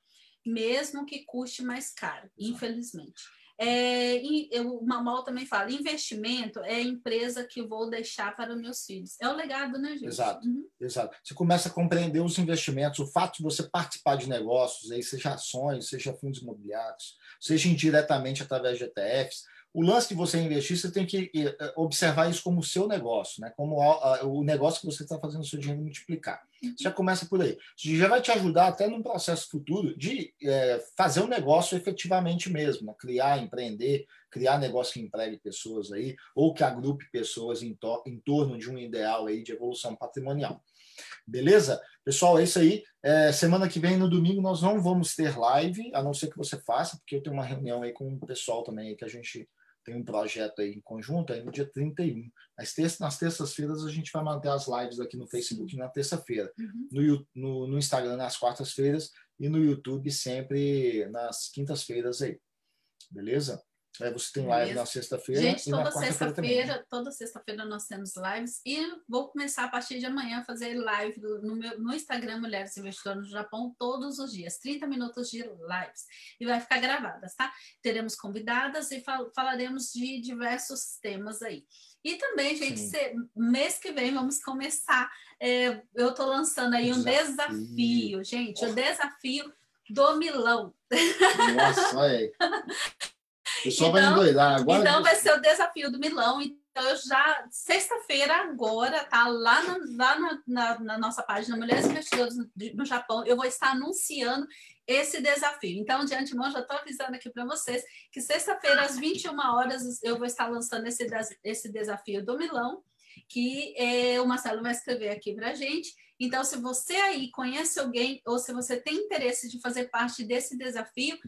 Mesmo que custe mais caro, Exato. infelizmente. É, eu, o Mamal também fala: investimento é a empresa que vou deixar para meus filhos. É o legado, né, gente? Exato, uhum. exato. Você começa a compreender os investimentos, o fato de você participar de negócios, aí, seja ações, seja fundos imobiliários, seja indiretamente através de ETFs, o lance de você investir, você tem que eh, observar isso como o seu negócio, né? como o negócio que você está fazendo o seu dinheiro multiplicar. Uhum. Você já começa por aí. Isso já vai te ajudar até num processo futuro de é, fazer um negócio efetivamente mesmo, né? criar, empreender, criar negócio que empregue pessoas aí, ou que agrupe pessoas em, to em torno de um ideal aí de evolução patrimonial. Beleza? Pessoal, é isso aí. É, semana que vem, no domingo, nós não vamos ter live, a não ser que você faça, porque eu tenho uma reunião aí com o pessoal também que a gente tem um projeto aí em conjunto, aí no dia 31. Nas, terças, nas terças-feiras a gente vai manter as lives aqui no Facebook na terça-feira, uhum. no, no, no, Instagram nas quartas-feiras e no YouTube sempre nas quintas-feiras aí. Beleza? É, você tem live na sexta-feira. Gente, toda sexta-feira, toda sexta-feira nós temos lives e vou começar a partir de amanhã a fazer live no, meu, no Instagram Mulheres Investidoras no Japão todos os dias, 30 minutos de lives. E vai ficar gravadas, tá? Teremos convidadas e fal falaremos de diversos temas aí. E também, gente, se, mês que vem vamos começar. É, eu estou lançando aí um desafio, desafio gente, o desafio do Milão. Nossa, olha aí. O pessoal então, vai endoidar. Agora então vai ser o desafio do Milão. Então, eu já, sexta-feira, agora, tá lá, na, lá na, na, na, nossa página Mulheres Investidoras no, no Japão, eu vou estar anunciando esse desafio. Então, de antemão, já estou avisando aqui para vocês que sexta-feira, às 21 horas, eu vou estar lançando esse, esse desafio do Milão, que é, o Marcelo vai escrever aqui para a gente. Então, se você aí conhece alguém ou se você tem interesse de fazer parte desse desafio,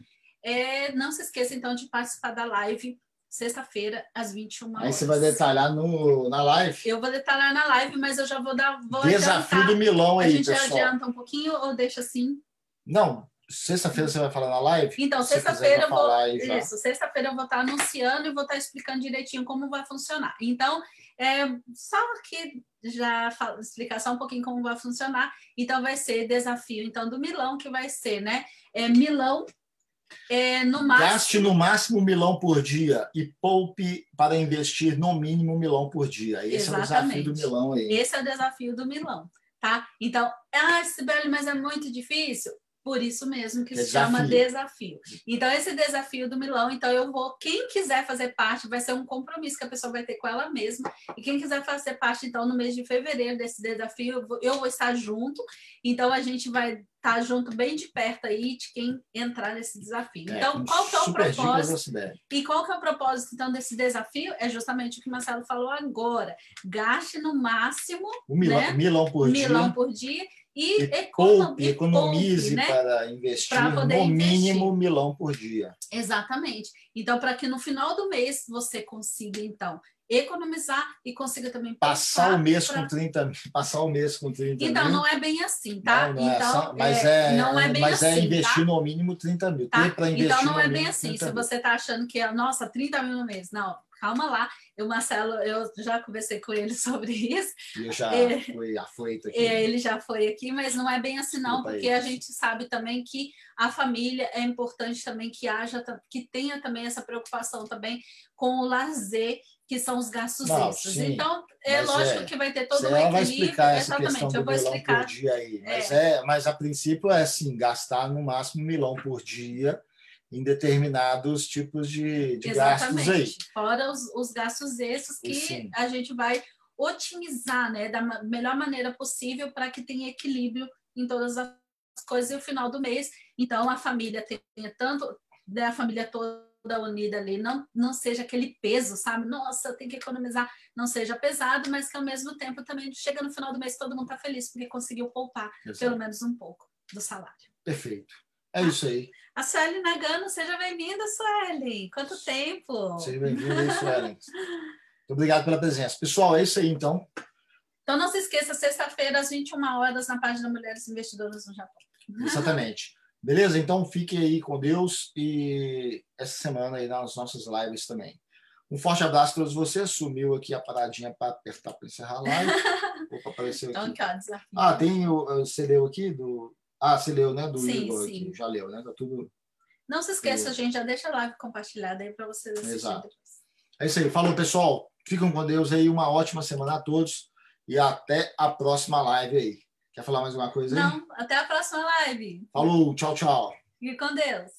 é, não se esqueça, então, de participar da live sexta-feira, às 21 horas. Aí você vai detalhar no, na live? Eu vou detalhar na live, mas eu já vou dar. Vou Desafio adiantar. do Milão aí, pessoal. A gente adianta um pouquinho ou deixa assim? Não, sexta-feira você vai falar na live? Então, sexta-feira eu vou. Isso, sexta-feira eu vou estar anunciando e vou estar explicando direitinho como vai funcionar. Então, é, só que já falo, explicar só um pouquinho como vai funcionar. Então, vai ser desafio então do Milão, que vai ser, né? É Milão é, no máximo... Gaste no máximo um milão por dia e poupe para investir no mínimo um milão por dia. Esse Exatamente. é o desafio do milão aí. Esse é o desafio do milão, tá? Então, ah, Sibeli, mas é muito difícil. Por isso mesmo que desafio. se chama desafio. Então, esse desafio do Milão, então eu vou, quem quiser fazer parte, vai ser um compromisso que a pessoa vai ter com ela mesma. E quem quiser fazer parte, então, no mês de fevereiro desse desafio, eu vou, eu vou estar junto. Então, a gente vai estar tá junto bem de perto aí de quem entrar nesse desafio. É, então, qual que é o propósito? E qual que é o propósito, então, desse desafio? É justamente o que o Marcelo falou agora. Gaste no máximo... Um milão, né? milão por milão dia. Milão por dia e, e, poupe, economize né? para investir no mínimo um milão por dia. Exatamente. Então, para que no final do mês você consiga, então, economizar e consiga também passar o mês pra... com 30 mil, passar o mês com 30 então, mil. não é bem assim, tá? Não, não é então, é, mas é, não é bem mas é assim, é investir tá? no mínimo 30 mil. Tá? então não é bem assim. Se você está achando que é, nossa, 30 mil no mês, não, calma lá. O Marcelo, eu já conversei com ele sobre isso. Ele já é, foi afoito aqui. É, ele já foi aqui, mas não é bem assim não, porque a gente sabe também que a família é importante também que haja, que tenha também essa preocupação também com o lazer que são os gastos não, extras. Sim, então, é lógico é, que vai ter todo um equilíbrio. Vai explicar essa Exatamente, eu vou explicar. Por dia aí. Mas, é. é. mas a princípio é assim, gastar no máximo um milão por dia em determinados tipos de, de gastos aí. Fora os, os gastos extras que sim. a gente vai otimizar né, da melhor maneira possível para que tenha equilíbrio em todas as coisas e o final do mês. Então, a família tenha tanto, né, a família toda unida ali, não, não seja aquele peso, sabe? Nossa, tem que economizar, não seja pesado, mas que ao mesmo tempo também chega no final do mês todo mundo está feliz porque conseguiu poupar Exato. pelo menos um pouco do salário. Perfeito. É isso aí. A Sueli Nagano, seja bem-vinda, Sueli. Quanto tempo? Seja bem-vinda, Sueli. Muito obrigado pela presença. Pessoal, é isso aí, então. Então, não se esqueça, sexta-feira, às 21 horas, na página Mulheres Investidoras no Japão. Exatamente. Beleza? Então fiquem aí com Deus e essa semana aí nas nossas lives também. Um forte abraço a todos vocês. Sumiu aqui a paradinha para apertar para encerrar a live. Opa, apareceu aqui. Então, desafio. Ah, tem o. Você leu aqui do. Ah, você leu, né? Do sim, Igor sim. Aqui. Já leu, né? Tá tudo. Não se esqueça, gente, já deixa a live compartilhada aí para vocês assistirem. Exato. É isso aí. Falou, pessoal. Ficam com Deus aí. Uma ótima semana a todos. E até a próxima live aí. Quer falar mais uma coisa aí? Não, até a próxima live. Falou, tchau, tchau. Fique com Deus.